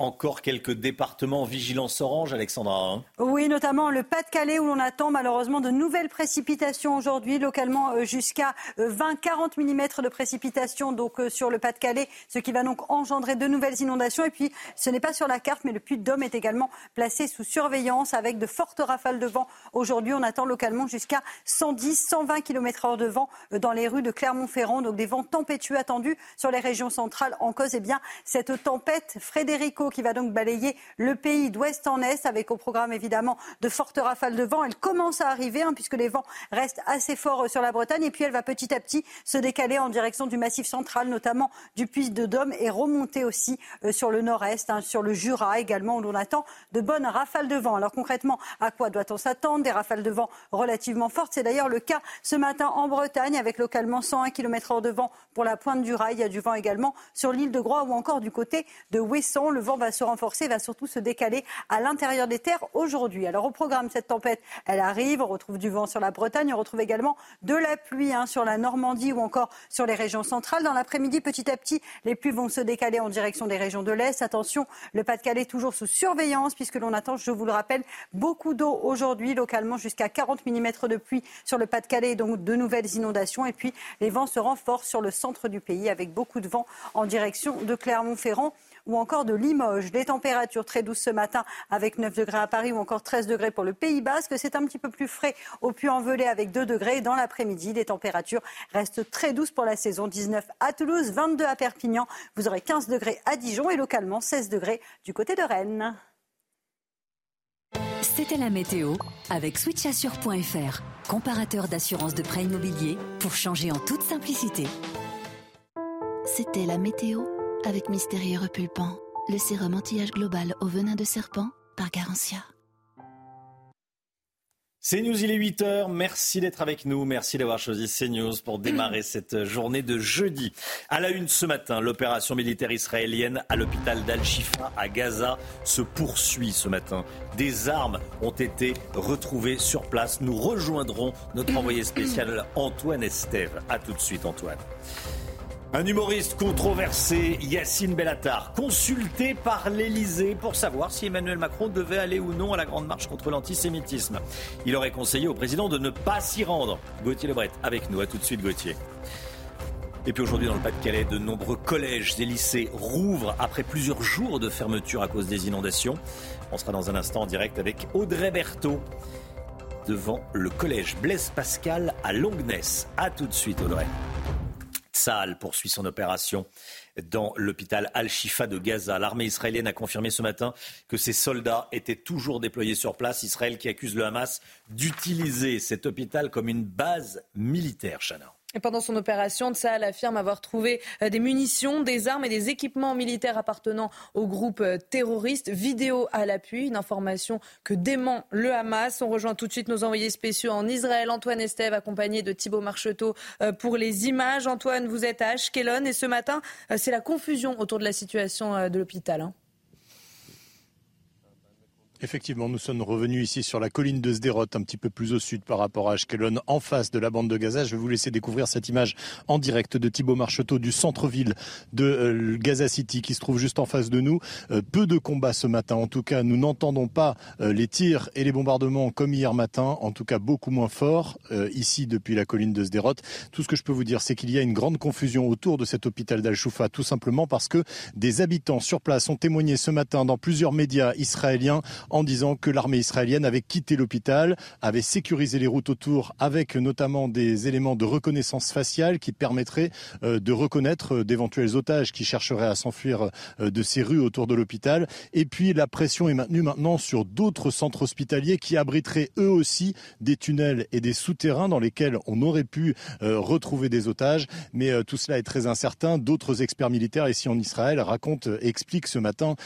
Encore quelques départements en vigilance orange, Alexandra. Hein. oui, notamment le Pas-de-Calais où l'on attend malheureusement de nouvelles précipitations aujourd'hui, localement euh, jusqu'à 20-40 euh, mm de précipitations donc euh, sur le Pas-de-Calais, ce qui va donc engendrer de nouvelles inondations. Et puis, ce n'est pas sur la carte, mais le Puy-de-Dôme est également placé sous surveillance avec de fortes rafales de vent. Aujourd'hui, on attend localement jusqu'à 110-120 km/h de vent dans les rues de Clermont-Ferrand, donc des vents tempétueux attendus sur les régions centrales. En cause, eh bien, cette tempête Frédérico qui va donc balayer le pays d'ouest en est avec au programme évidemment de fortes rafales de vent. Elle commence à arriver hein, puisque les vents restent assez forts euh, sur la Bretagne et puis elle va petit à petit se décaler en direction du massif central, notamment du Puy-de-Dôme et remonter aussi euh, sur le nord-est, hein, sur le Jura également où l'on attend de bonnes rafales de vent. Alors concrètement, à quoi doit-on s'attendre? Des rafales de vent relativement fortes. C'est d'ailleurs le cas ce matin en Bretagne avec localement 101 km/h de vent pour la pointe du rail. Il y a du vent également sur l'île de Groix ou encore du côté de vent va se renforcer, va surtout se décaler à l'intérieur des terres aujourd'hui. Alors au programme, cette tempête, elle arrive, on retrouve du vent sur la Bretagne, on retrouve également de la pluie hein, sur la Normandie ou encore sur les régions centrales. Dans l'après-midi, petit à petit, les pluies vont se décaler en direction des régions de l'Est. Attention, le Pas-de-Calais toujours sous surveillance puisque l'on attend, je vous le rappelle, beaucoup d'eau aujourd'hui, localement jusqu'à 40 mm de pluie sur le Pas-de-Calais donc de nouvelles inondations. Et puis les vents se renforcent sur le centre du pays avec beaucoup de vent en direction de Clermont-Ferrand ou encore de Limoges. Des températures très douces ce matin avec 9 degrés à Paris ou encore 13 degrés pour le Pays Basque. C'est un petit peu plus frais au Puy-en-Velay avec 2 degrés. Dans l'après-midi, les températures restent très douces pour la saison. 19 à Toulouse, 22 à Perpignan. Vous aurez 15 degrés à Dijon et localement 16 degrés du côté de Rennes. C'était la météo avec switchassure.fr, comparateur d'assurance de prêt immobilier pour changer en toute simplicité. C'était la météo avec Mystérieux Repulpant, le sérum anti-âge global au venin de serpent par Garantia. CNews, il est 8h. Merci d'être avec nous. Merci d'avoir choisi CNews pour démarrer [CLEARS THROAT] cette journée de jeudi. À la une ce matin, l'opération militaire israélienne à l'hôpital d'Al-Shifa à Gaza se poursuit ce matin. Des armes ont été retrouvées sur place. Nous rejoindrons notre envoyé spécial [CLEARS THROAT] Antoine Estève. A tout de suite, Antoine. Un humoriste controversé, Yacine Bellatar, consulté par l'Elysée pour savoir si Emmanuel Macron devait aller ou non à la grande marche contre l'antisémitisme. Il aurait conseillé au président de ne pas s'y rendre. Gauthier Lebret, avec nous. À tout de suite, Gauthier. Et puis aujourd'hui, dans le Pas-de-Calais, de nombreux collèges et lycées rouvrent après plusieurs jours de fermeture à cause des inondations. On sera dans un instant en direct avec Audrey Berthaud devant le collège Blaise Pascal à Longness. A tout de suite, Audrey. Tsahal poursuit son opération dans l'hôpital Al-Shifa de Gaza. L'armée israélienne a confirmé ce matin que ses soldats étaient toujours déployés sur place. Israël qui accuse le Hamas d'utiliser cet hôpital comme une base militaire, Chana. Pendant son opération, Tsahal affirme avoir trouvé euh, des munitions, des armes et des équipements militaires appartenant au groupe euh, terroriste. Vidéo à l'appui, une information que dément le Hamas. On rejoint tout de suite nos envoyés spéciaux en Israël, Antoine Estève, accompagné de Thibault Marcheteau euh, pour les images. Antoine, vous êtes à Ashkelon et ce matin, c'est la confusion autour de la situation de l'hôpital. Effectivement, nous sommes revenus ici sur la colline de Sderot, un petit peu plus au sud par rapport à Ashkelon, en face de la bande de Gaza. Je vais vous laisser découvrir cette image en direct de Thibaut Marcheteau du centre-ville de euh, Gaza City qui se trouve juste en face de nous. Euh, peu de combats ce matin. En tout cas, nous n'entendons pas euh, les tirs et les bombardements comme hier matin. En tout cas, beaucoup moins forts ici depuis la colline de Sderot. Tout ce que je peux vous dire, c'est qu'il y a une grande confusion autour de cet hôpital d'Al-Shoufa, tout simplement parce que des habitants sur place ont témoigné ce matin dans plusieurs médias israéliens en disant que l'armée israélienne avait quitté l'hôpital, avait sécurisé les routes autour avec notamment des éléments de reconnaissance faciale qui permettraient euh, de reconnaître euh, d'éventuels otages qui chercheraient à s'enfuir euh, de ces rues autour de l'hôpital. Et puis la pression est maintenue maintenant sur d'autres centres hospitaliers qui abriteraient eux aussi des tunnels et des souterrains dans lesquels on aurait pu retrouver des otages. Mais tout cela est très incertain. D'autres experts militaires ici en Israël racontent, expliquent ce matin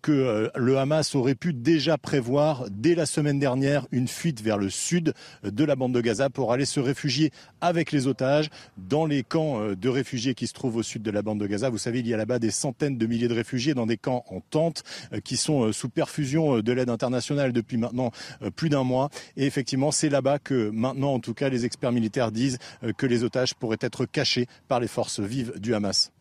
que le Hamas aurait pu déjà prévoir dès la semaine dernière une fuite vers le sud de la bande de Gaza pour aller se réfugier avec les otages dans les camps euh, de réfugiés qui se trouvent au sud de la bande de Gaza. Vous savez, il y a là-bas des centaines de milliers de réfugiés dans des camps en tente euh, qui sont euh, sous perfusion de l'aide internationale depuis maintenant plus d'un mois. Et effectivement, c'est là-bas que maintenant, en tout cas, les experts militaires disent que les otages pourraient être cachés par les forces vives du Hamas.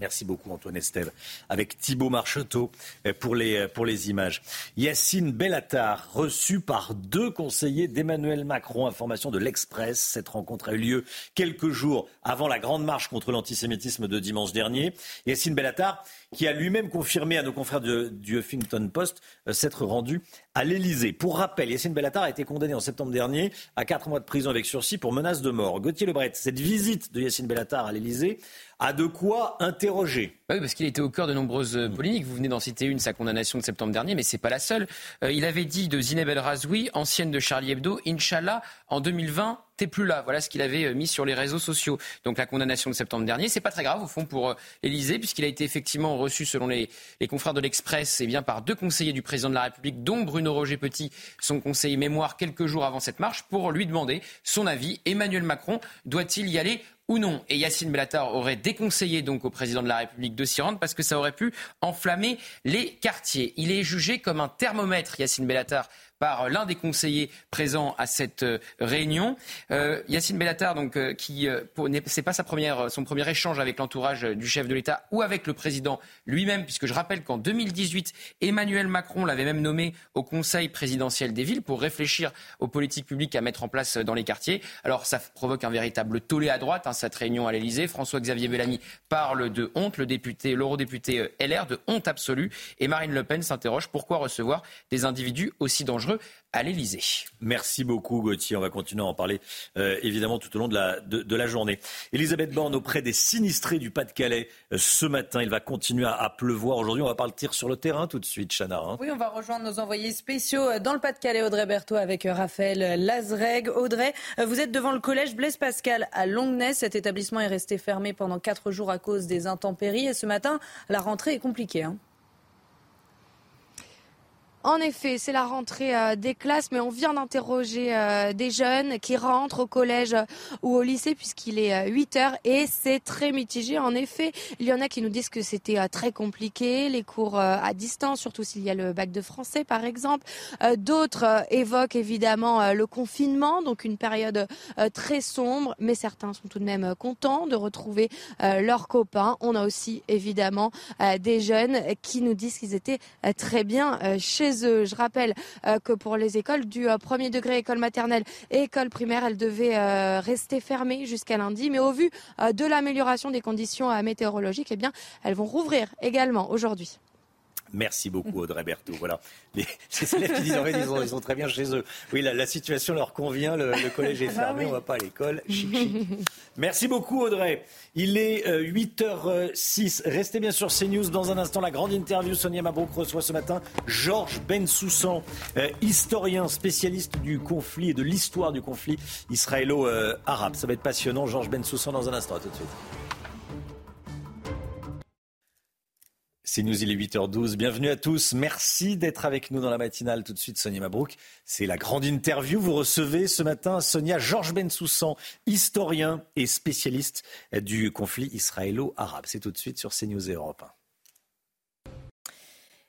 Merci beaucoup Antoine Estève. Avec Thibault Marcheteau euh, pour les, euh, pour les images. Yacine Bellatar, reçu par deux conseillers d'Emmanuel Macron, information de l'Express. Cette rencontre a eu lieu quelques jours avant la grande marche contre l'antisémitisme de dimanche dernier. Yacine Bellatar, qui a lui-même confirmé à nos confrères du Huffington Post euh, s'être rendu à l'Elysée. Pour rappel, Yacine Bellatar a été condamné en septembre dernier à quatre mois de prison avec sursis pour menace de mort. Gauthier Lebret, cette visite de Yacine Bellatar à l'Elysée a de quoi interroger. Bah oui, parce qu'il était au cœur de nombreuses euh, polémiques. Vous venez d'en citer une, sa condamnation de septembre dernier, mais c'est pas la seule. Euh, il avait dit de Zineb El Razoui, ancienne de Charlie Hebdo, Inch'Allah, en 2020, t'es plus là. Voilà ce qu'il avait euh, mis sur les réseaux sociaux. Donc la condamnation de septembre dernier, c'est pas très grave au fond pour Élysée, puisqu'il a été effectivement reçu, selon les, les confrères de l'Express, eh bien par deux conseillers du président de la République, dont Bruno Roger Petit, son conseiller mémoire, quelques jours avant cette marche, pour lui demander son avis. Emmanuel Macron doit-il y aller ou non. Et Yacine Bellatar aurait déconseillé donc au président de la République de s'y rendre parce que ça aurait pu enflammer les quartiers. Il est jugé comme un thermomètre, Yacine Bellatar, par l'un des conseillers présents à cette euh, réunion. Euh, Yacine Bellatar, donc, euh, qui euh, c'est pas son premier échange avec l'entourage du chef de l'État ou avec le président lui-même, puisque je rappelle qu'en 2018, Emmanuel Macron l'avait même nommé au Conseil présidentiel des villes pour réfléchir aux politiques publiques à mettre en place dans les quartiers. Alors ça provoque un véritable tollé à droite, hein, cette réunion à l'Élysée. François-Xavier Bellamy parle de honte, le député, l'eurodéputé LR, de honte absolue, et Marine Le Pen s'interroge pourquoi recevoir des individus aussi dangereux à l'Elysée. Merci beaucoup Gauthier. On va continuer à en parler euh, évidemment tout au long de la, de, la journée. Elisabeth Borne auprès des sinistrés du Pas-de-Calais euh, ce matin. Il va continuer à, pleuvoir aujourd'hui. On va partir sur le terrain tout de suite, Chana. Hein. Oui, on va rejoindre nos envoyés spéciaux euh, dans le Pas-de-Calais, Audrey Berthaud avec Raphaël Lazreg. Audrey, vous êtes devant le collège Blaise Pascal à Longnes. Cet établissement est resté fermé pendant quatre jours à cause des intempéries. Et ce matin, la rentrée est compliquée. Hein. En effet, c'est la rentrée euh, des classes, mais on vient d'interroger euh, des jeunes qui rentrent au collège ou au lycée puisqu'il est 8 euh, heures et c'est très mitigé. En effet, il y en a qui nous disent que c'était très compliqué, les cours à distance, surtout s'il y a le bac de français par exemple. D'autres évoquent évidemment le confinement, donc une période très sombre, mais certains sont tout de même contents de retrouver leurs copains. On a aussi évidemment des jeunes qui nous disent qu'ils étaient très bien chez je rappelle euh, que pour les écoles du euh, premier degré, école maternelle et école primaire, elles devaient euh, rester fermées jusqu'à lundi. Mais au vu de l'amélioration des conditions météorologiques, eh bien, elles vont rouvrir également aujourd'hui. Merci beaucoup [LAUGHS] Audrey Berthaud. Voilà, [LAUGHS] les, élèves qui disent en fait, ils, sont, très bien chez eux. Oui, la, situation leur convient, le, collège est bah fermé, on ne va pas à l'école. [LAUGHS] Merci beaucoup Audrey. Il est 8h06. Euh, Restez bien sur CNews. Dans un instant, la grande interview. Sonia Mabrouk reçoit ce matin Georges Bensoussan, euh, historien spécialiste du conflit et de l'histoire du conflit israélo-arabe. Ça va être passionnant. Georges Bensoussan dans un instant. À tout de suite. C'est nous, il est 8h12. Bienvenue à tous. Merci d'être avec nous dans la matinale. Tout de suite, Sonia Mabrouk. C'est la grande interview. Vous recevez ce matin Sonia Georges Bensoussan, historien et spécialiste du conflit israélo-arabe. C'est tout de suite sur CNews et Europe 1.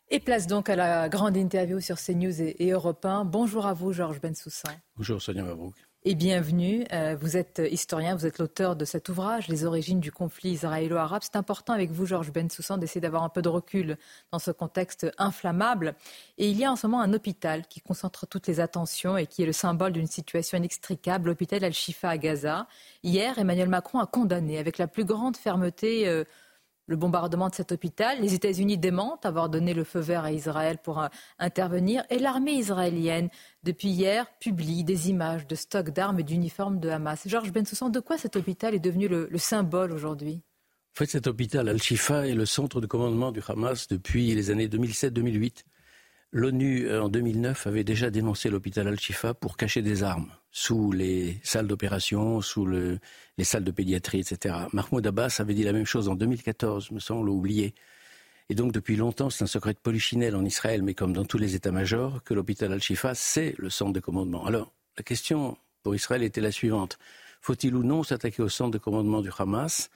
Et place donc à la grande interview sur CNews et Europe 1. Bonjour à vous, Georges Bensoussan. Bonjour, Sonia Mabrouk et bienvenue. Euh, vous êtes historien, vous êtes l'auteur de cet ouvrage, Les origines du conflit israélo-arabe. C'est important avec vous, Georges Bensoussan, d'essayer d'avoir un peu de recul dans ce contexte inflammable. Et il y a en ce moment un hôpital qui concentre toutes les attentions et qui est le symbole d'une situation inextricable, l'hôpital Al-Shifa à Gaza. Hier, Emmanuel Macron a condamné avec la plus grande fermeté euh, le bombardement de cet hôpital. Les États-Unis démentent avoir donné le feu vert à Israël pour euh, intervenir. Et l'armée israélienne, depuis hier, publie des images de stocks d'armes et d'uniformes de Hamas. Georges Bensoussan, de quoi cet hôpital est devenu le, symbole aujourd'hui? En fait, cet hôpital Al-Shifa est le centre de commandement du Hamas depuis les années 2007-2008. L'ONU, euh, en 2009, avait déjà dénoncé l'hôpital Al-Shifa pour cacher des armes sous les salles d'opération, sous les salles de pédiatrie, etc. Mahmoud Abbas avait dit la même chose en 2014, me semble, oublié. Et donc, depuis longtemps, c'est un secret de polichinelle en Israël, mais comme dans tous les états-majors, que l'hôpital Al-Shifa, c'est le centre de commandement. Alors, la question pour Israël était la suivante. Faut-il ou non s'attaquer au centre de commandement du Hamas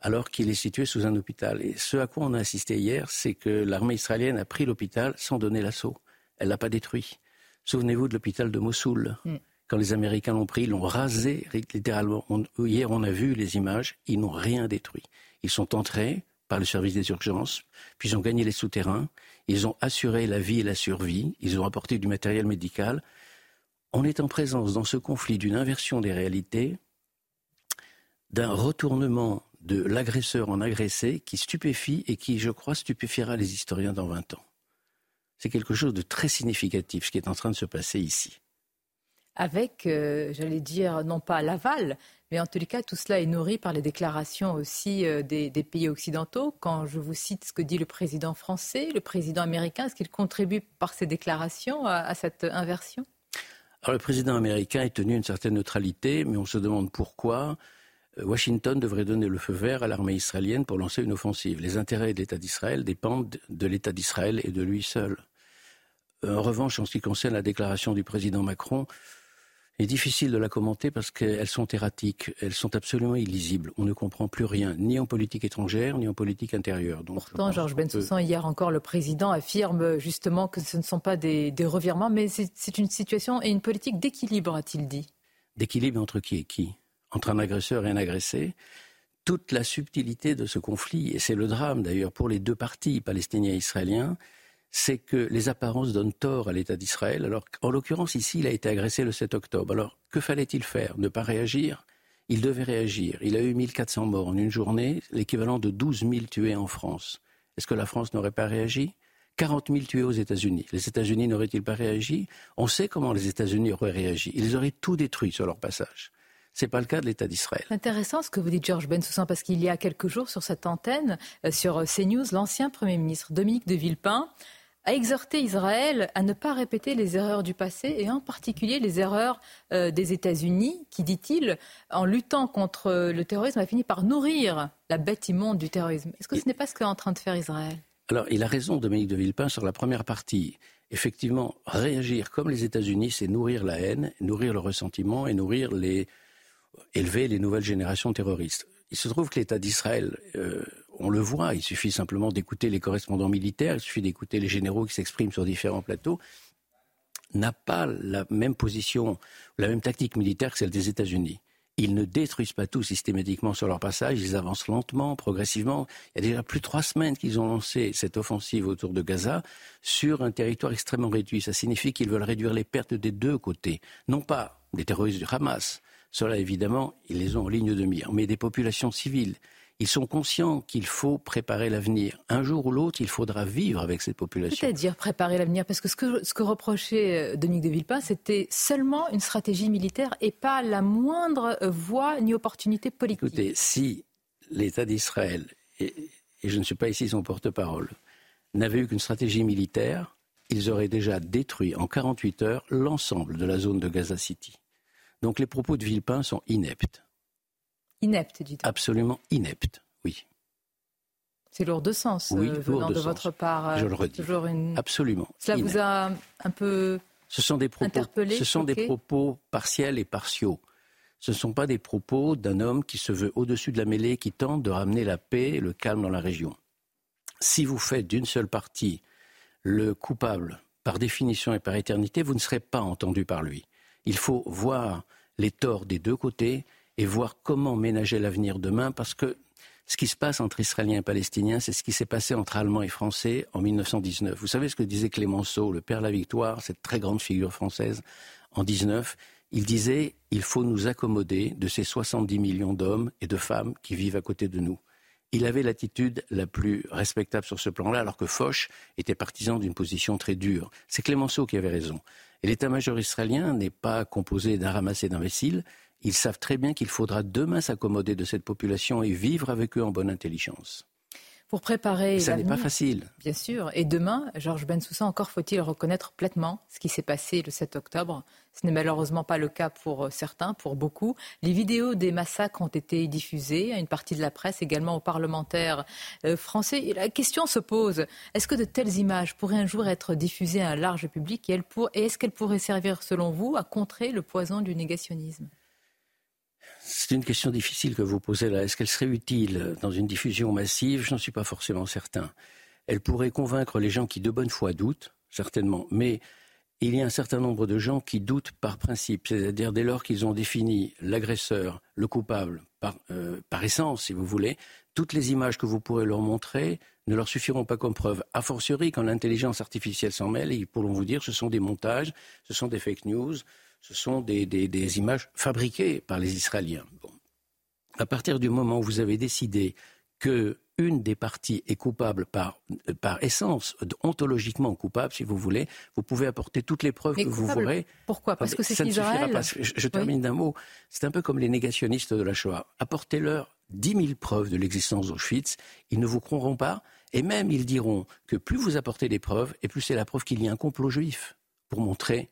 alors qu'il est situé sous un hôpital? Et ce à quoi on a assisté hier, c'est que l'armée israélienne a pris l'hôpital sans donner l'assaut. Elle l'a pas détruit. Souvenez-vous de l'hôpital de Mossoul. Mm. Quand les Américains l'ont pris, ils l'ont rasé littéralement. hier, on a vu les images, ils n'ont rien détruit. Ils sont entrés par le service des urgences, puis ils ont gagné les souterrains, ils ont assuré la vie et la survie, ils ont apporté du matériel médical. On est en présence dans ce conflit d'une inversion des réalités, d'un retournement de l'agresseur en agressé qui stupéfie et qui, je crois, stupéfiera les historiens dans 20 ans. C'est quelque chose de très significatif, ce qui est en train de se passer ici. Avec, euh, j'allais dire, non pas l'aval, mais en tous les cas, tout cela est nourri par les déclarations aussi euh, des, pays occidentaux. Quand je vous cite ce que dit le président français, le président américain, est-ce qu'il contribue par ces déclarations à, cette inversion? Alors le président américain est tenu une certaine neutralité, mais on se demande pourquoi. Euh, Washington devrait donner le feu vert à l'armée israélienne pour lancer une offensive. Les intérêts de l'État d'Israël dépendent de l'État d'Israël et de lui seul. En revanche, en ce qui concerne la déclaration du président Macron, est difficile de la commenter parce qu'elles sont erratiques, elles sont absolument illisibles. On ne comprend plus rien, ni en politique étrangère, ni en politique intérieure. Pourtant, Georges Bensoussan, hier encore, le président affirme justement que ce ne sont pas des, revirements, mais c'est une situation et une politique d'équilibre, a-t-il dit. D'équilibre entre qui et qui? Entre un agresseur et un agressé toute la subtilité de ce conflit, et c'est le drame d'ailleurs pour les deux partis, palestiniens et israéliens, c'est que les apparences donnent tort à l'État d'Israël. Alors, en l'occurrence, ici, il a été agressé le 7 octobre. Alors, que fallait-il faire? Ne pas réagir? Il devait réagir. Il a eu 1400 morts en une journée, l'équivalent de 12 000 tués en France. Est-ce que la France n'aurait pas réagi? 40 000 tués aux États-Unis. Les États-Unis n'auraient-ils pas réagi? On sait comment les États-Unis auraient réagi. Ils auraient tout détruit sur leur passage. Ce n'est pas le cas de l'État d'Israël. Intéressant ce que vous dites, Georges Bensoussan, parce qu'il y a quelques jours sur cette antenne, euh, sur CNews, l'ancien Premier ministre Dominique de Villepin a exhorté Israël à ne pas répéter les erreurs du passé et en particulier les erreurs euh, des États-Unis qui, dit-il, en luttant contre le terrorisme, a fini par nourrir la bête immonde du terrorisme. Est-ce que ce n'est pas ce qu'est en train de faire Israël? Alors, il a raison, Dominique de Villepin, sur la première partie. Effectivement, réagir comme les États-Unis, c'est nourrir la haine, nourrir le ressentiment et nourrir les élever les nouvelles générations terroristes. Il se trouve que l'État d'Israël euh, on le voit, il suffit simplement d'écouter les correspondants militaires, il suffit d'écouter les généraux qui s'expriment sur différents plateaux, n'a pas la même position, la même tactique militaire que celle des États-Unis. Ils ne détruisent pas tout systématiquement sur leur passage, ils avancent lentement, progressivement. Il y a déjà plus de trois semaines qu'ils ont lancé cette offensive autour de Gaza sur un territoire extrêmement réduit. Ça signifie qu'ils veulent réduire les pertes des deux côtés, non pas des terroristes du Hamas, cela évidemment, ils les ont en ligne de mire, mais des populations civiles ils sont conscients qu'il faut préparer l'avenir. Un jour ou l'autre, il faudra vivre avec cette population. C'est-à-dire préparer l'avenir Parce que ce, que ce que reprochait euh, Dominique de Villepin, c'était seulement une stratégie militaire et pas la moindre euh, voie ni opportunité politique. Écoutez, si l'État d'Israël, et, et je ne suis pas ici son porte-parole, n'avait eu qu'une stratégie militaire, ils auraient déjà détruit en 48 heures l'ensemble de la zone de Gaza City. Donc les propos de Villepin sont ineptes. Inepte, dit Absolument inepte, oui. C'est lourd de sens oui, euh, venant de, votre part. Je le redis. Absolument. Cela vous a un peu ce sont des propos, interpellé Ce sont des propos partiels et partiaux. Ce ne sont pas des propos d'un homme qui se veut au-dessus de la mêlée, qui tente de ramener la paix et le calme dans la région. Si vous faites d'une seule partie le coupable par définition et par éternité, vous ne serez pas entendu par lui. Il faut voir les torts des deux côtés et voir comment ménager l'avenir demain, parce que ce qui se passe entre Israéliens et Palestiniens, c'est ce qui s'est passé entre Allemands et Français en 1919. Vous savez ce que disait Clémenceau, le père de la victoire, cette très grande figure française, en 19 Il disait il faut nous accommoder de ces 70 millions d'hommes et de femmes qui vivent à côté de nous. Il avait l'attitude la plus respectable sur ce plan-là, alors que Foch était partisan d'une position très dure. C'est Clémenceau qui avait raison. Et l'état-major israélien n'est pas composé d'un ramassé d'imbéciles, ils savent très bien qu'il faudra demain s'accommoder de cette population et vivre avec eux en bonne intelligence. Pour préparer. ça n'est pas facile. Bien sûr. Et demain, Georges Bensoussan, encore faut-il reconnaître pleinement ce qui s'est passé le 7 octobre. Ce n'est malheureusement pas le cas pour euh, certains, pour beaucoup. Les vidéos des massacres ont été diffusées à une partie de la presse, également aux parlementaires euh, français. Et la question se pose est-ce que de telles images pourraient un jour être diffusées à un large public et, et est-ce qu'elles pourraient servir, selon vous, à contrer le poison du négationnisme? C'est une question difficile que vous posez là. Est-ce qu'elle serait utile dans une diffusion massive? Je n'en suis pas forcément certain. Elle pourrait convaincre les gens qui de bonne foi doutent, certainement, mais il y a un certain nombre de gens qui doutent par principe, c'est-à-dire dès lors qu'ils ont défini l'agresseur, le coupable, par, euh, par, essence, si vous voulez, toutes les images que vous pourrez leur montrer ne leur suffiront pas comme preuve. A fortiori, quand l'intelligence artificielle s'en mêle, ils pourront vous dire ce sont des montages, ce sont des fake news, ce sont des, images fabriquées par les Israéliens. À partir du moment où vous avez décidé que une des parties est coupable par, par essence, ontologiquement coupable, si vous voulez, vous pouvez apporter toutes les preuves que vous voudrez. Pourquoi? Parce que c'est Israël. Pas. Je, termine d'un mot. C'est un peu comme les négationnistes de la Shoah. Apportez-leur dix mille preuves de l'existence d'Auschwitz, ils ne vous croiront pas, et même ils diront que plus vous apportez des preuves, et plus c'est la preuve qu'il y a un complot juif pour montrer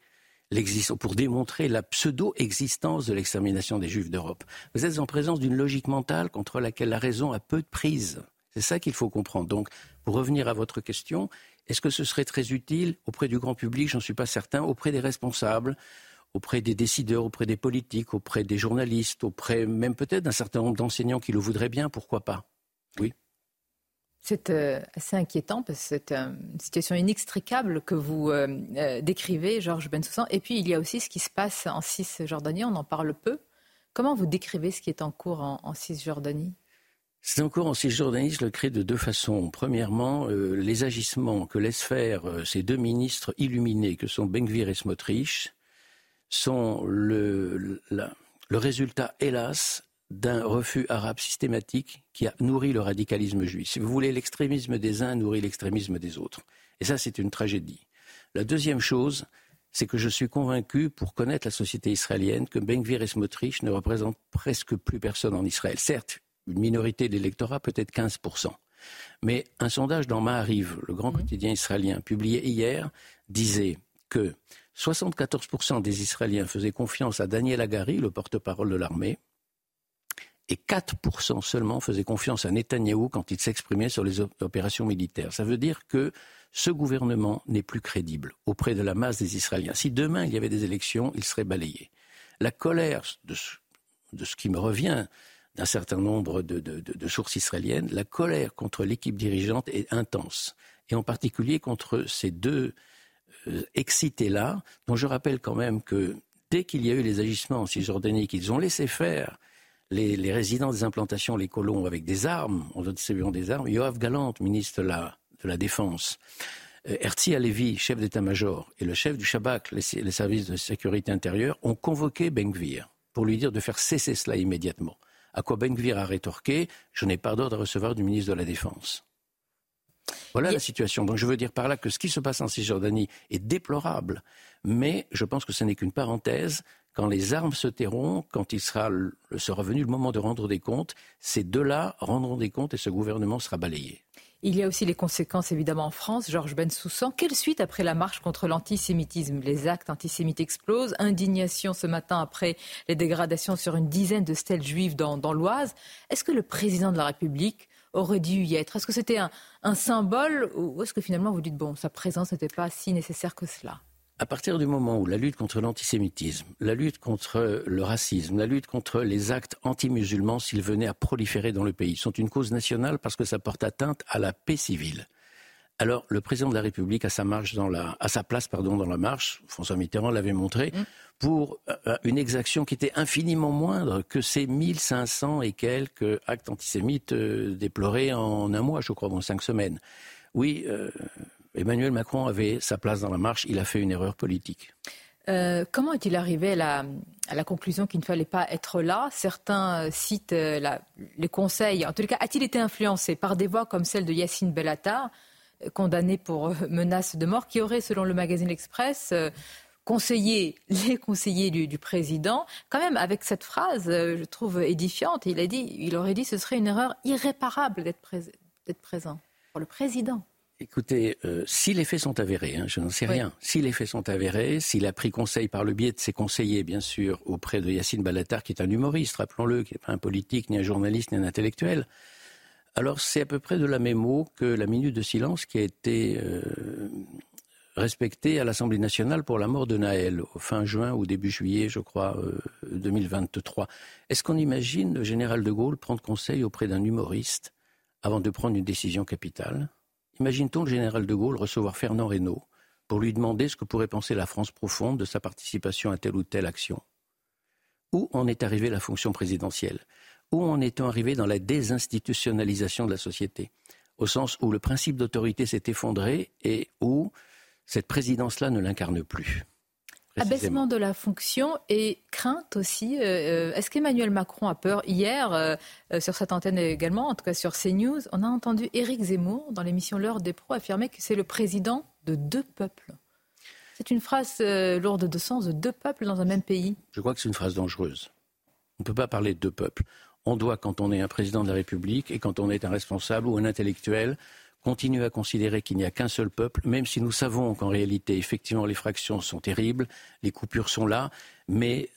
pour démontrer la pseudo-existence de l'extermination des Juifs d'Europe. Vous êtes en présence d'une logique mentale contre laquelle la raison a peu de prise. C'est ça qu'il faut comprendre. Donc, pour revenir à votre question, est-ce que ce serait très utile auprès du grand public J'en suis pas certain. Auprès des responsables, auprès des décideurs, auprès des politiques, auprès des journalistes, auprès même peut-être d'un certain nombre d'enseignants qui le voudraient bien, pourquoi pas? Oui. C'est euh, assez inquiétant parce que c'est une situation inextricable que vous euh, euh, décrivez, Georges Bensoussan. Et puis il y a aussi ce qui se passe en Cisjordanie, on en parle peu. Comment vous décrivez ce qui est en cours en, Cisjordanie? C'est en cours en Cisjordanie, je le crée de deux façons. Premièrement, les agissements que laissent faire ces deux ministres illuminés que sont Bengvir et Smotrich sont le résultat, hélas, d'un refus arabe systématique qui a nourri le radicalisme juif. Si vous voulez, l'extrémisme des uns nourrit l'extrémisme des autres. Et ça, c'est une tragédie. La deuxième chose, c'est que je suis convaincu, pour connaître la société israélienne, que Ben-Gvir et Smotrich ne représentent presque plus personne en Israël. Certes, une minorité d'électorat, peut-être 15%. Mais un sondage dans Ma'ariv, le grand quotidien israélien, publié hier, disait que 74% des Israéliens faisaient confiance à Daniel Agari, le porte-parole de l'armée, et 4% seulement faisaient confiance à Netanyahou quand il s'exprimait sur les opérations militaires. Ça veut dire que ce gouvernement n'est plus crédible auprès de la masse des Israéliens. Si demain il y avait des élections, il serait balayé. La colère de ce, qui me revient d'un certain nombre de, sources israéliennes, la colère contre l'équipe dirigeante est intense, et en particulier contre ces deux euh, excités-là, dont je rappelle quand même que dès qu'il y a eu les agissements en Cisjordanie, qu'ils ont laissé faire les, résidents des implantations, les colons, avec des armes, en distribuant des armes. Yoav Galant, ministre de la, de la Défense, euh, Herzi Alevi, chef d'état-major, et le chef du Shabak, les, services de sécurité intérieure, ont convoqué Benkvir pour lui dire de faire cesser cela immédiatement. À quoi Benkvir a rétorqué Je n'ai pas d'ordre à recevoir du ministre de la Défense. Voilà la situation. Donc je veux dire par là que ce qui se passe en Cisjordanie est déplorable, mais je pense que ce n'est qu'une parenthèse quand les armes se tairont, quand il sera, sera venu le moment de rendre des comptes, ces deux-là rendront des comptes et ce gouvernement sera balayé. Il y a aussi les conséquences évidemment en France. Georges Bensoussan, quelle suite après la marche contre l'antisémitisme? Les actes antisémites explosent. Indignation ce matin après les dégradations sur une dizaine de stèles juives dans, l'Oise. Est-ce que le président de la République aurait dû y être? Est-ce que c'était un, un, symbole ou est-ce que finalement vous dites, bon, sa présence n'était pas si nécessaire que cela? À partir du moment où la lutte contre l'antisémitisme, la lutte contre le racisme, la lutte contre les actes anti-musulmans, s'ils venaient à proliférer dans le pays, sont une cause nationale parce que ça porte atteinte à la paix civile. Alors, le président de la République a sa, marche dans la, sa place pardon, dans la marche, François Mitterrand l'avait montré, mmh. pour euh, une exaction qui était infiniment moindre que ces 1500 et quelques actes antisémites euh, déplorés en un mois, je crois, en cinq semaines. Oui, euh, Emmanuel Macron avait sa place dans la marche, il a fait une erreur politique. Euh, comment est-il arrivé à la, conclusion qu'il ne fallait pas être là? Certains euh, citent euh, les conseils. En tout cas, a-t-il été influencé par des voix comme celle de Yacine Bellatar, condamné pour menace de mort, qui aurait, selon le magazine L'Express, conseillé [LAUGHS] les conseillers du, président, quand même avec cette phrase, je trouve édifiante. Il a dit, il aurait dit, ce serait une erreur irréparable d'être présent pour le président Écoutez, euh, si les faits sont avérés, hein, je n'en sais rien, si les faits sont avérés, s'il a pris conseil par le biais de ses conseillers, bien sûr, auprès de Yacine Balatar, qui est un humoriste, rappelons-le, qui n'est pas un politique, ni un journaliste, ni un intellectuel, alors c'est à peu près de la même eau que la minute de silence qui a été euh, respectée à l'Assemblée nationale pour la mort de Naël, au fin juin ou début juillet, je crois, 2023. Euh, Est-ce qu'on imagine le général de Gaulle prendre conseil auprès d'un humoriste avant de prendre une décision capitale? Imagine-t-on le général de Gaulle recevoir Fernand Reynaud pour lui demander ce que pourrait penser la France profonde de sa participation à telle ou telle action? Où en est arrivée la fonction présidentielle? Où en est-on arrivé dans la désinstitutionnalisation de la société? Au sens où le principe d'autorité s'est effondré et où cette présidence-là ne l'incarne plus. Abaissement de la fonction et crainte aussi. Euh, euh, est-ce qu'Emmanuel Macron a peur Hier, euh, sur cette antenne également, en tout cas sur CNews, on a entendu Éric Zemmour dans l'émission L'heure des pros affirmer que c'est le président de deux peuples. C'est une phrase lourde de sens, de deux peuples dans un même pays. Je crois que c'est une phrase dangereuse. On ne peut pas parler de deux peuples. On doit, quand on est un président de la République et quand on est un responsable ou un intellectuel, continue à considérer qu'il n'y a qu'un seul peuple, même si nous savons qu'en réalité, effectivement, les fractions sont terribles, les coupures sont là, mais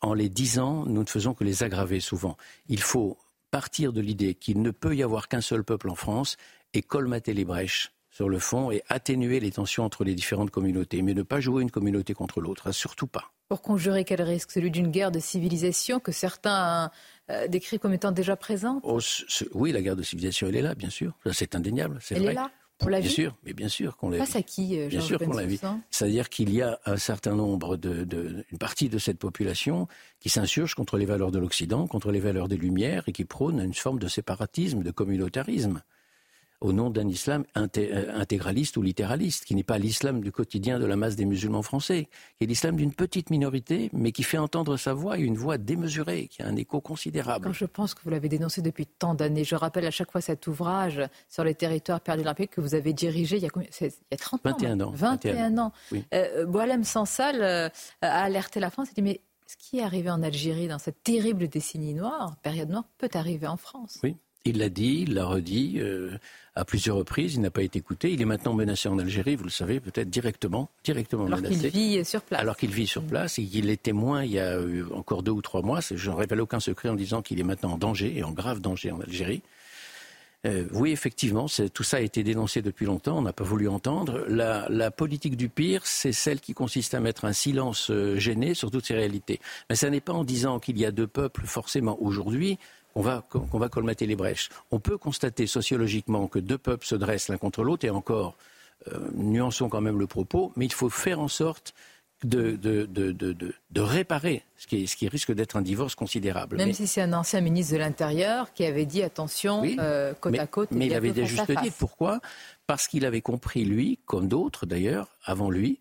en les disant, nous ne faisons que les aggraver souvent. Il faut partir de l'idée qu'il ne peut y avoir qu'un seul peuple en France et colmater les brèches sur le fond et atténuer les tensions entre les différentes communautés, mais ne pas jouer une communauté contre l'autre, surtout pas. Pour conjurer quel risque? Celui d'une guerre de civilisation que certains euh, décrivent comme étant déjà présente? Oh, Oui, la guerre de civilisation, elle est là, bien sûr. C'est indéniable, c'est vrai. Elle est là on l'a Bien sûr, mais bien sûr qu'on l'a Face à qui, euh, Bien sûr qu'on l'a vu. C'est-à-dire qu'il y a un certain nombre de, une partie de cette population qui s'insurge contre les valeurs de l'Occident, contre les valeurs des Lumières et qui prône une forme de séparatisme, de communautarisme au nom d'un islam euh, intégraliste ou littéraliste, qui n'est pas l'islam du quotidien de la masse des musulmans français, qui est l'islam d'une petite minorité, mais qui fait entendre sa voix, une voix démesurée, qui a un écho considérable. Je pense que vous l'avez dénoncé depuis tant d'années, je rappelle à chaque fois cet ouvrage sur les territoires perdus de que vous avez dirigé il y a, combien il y a 30 21 ans. 21 ans. Oui. Euh, Sansal euh, a alerté la France, il dit mais ce qui est arrivé en Algérie dans cette terrible décennie noire, période noire, peut arriver en France. Oui. Il l'a dit, il l'a redit euh, à plusieurs reprises. Il n'a pas été écouté. Il est maintenant menacé en Algérie, vous le savez, peut-être directement, directement Alors menacé. qu'il vit sur place. Alors qu'il vit sur place et qu'il est témoin il y a encore deux ou trois mois. Je ne révèle aucun secret en disant qu'il est maintenant en danger et en grave danger en Algérie. Euh, oui, effectivement, tout ça a été dénoncé depuis longtemps, on n'a pas voulu entendre. La, la politique du pire, c'est celle qui consiste à mettre un silence euh, gêné sur toutes ces réalités. Mais ce n'est pas en disant qu'il y a deux peuples forcément aujourd'hui on va, qu'on va colmater les brèches. On peut constater sociologiquement que deux peuples se dressent l'un contre l'autre, et encore, euh, nuançons quand même le propos, mais il faut faire en sorte de, de, réparer ce qui, ce qui risque d'être un divorce considérable. Même si c'est un ancien ministre de l'Intérieur qui avait dit attention, euh, côte à côte. Mais il avait juste dit pourquoi Parce qu'il avait compris, lui, comme d'autres d'ailleurs, avant lui,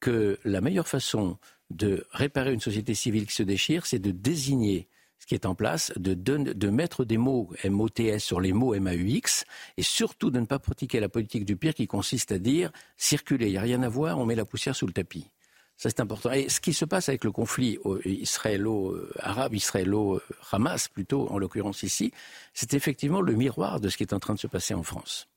que la meilleure façon de réparer une société civile qui se déchire, c'est de désigner qui est en place, de, mettre des mots MOTS sur les mots MAUX, et surtout de ne pas pratiquer la politique du pire qui consiste à dire circuler, il n'y a rien à voir, on met la poussière sous le tapis. Ça, c'est important. Et ce qui se passe avec le conflit israélo-arabe, israélo-Hamas plutôt, en l'occurrence ici, c'est effectivement le miroir de ce qui est en train de se passer en France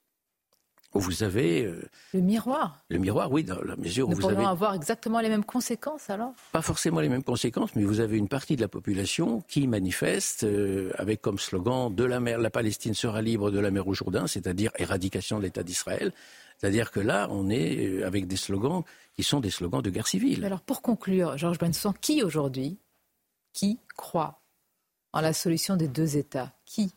vous avez... Euh, le miroir. Le miroir, oui, dans la mesure où Nous vous avez... avoir exactement les mêmes conséquences alors? Pas forcément les mêmes conséquences, mais vous avez une partie de la population qui manifeste euh, avec comme slogan de la mer, la Palestine sera libre de la mer au Jourdain, c'est-à-dire éradication de l'État d'Israël. C'est-à-dire que là, on est euh, avec des slogans qui sont des slogans de guerre civile. alors pour conclure, Georges Benson, qui aujourd'hui, qui croit en la solution des deux États? Qui?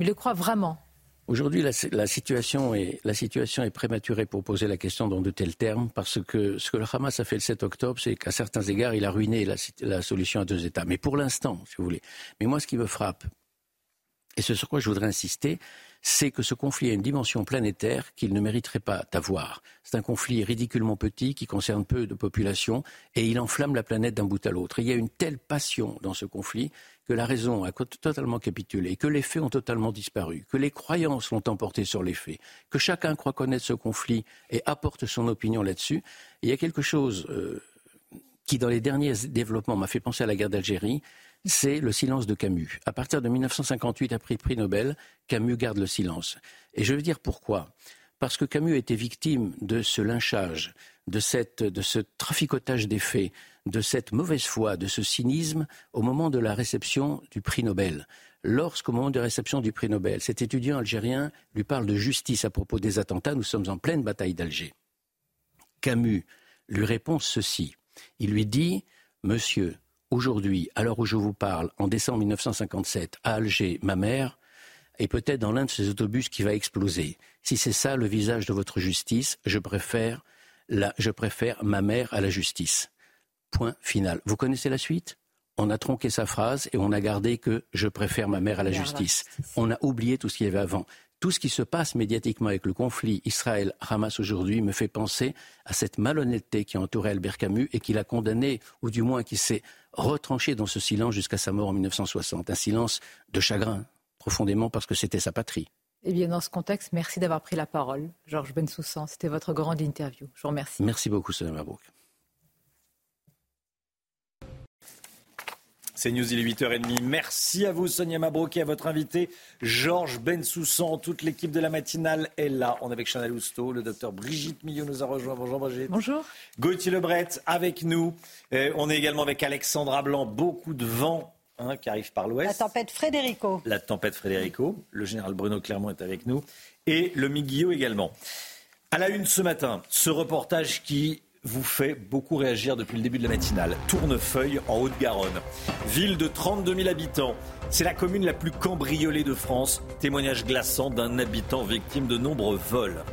Il le croit vraiment? Aujourd'hui, la, situation est, prématurée pour poser la question dans de tels termes, parce que ce que le Hamas a fait le 7 octobre, c'est qu'à certains égards, il a ruiné la, la solution à deux États. Mais pour l'instant, si vous voulez. Mais moi, ce qui me frappe, et ce sur quoi je voudrais insister, c'est que ce conflit a une dimension planétaire qu'il ne mériterait pas d'avoir. C'est un conflit ridiculement petit qui concerne peu de populations et il enflamme la planète d'un bout à l'autre. Il y a une telle passion dans ce conflit que la raison a totalement capitulé, que les faits ont totalement disparu, que les croyances l'ont emporté sur les faits, que chacun croit connaître ce conflit et apporte son opinion là-dessus. Il y a quelque chose euh, qui, dans les derniers développements, m'a fait penser à la guerre d'Algérie, c'est le silence de Camus. À partir de 1958, après le prix Nobel, Camus garde le silence. Et je veux dire pourquoi. Parce que Camus été victime de ce lynchage, de, cette, de ce traficotage des faits, de cette mauvaise foi, de ce cynisme au moment de la réception du prix Nobel. Lorsqu'au moment de la réception du prix Nobel, cet étudiant algérien lui parle de justice à propos des attentats, nous sommes en pleine bataille d'Alger. Camus lui répond ceci. Il lui dit Monsieur, aujourd'hui, à l'heure où je vous parle, en décembre 1957, à Alger, ma mère est peut-être dans l'un de ces autobus qui va exploser. Si c'est ça le visage de votre justice, je préfère, la, je préfère ma mère à la justice. Point final. Vous connaissez la suite? On a tronqué sa phrase et on a gardé que je préfère ma mère à la justice. On a oublié tout ce qu'il y avait avant. Tout ce qui se passe médiatiquement avec le conflit Israël-Hamas aujourd'hui me fait penser à cette malhonnêteté qui a entouré Albert Camus et qui l'a condamné, ou du moins qui s'est retranché dans ce silence jusqu'à sa mort en 1960. Un silence de chagrin, profondément parce que c'était sa patrie. Eh bien, dans ce contexte, merci d'avoir pris la parole. Georges Bensoussan, c'était votre grande interview. Je vous remercie. Merci beaucoup, Sonia Mabrouk. C'est News, il est 8h30. Merci à vous, Sonia Mabrouk, et à votre invité, Georges Bensoussan. Toute l'équipe de la matinale est là. On est avec Chanel Housteau, le docteur Brigitte Millot nous a rejoint. Bonjour Brigitte. Bonjour. Gauthier Lebret avec nous. Euh, on est également avec Alexandra Blanc. Beaucoup de vent hein, qui arrive par l'ouest. La tempête Frédérico. La tempête Frédérico. Le général Bruno Clermont est avec nous. Et le Miguillot également. À la une ce matin, ce reportage qui vous fait beaucoup réagir depuis le début de la matinale. Tournefeuille en Haute-Garonne. Ville de 32 000 habitants. C'est la commune la plus cambriolée de France. Témoignage glaçant d'un habitant victime de nombreux vols.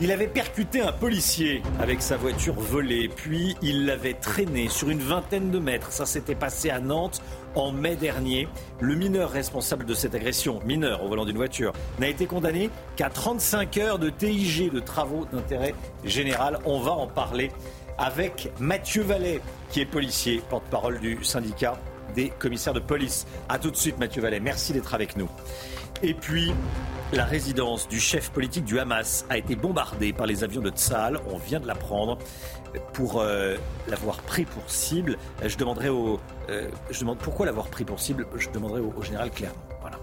Il avait percuté un policier avec sa voiture volée, puis il l'avait traîné sur une vingtaine de mètres. Ça s'était passé à Nantes en mai dernier. Le mineur responsable de cette agression, mineur au volant d'une voiture, n'a été condamné qu'à 35 heures de TIG, de travaux d'intérêt général. On va en parler avec Mathieu Vallet, qui est policier, porte-parole du syndicat des commissaires de police. A tout de suite, Mathieu Vallet. Merci d'être avec nous. Et puis, la résidence du chef politique du Hamas a été bombardée par les avions de Tsahal. On vient de l'apprendre. Pour euh, l'avoir pris pour cible, je demanderai au. Euh, je demande pourquoi l'avoir pris pour cible. Je demanderai au, général Clermont. Voilà.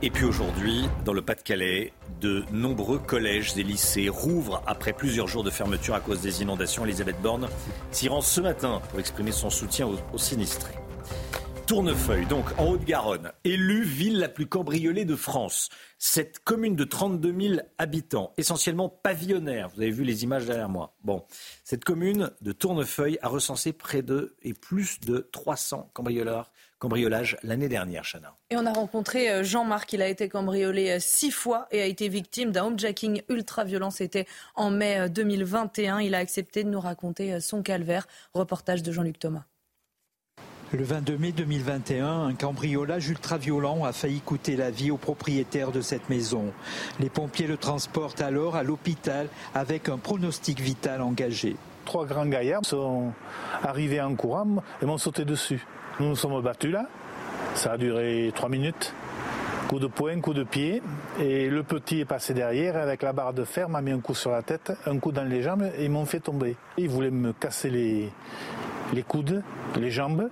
Et puis aujourd'hui, dans le Pas-de-Calais, de nombreux collèges et lycées rouvrent après plusieurs jours de fermeture à cause des inondations. Elisabeth Borne s'y rend ce matin pour exprimer son soutien aux sinistrés. Tournefeuille, donc en Haute-Garonne, élue ville la plus cambriolée de France. Cette commune de 32 000 habitants, essentiellement pavillonnaire, vous avez vu les images derrière moi. Bon, cette commune de Tournefeuille a recensé près de et plus de 300 cambriolages l'année dernière, Chana. Et on a rencontré euh, Jean-Marc, il a été cambriolé euh, six fois et a été victime d'un homejacking ultra violent. C'était en mai 2021. Euh, il a accepté de nous raconter son calvaire. Reportage de Jean-Luc Thomas. Le 22 mai 2021, un cambriolage ultra-violent a failli coûter la vie au propriétaire de cette maison. Les pompiers le transportent alors à l'hôpital avec un pronostic vital engagé. Trois grands gaillards sont arrivés en courant et m'ont sauté dessus. Nous nous sommes battus là. Ça a duré trois minutes. Coup de poing, coup de pied. Et le petit est passé derrière avec la barre de fer, m'a mis un coup sur la tête, un coup dans les jambes et ils m'ont fait tomber. Ils voulaient me casser les, les coudes, les jambes.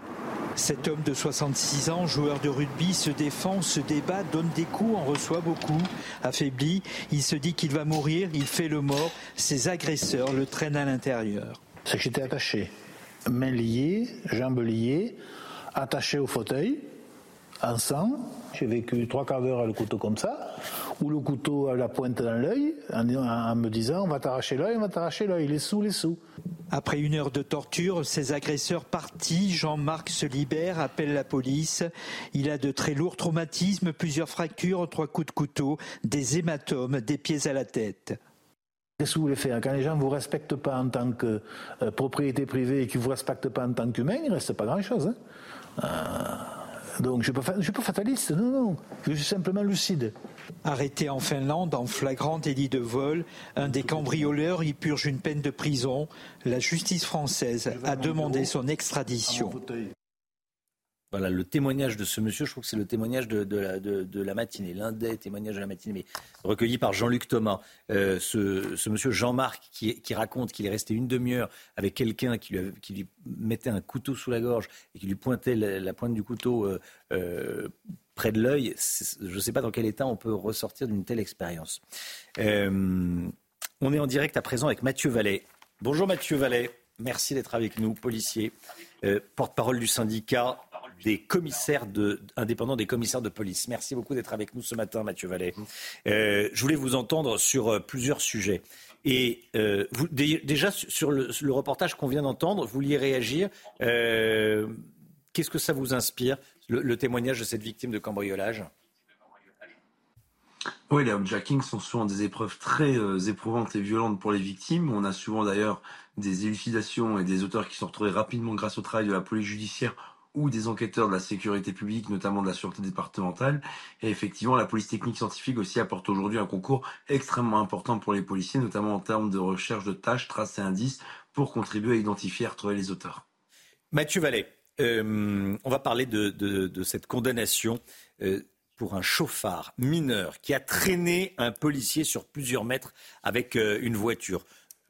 Cet homme de 66 ans, joueur de rugby, se défend, se débat, donne des coups, en reçoit beaucoup. Affaibli, il se dit qu'il va mourir, il fait le mort. Ses agresseurs le traînent à l'intérieur. C'est que j'étais attaché, mains liées, jambes liées, attaché au fauteuil, en sang. J'ai vécu trois quarts d'heure à le couteau comme ça, ou le couteau à la pointe dans l'œil, en, en, me disant on va t'arracher l'œil, on va t'arracher l'œil, les sous, les sous. Après une heure de torture, ses agresseurs partis, Jean-Marc se libère, appelle la police. Il a de très lourds traumatismes, plusieurs fractures, trois coups de couteau, des hématomes, des pieds à la tête. Qu'est-ce que vous voulez faire? Quand les gens ne vous respectent pas en tant que euh, propriété privée et qu'ils ne vous respectent pas en tant qu'humain, il ne reste pas grand-chose. Hein euh, donc je ne suis pas fataliste, non, non. Je suis simplement lucide. Arrêté en Finlande en flagrant délit de vol, un des cambrioleurs y purge une peine de prison. La justice française a demandé son extradition. Voilà, le témoignage de ce monsieur, je trouve que c'est le témoignage de, la, matinée, l'un des témoignages de la matinée, mais recueilli par Jean-Luc Thomas. Euh, ce, monsieur Jean-Marc qui, raconte qu'il est resté une demi-heure avec quelqu'un qui, qui lui, mettait un couteau sous la gorge et qui lui pointait la, pointe du couteau euh, euh, près de l'œil. Je ne sais pas dans quel état on peut ressortir d'une telle expérience. on est en direct à présent avec Mathieu Vallet. Bonjour Mathieu Vallet, merci d'être avec nous, policier, porte-parole du syndicat des commissaires de, indépendants des commissaires de police. Merci beaucoup d'être avec nous ce matin, Mathieu Vallet. Euh, je voulais vous entendre sur euh, plusieurs sujets. Et euh, vous, déjà sur le, reportage qu'on vient d'entendre, vous vouliez réagir. Qu'est-ce que ça vous inspire, le, témoignage de cette victime de cambriolage? Oui, les homejackings sont souvent des épreuves très éprouvantes et violentes pour les victimes. On a souvent d'ailleurs des élucidations et des auteurs qui sont retrouvés rapidement grâce au travail de la police judiciaire ou des enquêteurs de la sécurité publique, notamment de la sûreté départementale. Et effectivement, la police technique scientifique aussi apporte aujourd'hui un concours extrêmement important pour les policiers, notamment en termes de recherche de tâches, traces et indices, pour contribuer à identifier et retrouver les auteurs. Mathieu Vallet, euh, on va parler de, cette condamnation. Euh, pour un chauffard mineur qui a traîné un policier sur plusieurs mètres avec euh, une voiture.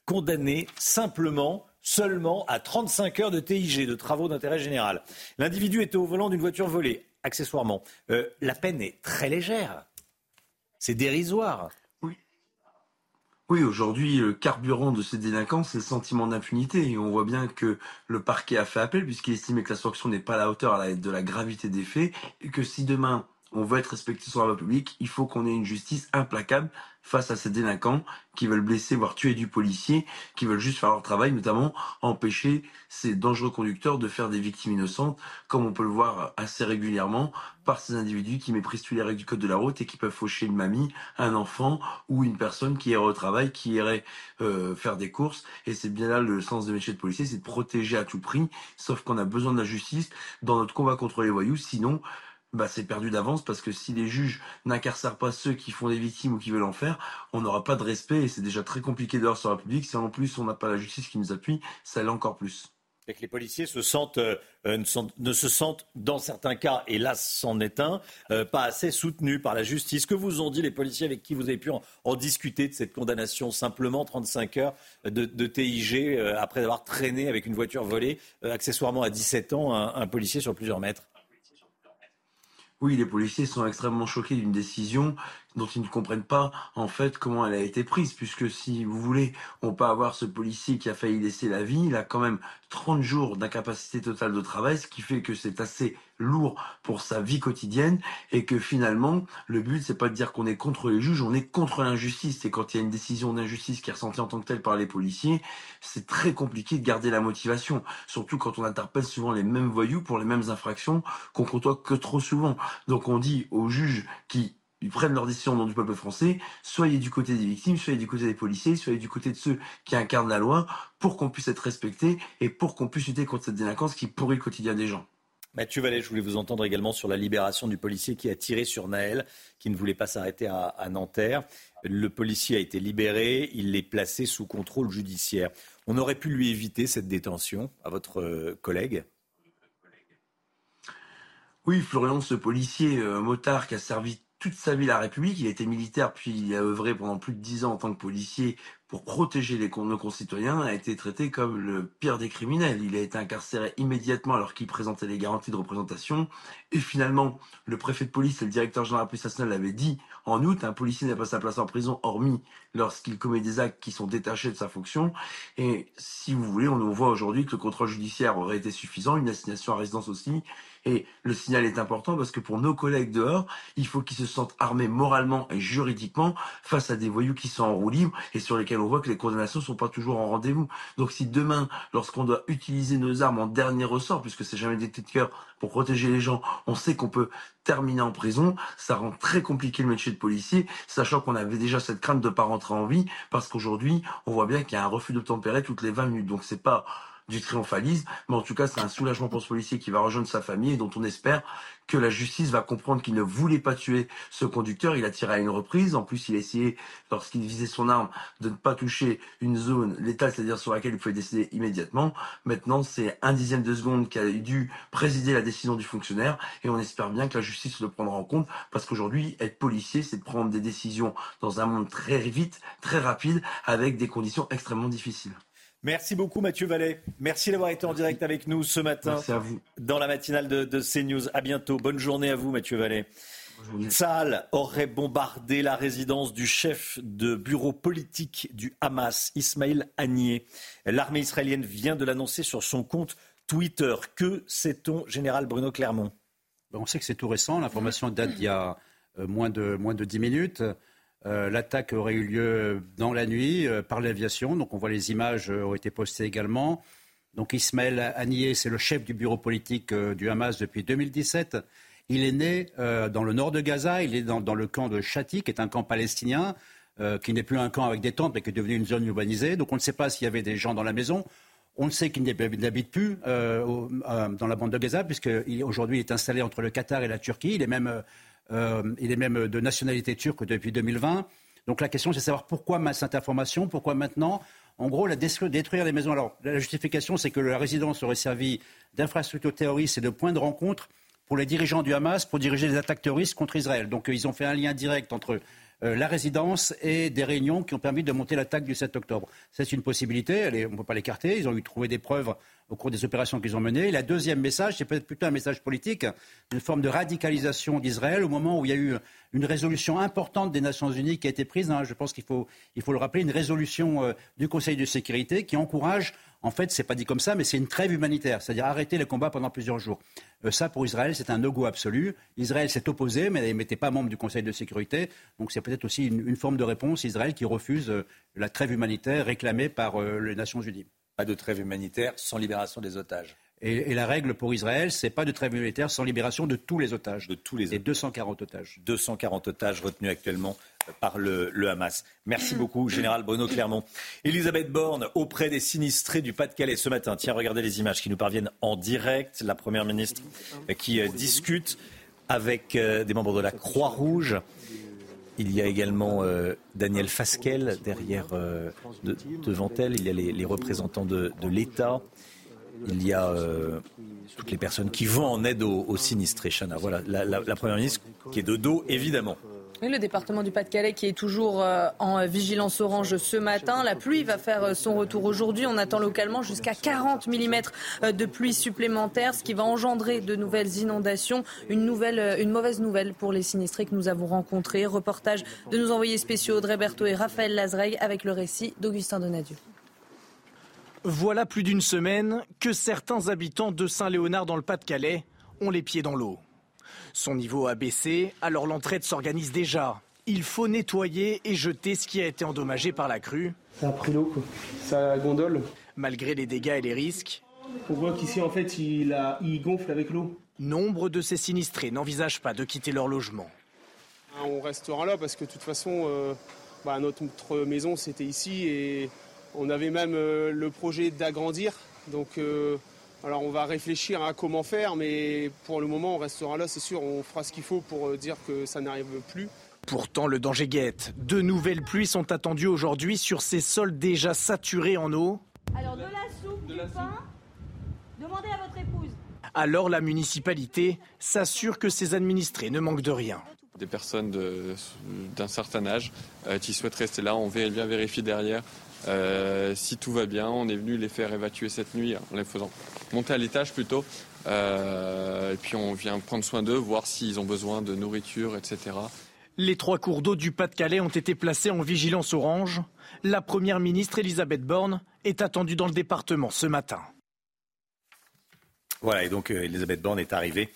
Condamné simplement seulement à 35 heures de TIG, de travaux d'intérêt général. L'individu était au volant d'une voiture volée, accessoirement. Euh, la peine est très légère. C'est dérisoire. Oui. Oui, aujourd'hui, le carburant de ces délinquants, c'est le sentiment d'impunité. Et on voit bien que le parquet a fait appel, puisqu'il estimait que la sanction n'est pas à la hauteur de la gravité des faits, et que si demain on veut être respecté sur la voie publique, il faut qu'on ait une justice implacable face à ces délinquants qui veulent blesser, voire tuer du policier, qui veulent juste faire leur travail, notamment empêcher ces dangereux conducteurs de faire des victimes innocentes, comme on peut le voir assez régulièrement par ces individus qui méprisent tous les règles du code de la route et qui peuvent faucher une mamie, un enfant ou une personne qui irait au travail, qui irait euh, faire des courses. Et c'est bien là le sens de métier de policier, c'est de protéger à tout prix, sauf qu'on a besoin de la justice dans notre combat contre les voyous, sinon bah, c'est perdu d'avance parce que si les juges n'incarcèrent pas ceux qui font des victimes ou qui veulent en faire, on n'aura pas de respect et c'est déjà très compliqué dehors sur la République. Si en plus on n'a pas la justice qui nous appuie, ça l'est encore plus. Et que les policiers se sentent, euh, ne, se sentent, dans certains cas, et là c'en est un, euh, pas assez soutenus par la justice. Que vous ont dit les policiers avec qui vous avez pu en, discuter de cette condamnation? Simplement 35 heures de, TIG euh, après avoir traîné avec une voiture volée, accessoirement à 17 ans, un policier sur plusieurs mètres oui, les policiers sont extrêmement choqués d'une décision dont ils ne comprennent pas en fait comment elle a été prise, puisque si vous voulez, on peut avoir ce policier qui a failli laisser la vie, il a quand même 30 jours d'incapacité totale de travail, ce qui fait que c'est assez lourd pour sa vie quotidienne et que finalement le but c'est pas de dire qu'on est contre les juges, on est contre l'injustice et quand il y a une décision d'injustice qui est ressentie en tant que telle par les policiers, c'est très compliqué de garder la motivation, surtout quand on interpelle souvent les mêmes voyous pour les mêmes infractions qu'on côtoie que trop souvent. Donc on dit aux juges qui ils prennent leur décision au nom du peuple français, soyez du côté des victimes, soyez du côté des policiers, soyez du côté de ceux qui incarnent la loi, pour qu'on puisse être respecté et pour qu'on puisse lutter contre cette délinquance qui pourrit le quotidien des gens. Mathieu Vallée, je voulais vous entendre également sur la libération du policier qui a tiré sur Naël, qui ne voulait pas s'arrêter à, à, Nanterre. Le policier a été libéré, il est placé sous contrôle judiciaire. On aurait pu lui éviter cette détention à votre euh, collègue? Oui, Florian, ce policier euh, motard qui a servi toute sa vie la République. Il a été militaire, puis il a œuvré pendant plus de dix ans en tant que policier pour protéger les, nos concitoyens, a été traité comme le pire des criminels. Il a été incarcéré immédiatement alors qu'il présentait les garanties de représentation. Et finalement, le préfet de police et le directeur général de la police nationale l'avaient dit en août, un policier n'a pas sa place en prison, hormis lorsqu'il commet des actes qui sont détachés de sa fonction. Et si vous voulez, on voit aujourd'hui que le contrôle judiciaire aurait été suffisant, une assignation à résidence aussi. Et le signal est important parce que pour nos collègues dehors, il faut qu'ils se sentent armés moralement et juridiquement face à des voyous qui sont en roue libre et sur lesquels on voit que les condamnations sont pas toujours en rendez-vous. Donc si demain, lorsqu'on doit utiliser nos armes en dernier ressort, puisque c'est jamais des têtes de cœur pour protéger les gens, on sait qu'on peut terminer en prison, ça rend très compliqué le métier de policier, sachant qu'on avait déjà cette crainte de pas rentrer en vie, parce qu'aujourd'hui, on voit bien qu'il y a un refus d'obtempérer toutes les 20 minutes. Donc c'est pas du triomphalisme, mais en tout cas, c'est un soulagement pour ce policier qui va rejoindre sa famille et dont on espère que la justice va comprendre qu'il ne voulait pas tuer ce conducteur. Il a tiré à une reprise. En plus, il a essayé, lorsqu'il visait son arme, de ne pas toucher une zone létale, c'est-à-dire sur laquelle il pouvait décider immédiatement. Maintenant, c'est un dixième de seconde qui a dû présider la décision du fonctionnaire et on espère bien que la justice le prendra en compte parce qu'aujourd'hui, être policier, c'est prendre des décisions dans un monde très vite, très rapide, avec des conditions extrêmement difficiles. Merci beaucoup Mathieu Vallet. Merci d'avoir été en direct avec nous ce matin. Merci à vous. Dans la matinale de, de CNews. À bientôt. Bonne journée à vous Mathieu Vallet. Tsahal aurait bombardé la résidence du chef de bureau politique du Hamas, Ismail Haniyeh. L'armée israélienne vient de l'annoncer sur son compte Twitter. Que sait-on, général Bruno Clermont? Ben, On sait que c'est tout récent. L'information date d'il y a euh, moins de, moins de 10 minutes. Euh, l'attaque aurait eu lieu dans la nuit euh, par l'aviation. Donc on voit les images euh, ont été postées également. Donc Ismaël Haniyeh, c'est le chef du bureau politique du Hamas depuis 2017. Il est né dans le nord de Gaza, il est dans, le camp de Chati, qui est un camp palestinien, qui n'est plus un camp avec des tentes, mais qui est devenu une zone urbanisée. Donc on ne sait pas s'il y avait des gens dans la maison. On sait qu'il n'habite plus dans la bande de Gaza, puisqu'aujourd'hui il est installé entre le Qatar et la Turquie. Il est même euh, il est même de nationalité turque depuis 2020. Donc la question, c'est de savoir pourquoi cette information, pourquoi maintenant En gros, la détruire les maisons. Alors, la justification, c'est que la résidence aurait servi d'infrastructure terroriste et de point de rencontre pour les dirigeants du Hamas pour diriger les attaques terroristes contre Israël. Donc, ils ont fait un lien direct entre euh, la résidence et des réunions qui ont permis de monter l'attaque du 7 octobre. C'est une possibilité, on ne peut pas l'écarter. Ils ont eu trouvé des preuves au cours des opérations qu'ils ont menées. La deuxième message, c'est peut-être plutôt un message politique, une forme de radicalisation d'Israël au moment où il y a eu une résolution importante des Nations Unies qui a été prise. Hein, je pense qu'il faut, le rappeler, une résolution euh, du Conseil de sécurité qui encourage en fait, c'est pas dit comme ça, mais c'est une trêve humanitaire, c'est-à-dire arrêter les combats pendant plusieurs jours. Euh, ça, pour Israël, c'est un no-go absolu. Israël s'est opposé, mais n'était pas membre du Conseil de sécurité. Donc c'est peut-être aussi une, forme de réponse, Israël qui refuse euh, la trêve humanitaire réclamée par les Nations Unies. Pas de trêve humanitaire sans libération des otages. Et, la règle pour Israël, c'est pas de trêve humanitaire sans libération de tous les otages. De tous les Et 240 otages. 240 otages retenus actuellement par le, Hamas. Merci beaucoup, [COUGHS] Général Bruno Clermont. Elisabeth Borne, auprès des sinistrés du Pas-de-Calais ce matin. Tiens, regardez les images qui nous parviennent en direct. La Première ministre qui euh, discute avec euh, des membres de la Croix-Rouge. Il y a également euh, Daniel Fasquelle derrière, devant elle. Il y a les, représentants de, l'État. Il y a toutes les personnes qui vont en aide aux, sinistrés, Chana. Voilà, la Première ministre qui est de dos, évidemment le département du Pas-de-Calais qui est toujours euh, en vigilance orange ce matin. La pluie va faire euh, son retour aujourd'hui. On attend localement jusqu'à 40 mm euh, de pluie supplémentaire, ce qui va engendrer de nouvelles inondations. Une, nouvelle, une mauvaise nouvelle pour les sinistrés que nous avons rencontrés. Reportage de nos envoyés spéciaux Audrey Berthaud et Raphaël Lazreille avec le récit d'Augustin Donadieu. Voilà plus d'une semaine que certains habitants de Saint-Léonard dans le Pas-de-Calais ont les pieds dans l'eau. Son niveau a baissé, alors l'entraide s'organise déjà. Il faut nettoyer et jeter ce qui a été endommagé par la crue. Ça a pris l'eau, quoi. Ça la gondole. Malgré les dégâts et les risques. On voit qu'ici, en fait, il, il gonfle avec l'eau. Nombre de ces sinistrés n'envisagent pas de quitter leur logement. On restera là parce que de toute façon, euh, bah, notre maison, c'était ici et on avait même euh, le projet d'agrandir. Donc. Euh, alors on va réfléchir à comment faire, mais pour le moment on restera là, c'est sûr, on fera ce qu'il faut pour euh, dire que ça n'arrive plus. Pourtant, le danger guette. De nouvelles pluies sont attendues aujourd'hui sur ces sols déjà saturés en eau. Alors de la soupe, du pain, demandez à votre épouse. Alors la municipalité s'assure que ses administrés ne manquent de rien. Des personnes d'un certain âge euh, qui souhaitent rester là, on vient vérifier derrière euh, si tout va bien, on est venu les faire évacuer cette nuit en les faisant monter à l'étage plutôt. Euh, et puis on vient prendre soin d'eux, voir s'ils ont besoin de nourriture, etc. Les trois cours d'eau du Pas-de-Calais ont été placés en vigilance orange. La première ministre Elisabeth Borne est attendue dans le département ce matin. Voilà, et donc euh, Elisabeth Borne est arrivée.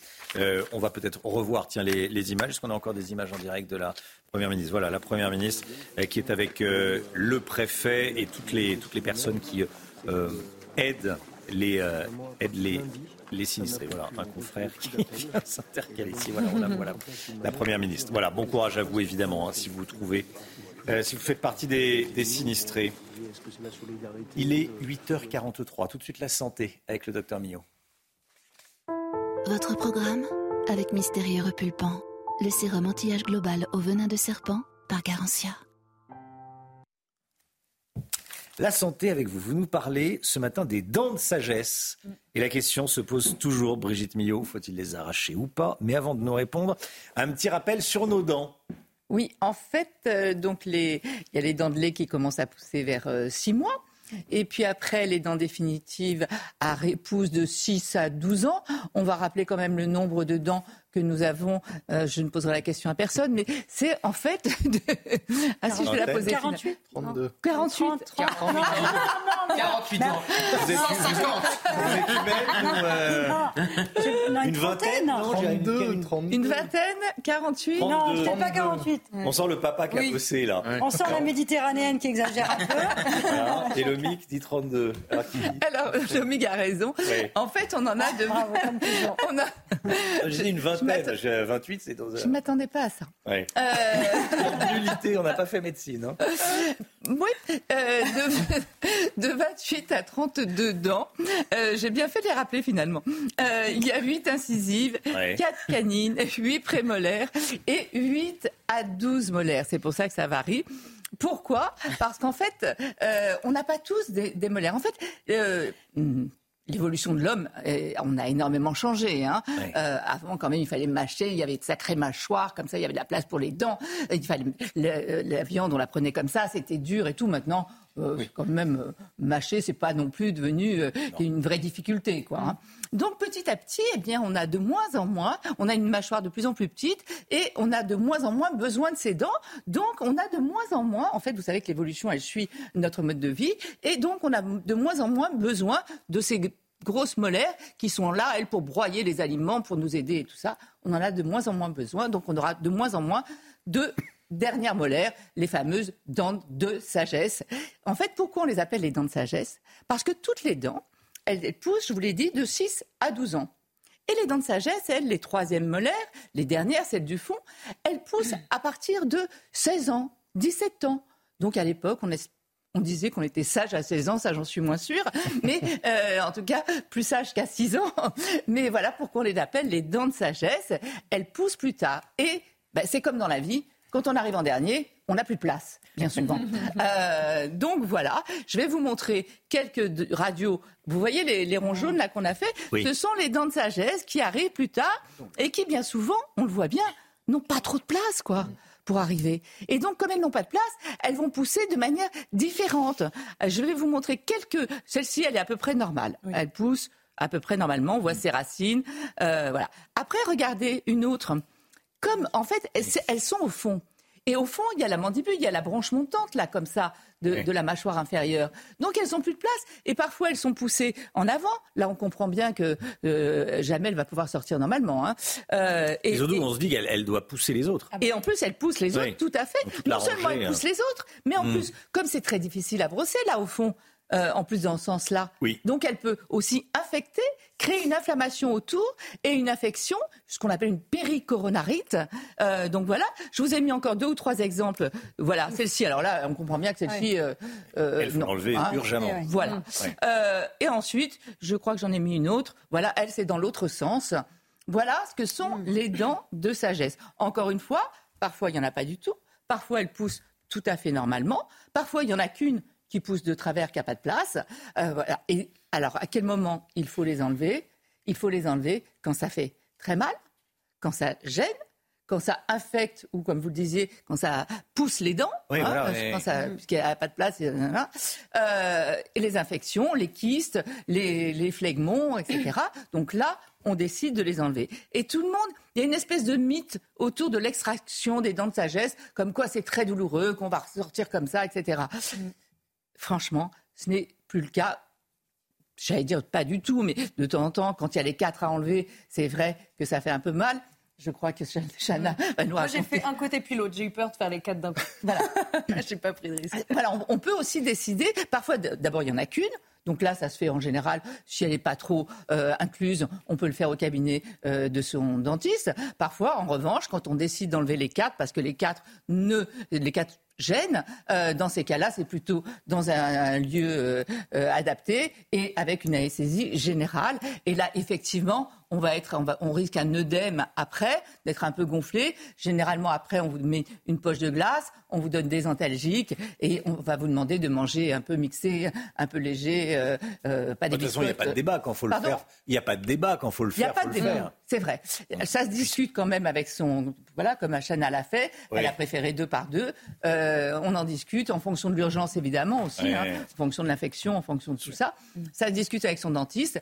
On va peut-être revoir tiens, les, images. Est-ce qu'on a encore des images en direct de la Première ministre. Voilà, la Première ministre euh, qui est avec euh, le préfet et toutes les, toutes les personnes qui euh, aident les, euh, aide les, sinistrés. Voilà, un confrère [LAUGHS] qui vient s'intercaler ici. Voilà, on la voilà. La première ministre. Voilà, bon courage à vous évidemment, hein, si vous trouvez, euh, si vous faites partie des, des sinistrés. Il est 8h43. Tout de suite la santé avec le docteur Millot. Votre programme avec Mystérieux Repulpant, le sérum anti-âge global au venin de serpent par Garantia. La santé avec vous. Vous nous parlez ce matin des dents de sagesse. Et la question se pose toujours, Brigitte Millot, faut-il les arracher ou pas? Mais avant de nous répondre, un petit rappel sur nos dents. Oui, en fait, euh, donc les, il y a les dents de lait qui commencent à pousser vers 6 mois. Et puis après, les dents définitives à poussent de 6 à 12 ans. On va rappeler quand même le nombre de dents que nous avons. Euh, je ne poserai la question à personne, mais c'est en fait. [LAUGHS] De... Ah si, je vais la poser. 48 32. 48 48 ans. Vous êtes, vous êtes humaine ou euh, une vingtaine non, j'ai 32, une, 32. Une vingtaine 48 Non, c'est pas 48. On sent le papa qui a Oui. bossé là. On sent la méditerranéenne qui exagère un peu. Voilà. Et le mic dit 32. Alors, dit Alors, Jomig a raison. En fait, on en a de. on a... J'ai une vingtaine. J'ai 28, c'est dans Je ne m'attendais pas à ça. Ouais. Euh, [LAUGHS] Nullité, on n'a pas fait médecine. hein. Oui, euh, de, [LAUGHS] de 28 à 32 dents. Euh, J'ai bien fait de les rappeler finalement. Euh, il y a 8 incisives, Ouais. 4 canines, 8 prémolaires et 8 à 12 molaires. C'est pour ça que ça varie. Pourquoi? Parce qu'en fait, euh, on n'a pas tous des, des molaires. En fait, euh, hmm, L'évolution de l'homme, euh, on a énormément changé. Hein. Euh, avant, quand même, il fallait mâcher, il y avait de sacrées mâchoires, comme ça, il y avait de la place pour les dents. Il fallait le- la viande, on la prenait comme ça, c'était dur et tout. Maintenant, euh, quand même, euh, mâcher, c'est pas non plus devenu euh, une vraie difficulté, quoi. hein. Donc, petit à petit, eh bien, on a de moins en moins, on a une mâchoire de plus en plus petite et on a de moins en moins besoin de ces dents. Donc, on a de moins en moins, en fait, vous savez que l'évolution, elle suit notre mode de vie et donc, on a de moins en moins besoin de ces grosses molaires qui sont là, elles, pour broyer les aliments, pour nous aider et tout ça. On en a de moins en moins besoin, donc on aura de moins en moins de dernières molaires, les fameuses dents de sagesse. En fait, pourquoi on les appelle les dents de sagesse? Parce que toutes les dents, elles, elles poussent, je vous l'ai dit, de 6 à 12 ans. Et les dents de sagesse, elles, les troisièmes molaires, les dernières, celles du fond, elles poussent à partir de 16 ans, 17 ans. Donc à l'époque, on disait qu'on était sage à 16 ans, ça j'en suis moins sûre, mais [LAUGHS] euh, en tout cas plus sage qu'à 6 ans. [LAUGHS] Mais voilà pourquoi on les appelle les dents de sagesse. Elles poussent plus tard. Et ben, c'est comme dans la vie, quand on arrive en dernier, on n'a plus de place, bien souvent. [LAUGHS] Euh, donc voilà, je vais vous montrer quelques radios. Vous voyez les, les ronds jaunes là qu'on a fait? Oui. Ce sont les dents de sagesse qui arrivent plus tard et qui bien souvent, on le voit bien, n'ont pas trop de place, quoi. Pour arriver. Et donc, comme elles n'ont pas de place, elles vont pousser de manière différente. Euh, Je vais vous montrer quelques. Celle-ci, elle est à peu près normale. Elle pousse à peu près normalement. On voit ses racines. Euh, voilà. Après, regardez une autre. Comme, en fait, elles, elles sont au fond. Et au fond, il y a la mandibule, il y a la branche montante, là, comme ça, de, Oui. de la mâchoire inférieure. Donc, elles n'ont plus de place. Et parfois, elles sont poussées en avant. Là, on comprend bien que euh, jamais elle va pouvoir sortir normalement. hein. Euh, Et surtout, on se dit qu'elle elle doit pousser les autres. et en plus, elle pousse les autres, Oui. tout à fait. Non seulement rangée, elle pousse hein. les autres, mais en Mm. plus, comme c'est très difficile à brosser, là, au fond, euh, en plus dans ce sens-là, Oui. donc elle peut aussi infecter, créer une inflammation autour et une infection, ce qu'on appelle une péricoronarite. Euh, donc voilà, je vous ai mis encore deux ou trois exemples. Voilà, celle-ci, alors là, on comprend bien que celle-ci... euh, euh, Elle faut non, l'enlever hein. urgemment. Ouais. Voilà. Ouais. Euh, et ensuite, je crois que j'en ai mis une autre. Voilà, elle, c'est dans l'autre sens. Voilà ce que sont les dents de sagesse. Encore une fois, parfois, il n'y en a pas du tout. Parfois, elles poussent tout à fait normalement. Parfois, il n'y en a qu'une qui pousse de travers, qui n'a pas de place. Euh, voilà. Et alors, à quel moment il faut les enlever? Il faut les enlever quand ça fait très mal, quand ça gêne, quand ça infecte, ou comme vous le disiez, quand ça pousse les dents, Oui, hein, voilà, quand ouais. ça- puisqu'il n'y a pas de place, et. Euh, et les infections, les kystes, les, les phlegmons, etc. Donc là, on décide de les enlever. Et tout le monde, il y a une espèce de mythe autour de l'extraction des dents de sagesse, comme quoi c'est très douloureux, qu'on va ressortir comme ça, etc. Franchement, ce n'est plus le cas. J'allais dire pas du tout, mais de temps en temps, quand il y a les quatre à enlever, c'est vrai que ça fait un peu mal. Je crois que Chana va nous Moi, j'ai fait un côté puis l'autre. J'ai eu peur de faire les quatre d'un coup. Voilà. [LAUGHS] j'ai pas pris de risque. Voilà, on, on peut aussi décider. Parfois, d'abord, il y en a qu'une. Donc là, ça se fait en général, si elle n'est pas trop euh, incluse, on peut le faire au cabinet euh, de son dentiste. Parfois, en revanche, quand on décide d'enlever les quatre, parce que les quatre ne, les quatre gêne. Euh, dans ces cas-là, c'est plutôt dans un, lieu euh, euh, adapté et avec une anesthésie générale. Et là, effectivement, on va être, on, va, on risque un œdème après, d'être un peu gonflé. Généralement, après, on vous met une poche de glace, on vous donne des antalgiques et on va vous demander de manger un peu mixé, un peu léger, euh, euh, pas des De toute façon, il n'y a pas de débat quand faut le faire. Il n'y a pas de débat quand faut le il n'y a faire. pas de débat, faire. c'est vrai. Ça se discute quand même avec son. Voilà, comme Chana l'a fait. Oui. Elle a préféré deux par deux. Euh, on en discute en fonction de l'urgence, évidemment, aussi, hein, en fonction de l'infection, en fonction de tout ça. Ça se discute avec son dentiste.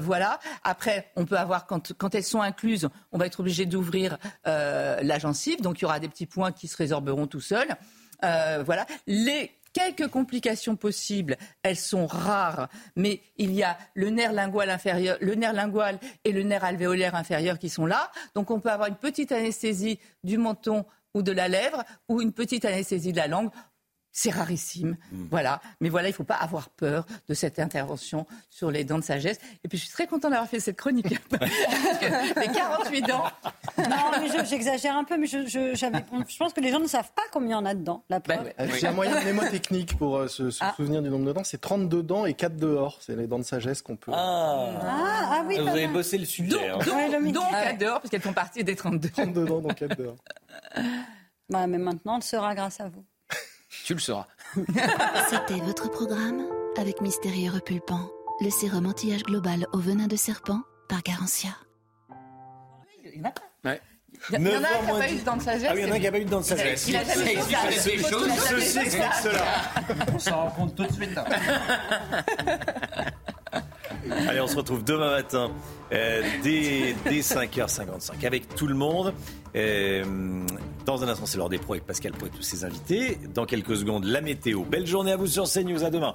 Voilà. Après, on peut avoir, quand, elles sont incluses, on va être obligé d'ouvrir euh, la gencive. Donc, il y aura des petits points qui se résorberont tout seuls. Euh, voilà. Les quelques complications possibles, elles sont rares, mais il y a le nerf lingual inférieur, le nerf lingual et le nerf alvéolaire inférieur qui sont là. Donc on peut avoir une petite anesthésie du menton ou de la lèvre ou une petite anesthésie de la langue. C'est rarissime, voilà. Mais voilà, il ne faut pas avoir peur de cette intervention sur les dents de sagesse. Et puis je suis très content d'avoir fait cette chronique. [LAUGHS] les 48 dents. Non, mais je- j'exagère un peu, mais je, je, je pense que les gens ne savent pas combien il y en a dedans. La preuve. Euh, J'ai un moyen mnémotechnique pour euh, se, se Ah. souvenir du nombre de dents. C'est 32 dents et 4 dehors. C'est les dents de sagesse qu'on peut. Ah, ah oui, Vous avez bossé le sujet. hein. Donc, Ouais, le mythe. donc Ah ouais. à dehors, parce qu'elles font partie des 32. 32 dents, donc 4 dehors. Bah, mais maintenant, elle sera grâce à vous. Tu le sauras. [LAUGHS] C'était votre programme avec Mystérieux Repulpant, le sérum anti-âge global au venin de serpent par Garantia. Il y en a pas. Ouais. Il y, en a un qui n'a pas eu de dents de sagesse. Ah oui, il y en a un qui n'a pas eu de dents de sagesse. Il a jamais fait ça. Ça explique Il faut des tout- choses. il a jamais Ceci fait explique ça. cela. On s'en rend compte tout de suite. hein. [LAUGHS] Allez, on se retrouve demain matin euh, dès, dès 5h55 avec tout le monde. Euh, dans un instant, c'est l'heure des pros avec Pascal Pro et tous ses invités. Dans quelques secondes, la météo. Belle journée à vous sur CNews. À demain.